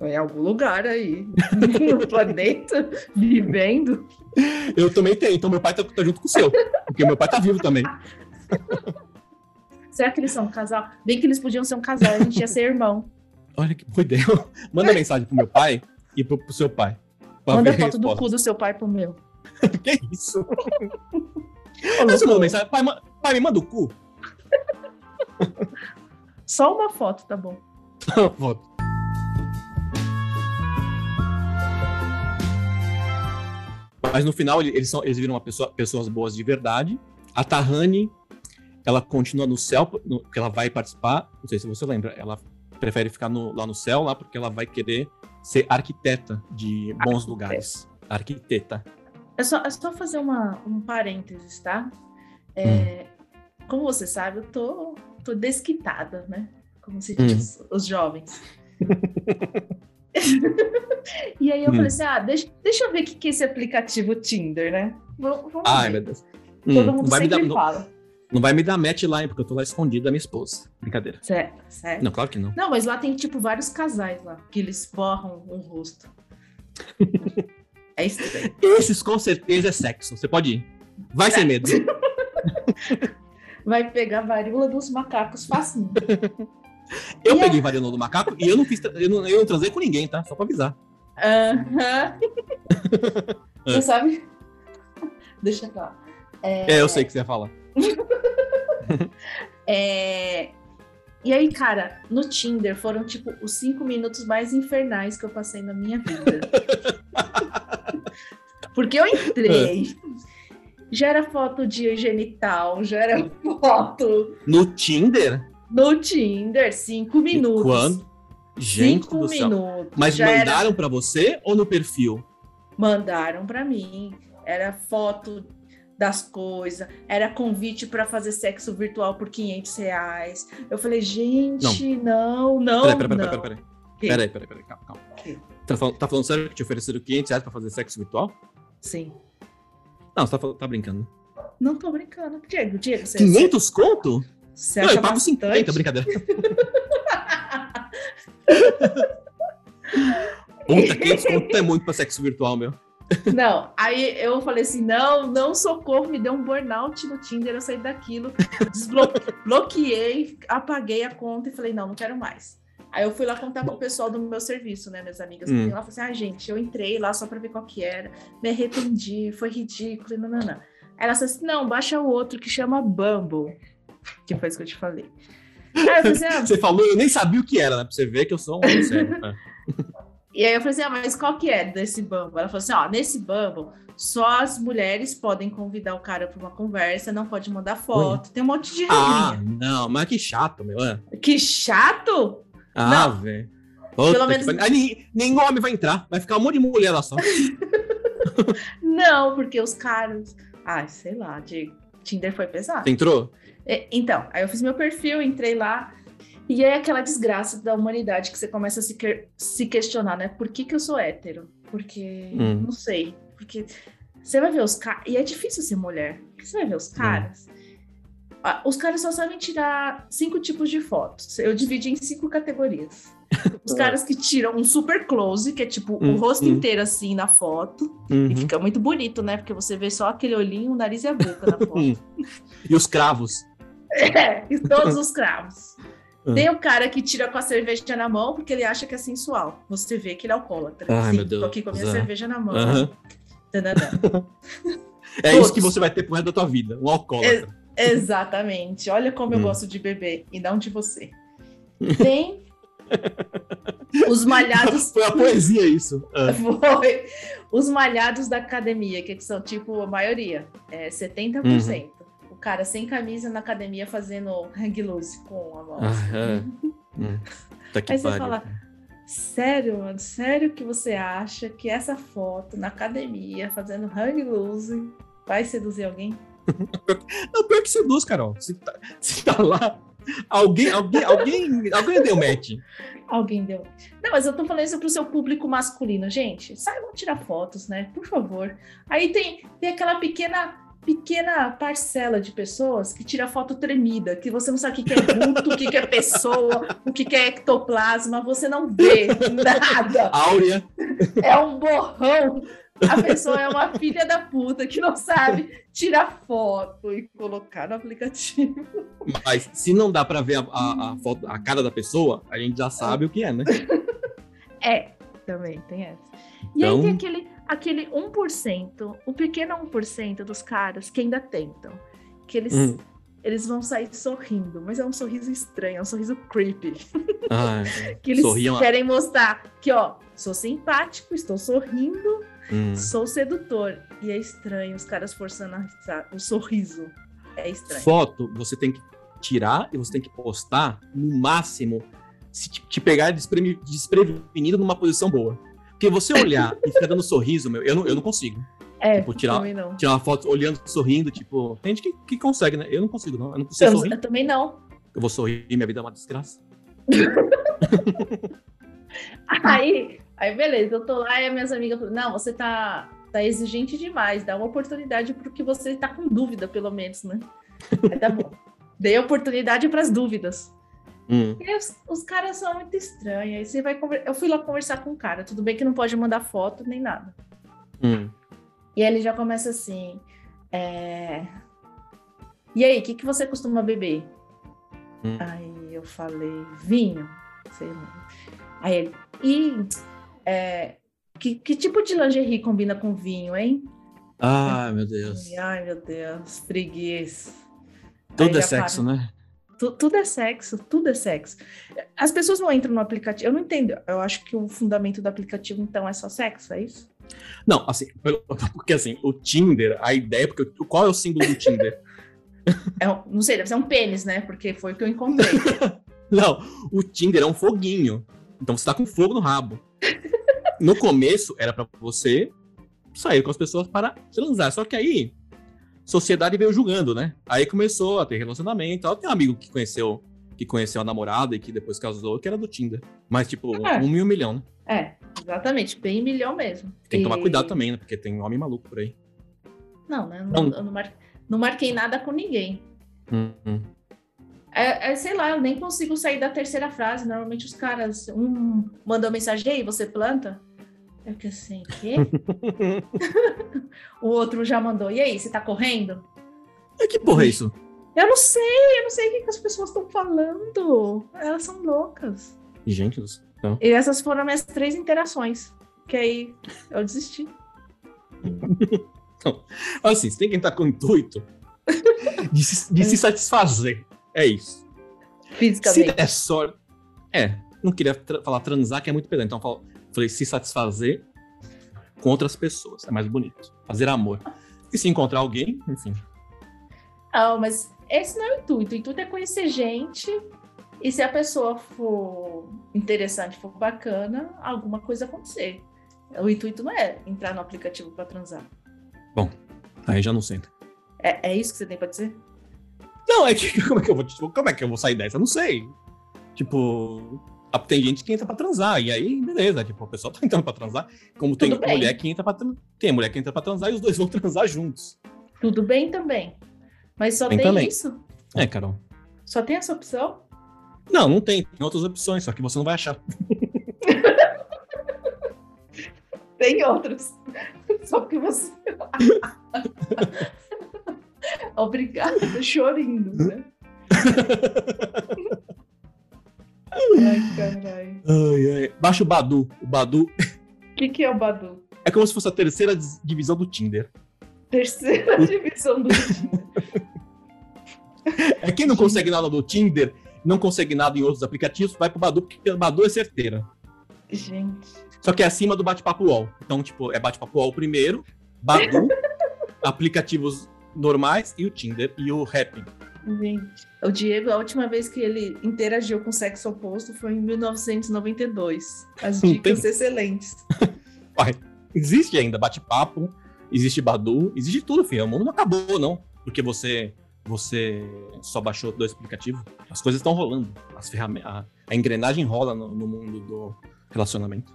Em algum lugar aí, <laughs> no planeta, vivendo. Eu também tenho, então meu pai tá, tá junto com o seu. Porque meu pai tá vivo também. <laughs> Será que eles são um casal? Bem que eles podiam ser um casal, a gente ia ser irmão. <laughs> Olha que boa ideia. <laughs> Manda mensagem pro meu pai e pro, pro seu pai. Manda foto do cu do seu pai pro meu. <laughs> que isso? Manda mensagem. Pai, pai, me manda o cu. Só uma foto, tá bom. Só uma foto. Mas no final eles, são, eles viram uma pessoa, pessoas boas de verdade. A Tahani ela continua no céu, no, que ela vai participar, não sei se você lembra, ela prefere ficar no, lá no céu, lá porque ela vai querer ser arquiteta de bons Arquiteta. lugares. Arquiteta. É só, é só fazer uma, um parênteses, tá? É, hum. Como você sabe, eu tô, tô desquitada, né? Como se diz, hum. os jovens. <laughs> e aí eu hum. falei assim, ah, deixa, deixa eu ver o que, que é esse aplicativo Tinder, né? Vamos, vamos Ai, ver. meu Deus. Todo hum, mundo sempre dar, fala. Não vai me dar match lá, hein, porque eu tô lá escondido da minha esposa. Brincadeira. Sério? Sério? Não, claro que não. Não, mas lá tem, tipo, vários casais lá, que eles borram o rosto. <laughs> é estranho. Esses com certeza é sexo. Você pode ir. Vai sem medo. <laughs> vai pegar varíola dos macacos facinho. Eu e peguei a... varíola do macaco e eu não fiz, eu não, eu não transei com ninguém, tá? Só pra avisar. Aham. Uh <laughs> -huh. Você sabe? Deixa eu falar. É... é, eu sei que você ia falar. <laughs> é... E aí, cara, no Tinder foram tipo os cinco minutos mais infernais que eu passei na minha vida. <laughs> Porque eu entrei, já era foto de genital, já era foto. No Tinder? No Tinder, cinco minutos. E quando? Gente cinco do céu. minutos. Mas mandaram era... para você ou no perfil? Mandaram para mim. Era foto das coisas, era convite para fazer sexo virtual por 500 reais. Eu falei, gente, não, não, não. Peraí, peraí, peraí, peraí. Peraí, peraí, peraí, calma, calma. Tá falando, tá falando sério que te ofereceram 500 reais pra fazer sexo virtual? Sim. Não, você tá, tá brincando. Não tô brincando. Diego, Diego, você... 500 conto? Você Não, eu pago bastante? 50, brincadeira. <laughs> Puta, 500 conto é muito pra sexo virtual, meu. Não, aí eu falei assim: não, não socorro, me deu um burnout no Tinder, eu saí daquilo, desbloqueei, <laughs> apaguei a conta e falei: não, não quero mais. Aí eu fui lá contar pro pessoal do meu serviço, né, minhas amigas. Hum. Lá falei assim: ah, gente, eu entrei lá só pra ver qual que era, me arrependi, foi ridículo, e nananã. Aí ela falou assim: não, baixa o outro que chama Bumble, que foi isso que eu te falei. Aí eu falei assim: ah, <laughs> Você falou, eu nem sabia o que era, né? Pra você ver que eu sou um homem sério. <laughs> E aí eu falei assim, ah, mas qual que é desse Bumble? Ela falou assim, ó, nesse Bumble, só as mulheres podem convidar o cara para uma conversa, não pode mandar foto, tem um monte de Ah, regrinha. não, mas que chato, meu. é. Que chato! Ah, velho. Pelo que menos-. Aí nem- nenhum homem vai entrar, vai ficar um monte de mulher lá só. <laughs> Não, porque os caras... Ah, sei lá, de Tinder foi pesado. Você entrou? É, Então, aí eu fiz meu perfil, entrei lá, e é aquela desgraça da humanidade que você começa a se, que- se questionar, né? Por que, que eu sou hétero? Porque, Hum. não sei, porque você vai ver os caras, e é difícil ser mulher, você vai ver os caras, Ah, os caras só sabem tirar cinco tipos de fotos, eu dividi em cinco categorias. <laughs> Os caras que tiram um super close, que é tipo o Hum, rosto hum. inteiro assim na foto, Uhum. e fica muito bonito, né? Porque você vê só aquele olhinho, o nariz e a boca na <laughs> foto. Hum. E os cravos? <laughs> É, e todos os cravos. Hum. Tem o cara que tira com a cerveja na mão porque ele acha que é sensual. Você vê que ele é alcoólatra. Ai, Sim, meu Deus. Tô aqui com a minha Zé. cerveja na mão. Tananã. <laughs> É isso que você vai ter pro resto da tua vida, um alcoólatra. Exatamente. Olha como eu Hum. gosto de beber e não de você. <laughs> Tem os malhados. Foi a poesia isso. Ah. <laughs> Foi. Os malhados da academia, que são tipo a maioria, é 70%. Uhum. Cara sem camisa na academia fazendo hang loose com a mão. É. <laughs> Hum. Que Aí você fala, sério, mano, sério que você acha que essa foto na academia, fazendo hang loose, vai seduzir alguém? <laughs> Não, pior que seduz, Carol. Se tá, se tá lá, alguém, alguém, alguém, alguém deu match. Alguém deu. Não, mas eu tô falando isso pro seu público masculino. Gente, saibam tirar fotos, né? Por favor. Aí tem, tem aquela pequena pequena parcela de pessoas que tira foto tremida, que você não sabe o que é vulto, o que é pessoa, o que é ectoplasma, você não vê nada. <laughs> Áurea. É um borrão. A pessoa é uma filha da puta que não sabe tirar foto e colocar no aplicativo. Mas se não dá pra ver a, a, a foto, a cara da pessoa, a gente já sabe o que é, né? É, também tem essa. E Então- aí tem aquele, aquele 1%, o pequeno 1% dos caras que ainda tentam. Que eles, Hum. eles vão sair sorrindo, mas é um sorriso estranho, é um sorriso creepy. Ah, <laughs> Que eles Sorriam- querem mostrar que, ó, sou simpático, estou sorrindo, hum. sou sedutor. E é estranho os caras forçando a- o sorriso. É estranho. Foto você tem que tirar e você tem que postar no máximo se te, te pegar despre- desprevenido numa posição boa. Porque você olhar e ficar dando sorriso, meu, eu não, eu não consigo. É, Tipo, tirar- também não. Tirar uma foto olhando, sorrindo, tipo. Tem gente que, que consegue, né? Eu não consigo, não. Eu não consigo Eu, sorrir. eu também não. Eu vou sorrir, minha vida é uma desgraça. <laughs> Aí, aí beleza, eu tô lá e as minhas amigas falam, não, você tá, tá exigente demais, dá uma oportunidade pro que você tá com dúvida, pelo menos, né? Aí tá bom. Dei oportunidade para as dúvidas. Hum. Os, os caras são muito estranhos. Aí você vai conver... Eu fui lá conversar com o cara, tudo bem que não pode mandar foto nem nada. Hum. E aí ele já começa assim. é, E aí, o que, que você costuma beber? Hum. Aí eu falei, vinho. Sei lá. Aí ele, e é, que, que tipo de lingerie combina com vinho, hein? Ai, meu Deus. Ai, meu Deus, preguiça. Tudo é sexo, para. né? Tu- tudo é sexo, tudo é sexo. As pessoas não entram no aplicativo. Eu não entendo. Eu acho que o fundamento do aplicativo, então, é só sexo, é isso? Não, assim, <laughs> porque assim, o Tinder, a ideia, porque qual é o símbolo do Tinder? <laughs> É um- não sei, deve ser um pênis, né? Porque foi o que eu encontrei. <laughs> Não, o Tinder é um foguinho. Então você tá com fogo no rabo. No começo era pra você sair com as pessoas para transar. Só que aí, sociedade veio julgando, né? Aí começou a ter relacionamento e tal. Tem um amigo que conheceu, que conheceu a namorada e que depois casou, que era do Tinder. Mas, tipo, É. um mil milhão, né? É, exatamente, bem milhão mesmo. Tem que tomar E- cuidado também, né? Porque tem homem maluco por aí. Não, né? Não, Não. eu não, mar- não marquei nada com ninguém. Hum, hum. É, é, sei lá, eu nem consigo sair da terceira frase. Normalmente os caras, um mandou mensagem, aí você planta? Eu que assim, quê? <laughs> o outro já mandou, e aí, você tá correndo? Que porra é isso? Eu não sei, eu não sei o que, que as pessoas estão falando. Elas são loucas. Gente, não. E essas foram minhas três interações. Que aí eu desisti. Então, assim, você tem que entrar com o intuito de, se, de se satisfazer. É isso. Se Fisicamente. der sorte. É, não queria tra- falar transar, que é muito pedante. Então eu falo- falei se satisfazer com outras pessoas. É mais bonito. Fazer amor. E se encontrar alguém, enfim. Não, mas esse não é o intuito. O intuito é conhecer gente. E se a pessoa for interessante, for bacana, alguma coisa acontecer. O intuito não é entrar no aplicativo para transar. Aí já não senta. É, é isso que você tem para dizer? Não, é que <laughs> como é que eu vou, como é que eu vou sair dessa? Eu não sei. Tipo, tem gente que entra pra transar, e aí, beleza, tipo, a pessoa tá <laughs> entrando pra transar, como tem Tudo bem. mulher que entra pra tem mulher que entra pra transar e os dois vão <laughs> transar juntos. Tudo bem também. Mas só tem isso? É, Carol. Só tem essa opção? Não, não tem, tem outras opções, só que você não vai achar. <laughs> Tem outros. Só que você. Obrigada, chorindo, né? Ai, caralho. Ai, ai. Baixa o Badu. O Badu O que, que é o Badu? é como se fosse a terceira divisão do Tinder. Terceira divisão do Tinder. É quem não consegue nada do Tinder, não consegue nada em outros aplicativos, vai pro Badu, porque o Badu é certeira. Gente. Só que é acima do bate-papo UOL. Então, tipo, é bate-papo UOL primeiro, Badu, <laughs> aplicativos normais e o Tinder e o Happn. Gente. O Diego, a última vez que ele interagiu com o sexo oposto foi em 1992. As dicas tem- excelentes. <laughs> Uai, existe ainda bate-papo, existe Badu, existe tudo, filho. O mundo não acabou, não. Porque você você só baixou dois aplicativos. As coisas estão rolando. As ferramentas, a, a engrenagem rola no, no mundo do relacionamento.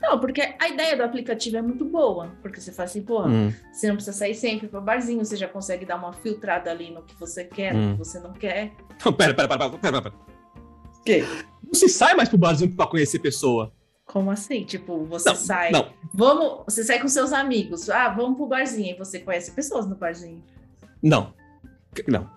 Não, porque a ideia do aplicativo é muito boa. Porque você fala assim, porra, Hum, Você não precisa sair sempre para barzinho, você já consegue dar uma filtrada ali no que você quer, no Hum. que você não quer. Não, pera, pera, pera, pera, pera, pera. Quê? Não se sai mais pro barzinho pra conhecer pessoa. Como assim? Tipo, você Não, sai. não. Vamos, você sai com seus amigos. Ah, vamos pro barzinho. E você conhece pessoas no barzinho. Não. Não.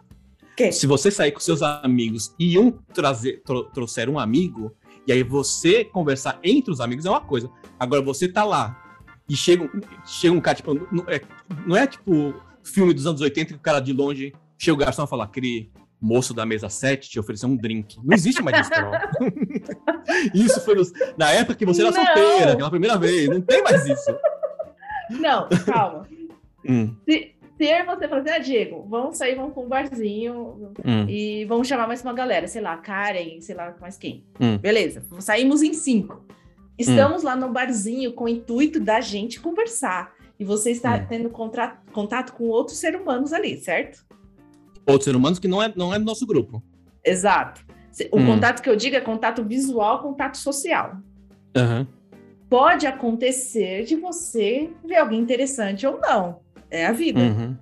Quê? Se você sair com seus amigos e um trazer, tro- trouxer um amigo, e aí você conversar entre os amigos é uma coisa. Agora você tá lá e chega, um- chega um cara, tipo, não é, não é tipo filme dos anos 80 que o cara de longe chega o garçom e fala, aquele moço da mesa 7 te ofereceu um drink. Não existe mais isso, Carol. <laughs> isso foi nos- na época que você era Não. solteira, aquela primeira vez. Não tem mais isso. Não, calma. Hum, Se, e você falar assim, ah, Diego, vamos sair, vamos pra um barzinho hum, e vamos chamar mais uma galera, sei lá, Karen, sei lá mais quem. Hum. Beleza, saímos em cinco. Estamos lá no barzinho com o intuito da gente conversar. E você está Hum. tendo contato com outros seres humanos ali, certo? Outros seres humanos que não é, não é do nosso grupo. Exato. O Hum. contato que eu digo é contato visual, contato social. Aham. Pode acontecer de você ver alguém interessante ou não. É a vida. Uhum.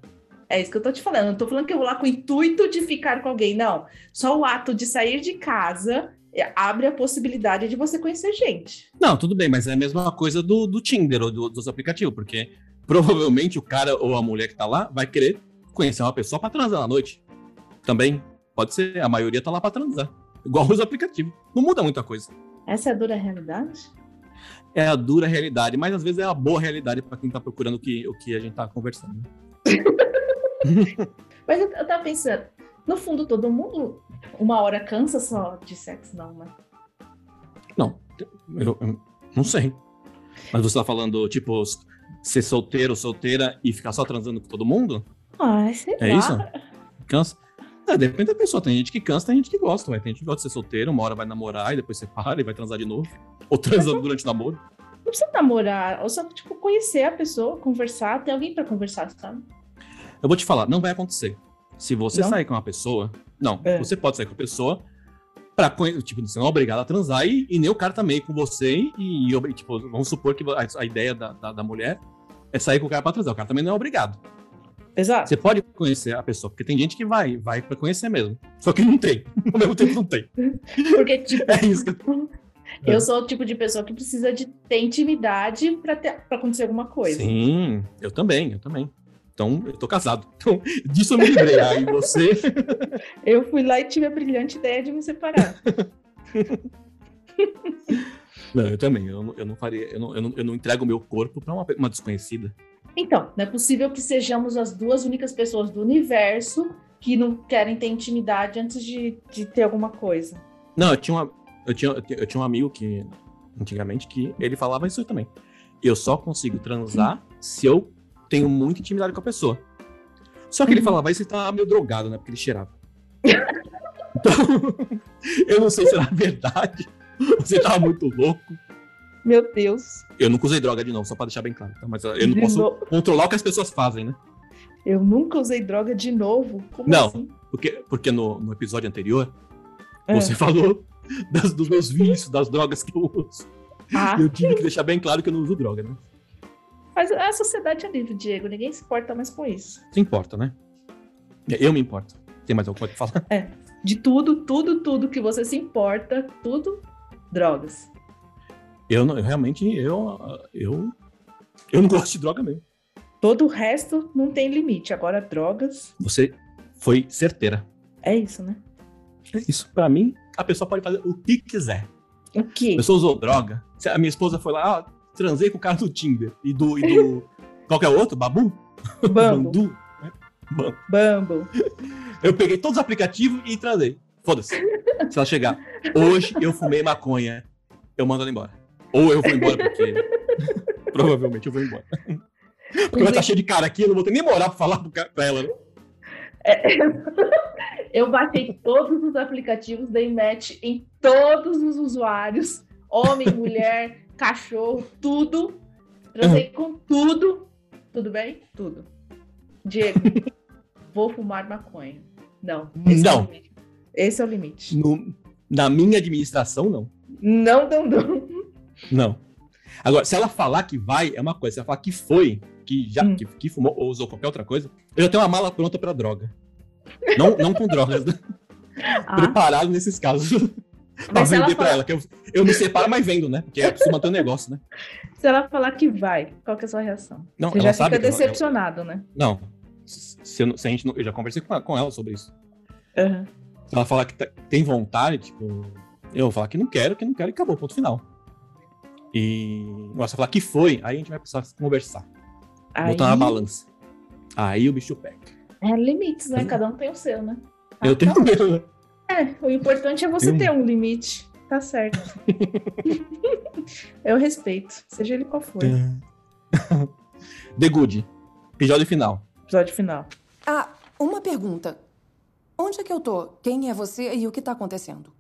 É isso que eu tô te falando. Eu não tô falando que eu vou lá com o intuito de ficar com alguém, não. Só o ato de sair de casa é, abre a possibilidade de você conhecer gente. Não, tudo bem, mas é a mesma coisa do, do Tinder ou do- dos aplicativos, porque provavelmente o cara ou a mulher que tá lá vai querer conhecer uma pessoa pra transar na noite. Também pode ser, a maioria tá lá pra transar. Igual os aplicativos. Não muda muita coisa. Essa é a dura realidade? É a dura realidade, mas às vezes é a boa realidade pra quem tá procurando o que, o que a gente tá conversando. <laughs> Mas eu, eu tava pensando, no fundo, todo mundo uma hora cansa só de sexo, não, né? Não, eu, eu não sei. Mas você tá falando, tipo, ser solteiro, solteira e ficar só transando com todo mundo? Ai, sei É lá. isso? Cansa? É, depende da pessoa. Tem gente que cansa, tem gente que gosta. Ué. Tem gente que gosta de ser solteiro, uma hora vai namorar e depois separa e vai transar de novo. Ou transa durante o namoro. Não precisa namorar, ou só, tipo, conhecer a pessoa, conversar, ter alguém pra conversar, sabe? Eu vou te falar, não vai acontecer. Se você Não? sair com uma pessoa. Não, É. você pode sair com a pessoa pra conhe- Tipo, você não é obrigado a transar e, e nem o cara também com você. E, e, tipo, vamos supor que a, a ideia da, da, da mulher é sair com o cara pra transar. O cara também não é obrigado. Exato. Você pode conhecer a pessoa, porque tem gente que vai, vai pra conhecer mesmo. Só que não tem. Ao mesmo tempo não tem. <laughs> Porque, tipo, É isso eu... sou o tipo de pessoa que precisa de ter intimidade pra acontecer alguma coisa. Sim, eu também, eu também. Então, eu tô casado. Então, disso eu me livrei. <laughs> Aí você. <laughs> Eu fui lá e tive a brilhante ideia de me separar. Não, eu também. Eu, não- eu não faria. Eu não, eu, não, eu não entrego o meu corpo pra uma, uma desconhecida. Então, não é possível que sejamos as duas únicas pessoas do universo que não querem ter intimidade antes de, de ter alguma coisa. Não, eu tinha, uma, eu, tinha, eu tinha- um amigo que, antigamente, que ele falava isso também. Eu só consigo transar se eu tenho muita intimidade com a pessoa. Só que ele Uhum. falava isso e tava meio drogado, né? Porque ele cheirava. Então, <laughs> eu não sei se era verdade, <laughs> ele tava muito louco. Meu Deus. Eu nunca usei droga de novo, só pra deixar bem claro. tá? Mas eu não De posso novo. controlar o que as pessoas fazem, né? Eu nunca usei droga de novo. Como Não. assim? Porque, porque no, no episódio anterior, É. você falou das- dos meus <laughs> vícios, das drogas que eu uso. Ah, Eu tive que deixar bem claro que eu não uso droga, né? mas a sociedade é livre, Diego. Ninguém se importa mais com isso. Se importa, né? Eu me importo. Tem mais alguma coisa pra falar? De tudo, tudo, tudo que você se importa, tudo, drogas. Eu, não, eu realmente, eu, eu, eu não gosto de droga mesmo. Todo o resto não tem limite. Agora, drogas, Você foi certeira. é isso, né? É isso. Pra mim, a pessoa pode fazer o que quiser. O A quê? pessoa usou droga. A minha esposa foi lá, ah, transei com o cara do Tinder. E do. E do <laughs> qual que é outro? Babu? Bambo. <laughs> Bandu? né? Bam- Bambo. Eu peguei todos os aplicativos e transei. Foda-se. Se ela chegar, hoje eu fumei maconha, eu mando ela embora. Ou eu vou embora porque. <laughs> Provavelmente eu vou embora. Porque vai estar cheio de cara aqui, eu não vou ter nem moral pra falar pra ela. né? <laughs> Eu baixei todos os aplicativos, dei match em todos os usuários. Homem, mulher, <laughs> cachorro, tudo. Transei com tudo. Tudo bem? Tudo. Diego, vou fumar maconha. Não. esse é Não. limite. Esse é o limite. No- na minha administração, não. Não, não, não. Não. Agora, se ela falar que vai, é uma coisa. Se ela falar que foi, que já Hum. que, que fumou ou usou qualquer outra coisa, eu já tenho uma mala pronta pra droga. Não, não com drogas, né? <laughs> Ah, preparado nesses casos. pra Mas se ela vender pra falar- ela. Que eu, eu me separo, mas vendo, né? Porque é preciso manter o negócio, né? se ela falar que vai, qual que é a sua reação? Não, Você já fica que ela- decepcionado, né? Não. Se, eu se a gente não, eu já conversei com, ela- com ela sobre isso. Aham. Se ela falar que tá- tem vontade, tipo, eu vou falar que não quero, que não quero e acabou, ponto final. E ela falar que foi, aí a gente vai precisar conversar. Aí, Botar na balança. Aí o bicho pega. é limites, né? Cada um tem o seu, né? eu Ah, tenho então- medo, né? É, o importante é você Tem ter um limite. Tá certo. <laughs> Eu respeito, seja ele qual for. <laughs> The Good. Episódio final. Episódio final. Ah, uma pergunta. Onde é que eu tô? Quem é você e o que tá acontecendo?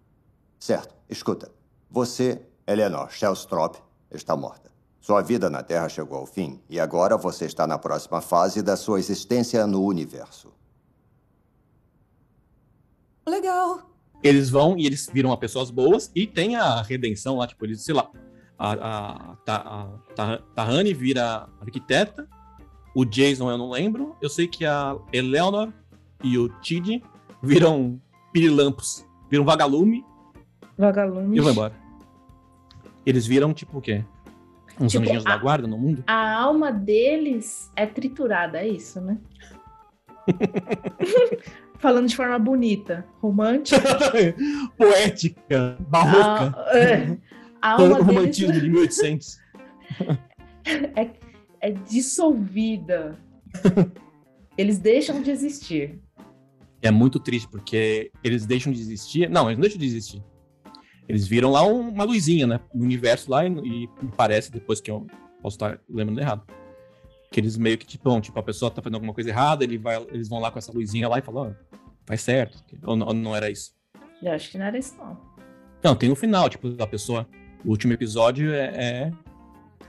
Certo. Escuta. Você, Eleanor Shellstrop, está morta. Sua vida na Terra chegou ao fim e agora você está na próxima fase da sua existência no universo. Legal. Eles vão e eles viram a pessoas boas e tem a redenção lá, tipo, eles, sei lá, a, a, a, Ta- Tahani vira arquiteta, o Jason eu não lembro, eu sei que a Eleanor e o Tid viram pirilampos, viram vagalume Vagalume. e vão embora. Eles viram, tipo, o quê? Uns Tipo, anjinhos a- da guarda no mundo? A alma deles é triturada, é isso, né? <laughs> Falando de forma bonita, romântica. <laughs> Poética, barroca, <laughs> A, é, a alma deles romantismo de 1800. é, é dissolvida. Eles deixam de existir. É muito triste, porque eles deixam de existir. Não, eles não deixam de existir. Eles viram lá um- uma luzinha, né? No universo lá, e, e me parece, depois que eu posso estar lembrando errado. Que eles meio que, tipo, tipo, a pessoa tá fazendo alguma coisa errada, ele vai, eles vão lá com essa luzinha lá e falam, ó, faz certo. Ou, não- ou não era isso. Eu acho que não era isso, não. Não, tem o final, tipo, a pessoa. O último episódio é, é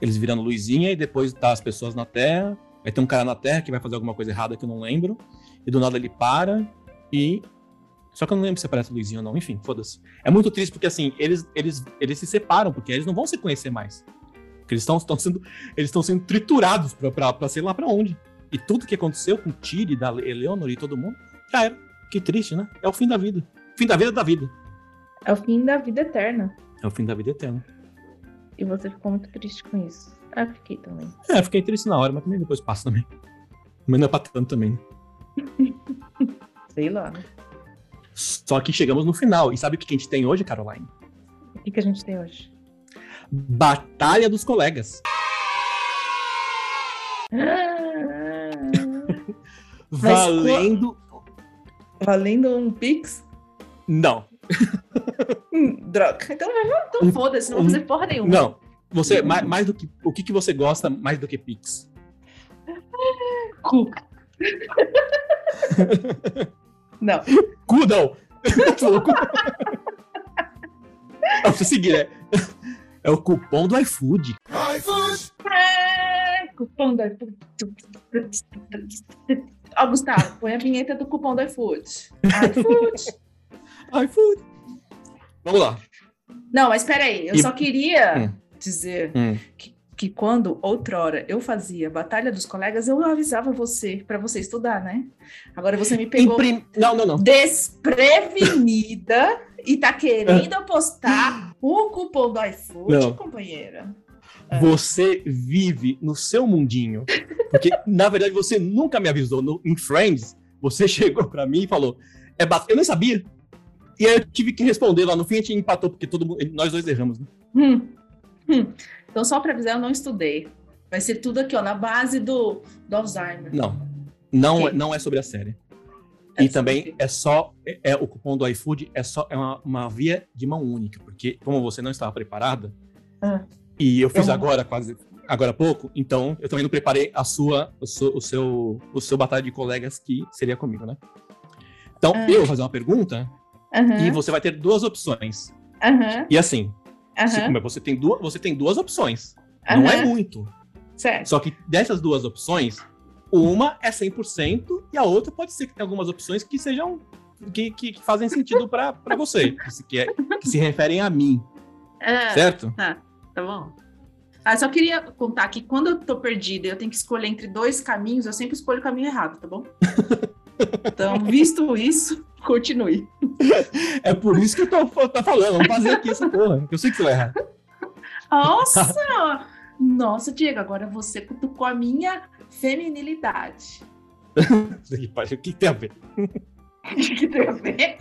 eles virando luzinha e depois tá as pessoas na Terra. Aí tem um cara na Terra que vai fazer alguma coisa errada que eu não lembro. E do nada ele para e. Só que eu não lembro se aparece luzinha ou não. Enfim, foda-se. É muito triste porque assim, eles, eles, eles se separam, porque eles não vão se conhecer mais. Porque eles estão sendo. Eles sendo triturados pra, pra, pra sei lá pra onde. e tudo que aconteceu com o Tiri, da Eleonor e todo mundo, já era. Que triste, né? É o fim da vida. Fim da vida da vida. É o fim da vida eterna. É o fim da vida eterna. E você ficou muito triste com isso. Ah, fiquei também. É, fiquei triste na hora, mas também depois passa também. Mas não é pra tanto também. <laughs> Sei lá. né? Só que chegamos no final. E sabe o que a gente tem hoje, Caroline? O que, que a gente tem hoje? Batalha dos colegas. <laughs> Valendo. Valendo um Pix? Não. <laughs> Hum, droga. Então, então Um- foda-se, não vou fazer porra nenhuma. Não. Você, mais, mais do que. O que, que você gosta mais do que Pix? Cu. <laughs> não. Cu não! Cu. É você seguir, né? É o cupom do iFood. É, cupom do iFood. Ó, Gustavo, põe a vinheta do cupom do iFood. iFood. iFood. Vamos lá. Não, mas peraí, eu E- só queria Hum. dizer Hum. que, que quando outrora eu fazia Batalha dos Colegas, eu avisava você para você estudar, né? Agora você me pegou Imprim- Não, não, não. desprevenida e tá querendo <laughs> apostar o cupom do iFood, Não. companheira. Você vive no seu mundinho. Porque, na verdade, você nunca me avisou. No, em Friends, você <laughs> chegou pra mim e falou: é bat... Eu nem sabia. E aí eu tive que responder lá no fim, a gente empatou, porque todo mundo, nós dois erramos, né? Hum. Hum. Então, só para avisar, eu não estudei. Vai ser tudo aqui, ó, na base do, do Alzheimer. Não. Não, é- não é sobre a série. É e também é só. É, é o cupom do iFood é só é uma, uma via de mão única, porque como você não estava preparada, Ah. e eu fiz Eu- agora, quase agora há pouco, então eu também não preparei a sua, o seu, o seu, o seu batalha de colegas que seria comigo, né? Então, Ah. eu vou fazer uma pergunta e você vai ter duas opções. E assim, aham, você, tem duas, você tem duas opções. Não é muito. Certo. Só que dessas duas opções, uma é 100% e a outra pode ser que tenha algumas opções que sejam. que, que, que fazem sentido pra você, que é- que se referem a mim, É, certo? Tá, tá bom. Ah, só queria contar que quando eu tô perdida e eu tenho que escolher entre dois caminhos, eu sempre escolho o caminho errado, tá bom? <laughs> Então, visto isso, continue. <laughs> É por isso que eu tô, tô falando, vamos fazer aqui essa porra. Eu sei que você vai errar. Nossa! Nossa, Diego, agora você cutucou a minha feminilidade. O que tem a ver? <laughs> O que tem a ver?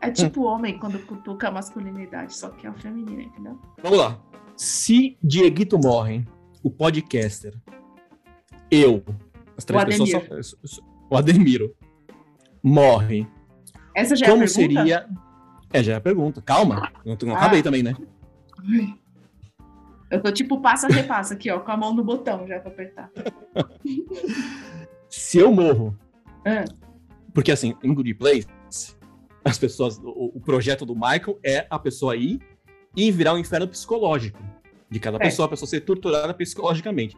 É tipo homem quando cutuca a masculinidade, só que é a feminina, entendeu? Vamos lá. Se Dieguito morre, o podcaster, eu, as três O pessoas. Ademir. só- só- o Ademiro morre. Essa já é como a pergunta? seria. É, já é a pergunta. Calma, não, não Ah. acabei também, né? Eu tô tipo passa repassa aqui, ó, com a mão no botão já pra apertar. <laughs> Se eu morro, Ah, Porque assim, em Good Place, as pessoas, o, o projeto do Michael é a pessoa ir e virar um inferno psicológico de cada É. pessoa, a pessoa ser torturada psicologicamente.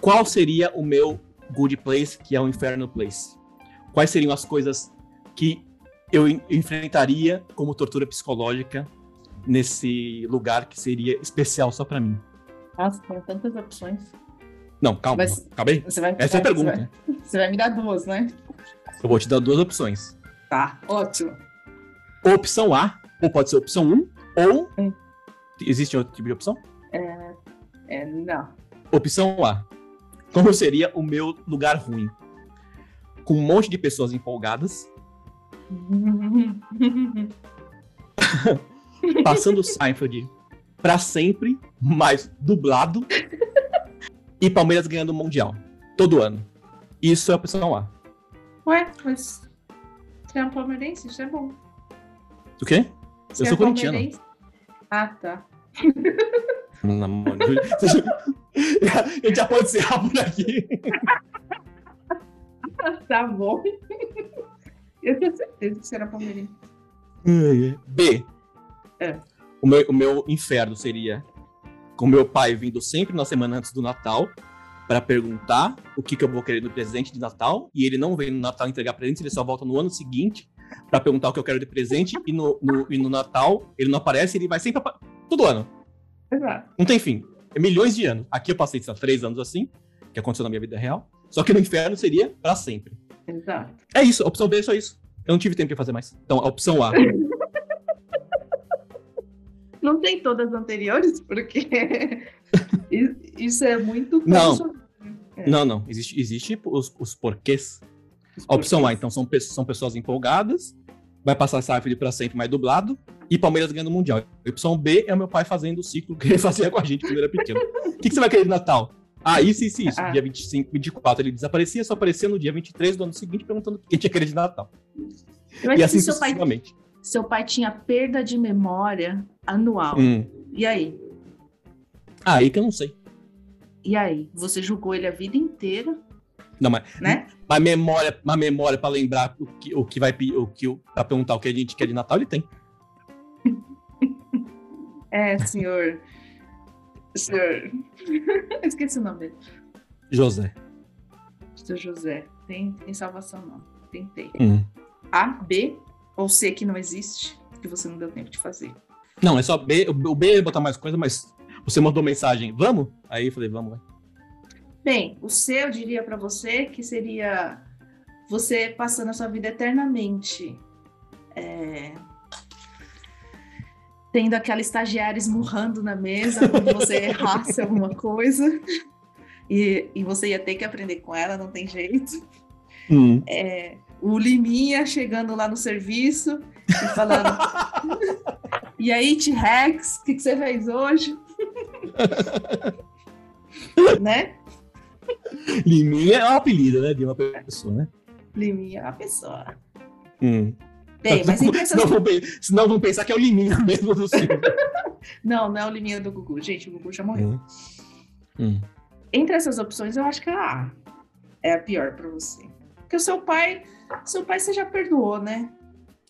Qual seria o meu Good Place, que é o Inferno Place? Quais seriam as coisas que eu en- enfrentaria como tortura psicológica nesse lugar que seria especial só pra mim? Nossa, tem tantas opções. Não, calma, Mas- acabei? Você vai, Essa é a você pergunta. vai- Você vai me dar duas, né? Eu vou te dar duas opções. Tá, ótimo. opção A, ou pode ser opção 1, ou. Hum. Existe outro tipo de opção? É, não. Opção A. Como seria o meu lugar ruim? Com um monte de pessoas empolgadas, <laughs> passando Seinfeld pra sempre, mas dublado, e Palmeiras ganhando o Mundial. Todo ano. Isso é a opção A. Ué, mas você é um palmeirense? Isso é bom. O quê? Você Eu é sou corintiano. Ah, tá. Não, mano. A gente já pode encerrar por aqui. <laughs> Tá bom. Eu tenho certeza que você era palmeirense. B. É. O, meu, o meu inferno seria com meu pai vindo sempre na semana antes do Natal para perguntar o que, que eu vou querer no presente de Natal e ele não vem no Natal entregar presente, ele só volta no ano seguinte para perguntar o que eu quero de presente e no, no- e no Natal ele não aparece, ele vai sempre apa- todo ano. Exato. Não tem fim. É milhões de anos. Aqui eu passei sei lá, três anos assim, que aconteceu na minha vida real. Só que no inferno seria pra sempre. Exato. É isso, a opção B é só isso. Eu não tive tempo de fazer mais. Então, a opção A. <laughs> Não tem todas as anteriores, porque <laughs> isso é muito. Não. É. Não, não. Existe, existe os, os porquês. A opção A, então, são, são pessoas empolgadas. Vai passar Seinfeld pra sempre mais dublado. E Palmeiras ganhando o Mundial. A opção B é o meu pai fazendo o ciclo que ele <laughs> fazia com a gente quando era pequeno. O que, que você vai querer de Natal? Ah, isso, isso, isso. Ah. Dia 25, 24 ele desaparecia, só aparecia no dia 23 do ano seguinte perguntando o que tinha querer de Natal. E assim seu pai, seu pai tinha perda de memória anual. Hum. E aí? Ah, aí que eu não sei. E aí? Você julgou ele a vida inteira, Não, mas, né? mas memória, uma memória pra lembrar o que, o que vai o que pra perguntar o que a gente quer de Natal, ele tem. <laughs> É, senhor. Senhor. <laughs> Esqueci o nome dele. José. Seu José. Tem, tem salvação, não. Tentei. Hum. A, B ou C que não existe, que você não deu tempo de fazer. Não, é só B. O B é botar mais coisa, mas você mandou mensagem, vamos? Aí eu falei, vamos, vai. Bem, o C eu diria pra você que seria você passando a sua vida eternamente é, tendo aquela estagiária esmurrando na mesa quando você errasse alguma coisa e, e você ia ter que aprender com ela, não tem jeito. Hum. É, o Liminha chegando lá no serviço e falando: <laughs> E aí, T-Rex, o que, que você fez hoje? <laughs> né? Liminha é um apelido, né? De uma pessoa, né? Liminha é uma pessoa. Hum. Bem, mas essas. Senão vão, senão vão pensar que é o Liminha <laughs> mesmo do Silvio. Não, não é o Liminha do Gugu. Gente, o Gugu já morreu. Hum. Hum. Entre essas opções, eu acho que a A é a pior pra você. Porque o seu pai. Seu pai você já perdoou, né?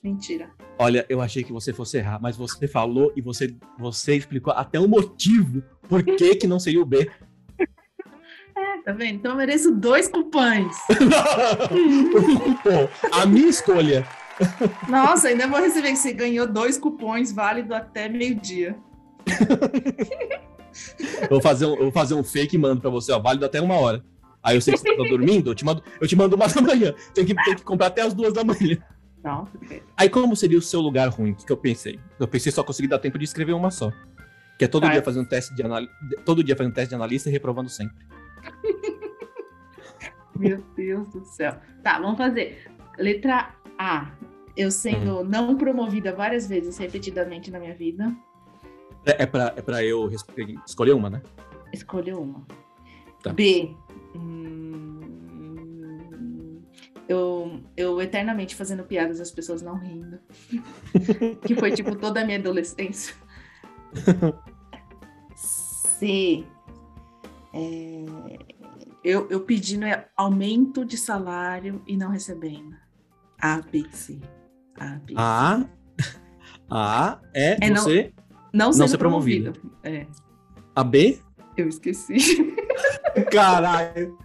Mentira. Olha, eu achei que você fosse errar, mas você falou e você, você explicou até o motivo por que, que não seria o B. <laughs> É, tá vendo? Então eu mereço dois cupães. <laughs> Pô, a minha escolha. Nossa, ainda vou receber que você ganhou dois cupons válido até meio-dia. Eu vou fazer um, vou fazer um fake e mando pra você, ó, válido até uma hora. Aí eu sei que você tá dormindo, eu te mando, eu te mando uma da manhã. Tem que, tem que comprar até as duas da manhã. Não. Aí como seria o seu lugar ruim? O que que eu pensei? Eu pensei só conseguir dar tempo de escrever uma só. Que é todo Tá. dia fazendo teste de análise, todo dia fazendo teste de analista e reprovando sempre. <laughs> Meu Deus do céu. Tá, vamos fazer. Letra A. Eu sendo não promovida várias vezes repetidamente na minha vida. É, é, pra, é pra eu escolher uma, né? Escolha uma. Tá. B. hum, eu, eu eternamente fazendo piadas as pessoas não rindo. <laughs> que foi tipo toda a minha adolescência. C. É, eu, eu pedindo aumento de salário e não recebendo. A, B, C. A, B, C. A. A é, É, não- você. não não ser promovido. promovido. É, A B. eu esqueci. <laughs> Caralho.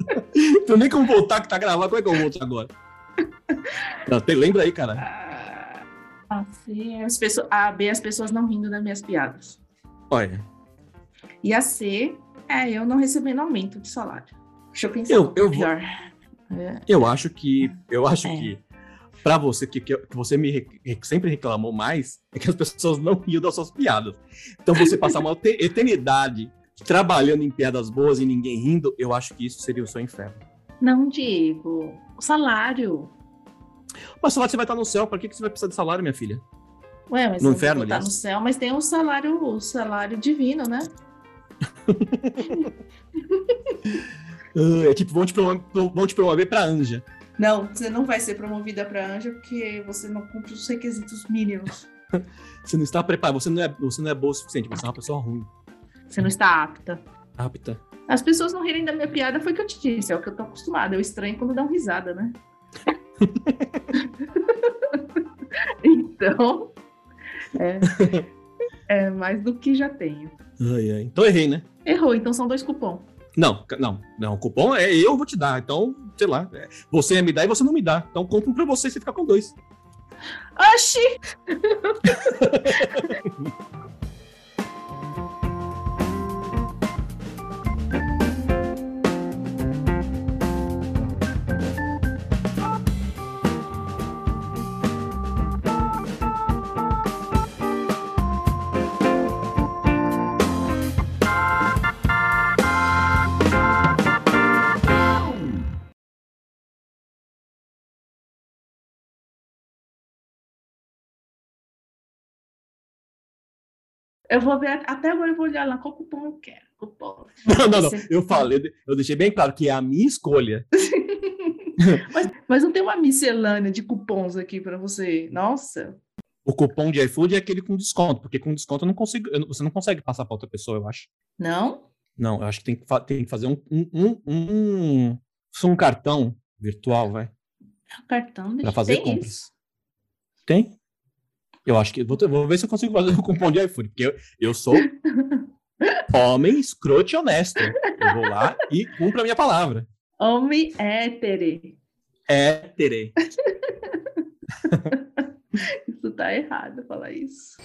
Tu nem como voltar que tá gravado. Como é que eu volto agora? Não, tem- lembra aí, cara. A, C, as pessoas, a B, as pessoas não rindo das minhas piadas. Olha, E a C, é eu não recebendo aumento de salário. Deixa eu pensar. Eu- um eu vou- pior. É, eu acho que. Eu acho É. que. Pra você, que, que você me re- sempre reclamou mais, é que as pessoas não riam das suas piadas. Então você passar uma te- eternidade trabalhando em piadas boas e ninguém rindo, eu acho que isso seria o seu inferno. Não, Diego. O salário. Mas salário você vai estar no céu, pra que, que você vai precisar de salário, minha filha? Ué, mas No inferno, botar aliás. no céu, mas tem um salário, o salário divino, né? <laughs> É tipo, vão te promover, vão te promover pra anja. Não, você não vai ser promovida para anja porque você não cumpre os requisitos mínimos. <laughs> Você não está preparado, você não é, você não é boa o suficiente, você é uma pessoa ruim. Você não está apta. Apta. As pessoas não rirem da minha piada foi o que eu te disse, é o que eu tô acostumada. Eu estranho quando dão risada, né? <laughs> então, é, <laughs> é mais do que já tenho. Ai, ai. Então errei, né? Errou, então são dois cupons. Não, não, não. O cupom é eu vou te dar. Então, sei lá. é, Você ia me dar e você não me dá. Então compra um pra você e você fica com dois. Oxi! <laughs> Eu vou ver, até agora eu vou olhar lá qual cupom eu quero. Cupom. Não, não, não. Eu falei, eu deixei bem claro que é a minha escolha. <laughs> Mas, mas não tem uma miscelânea de cupons aqui para você. Nossa. O cupom de iFood é aquele com desconto, porque com desconto eu não consigo, eu você não consegue passar para outra pessoa, eu acho. Não? Não, eu acho que tem que, tem que fazer um, um, um, um, um cartão virtual, vai, Cartão para deixa- fazer compras. isso. Tem? Eu acho que vou, vou ver se eu consigo fazer um cupom de iFood, porque eu, eu sou homem escroto e honesto. Eu vou lá e cumpro a minha palavra. Homem hétere. Terei. <laughs> Isso tá errado falar isso.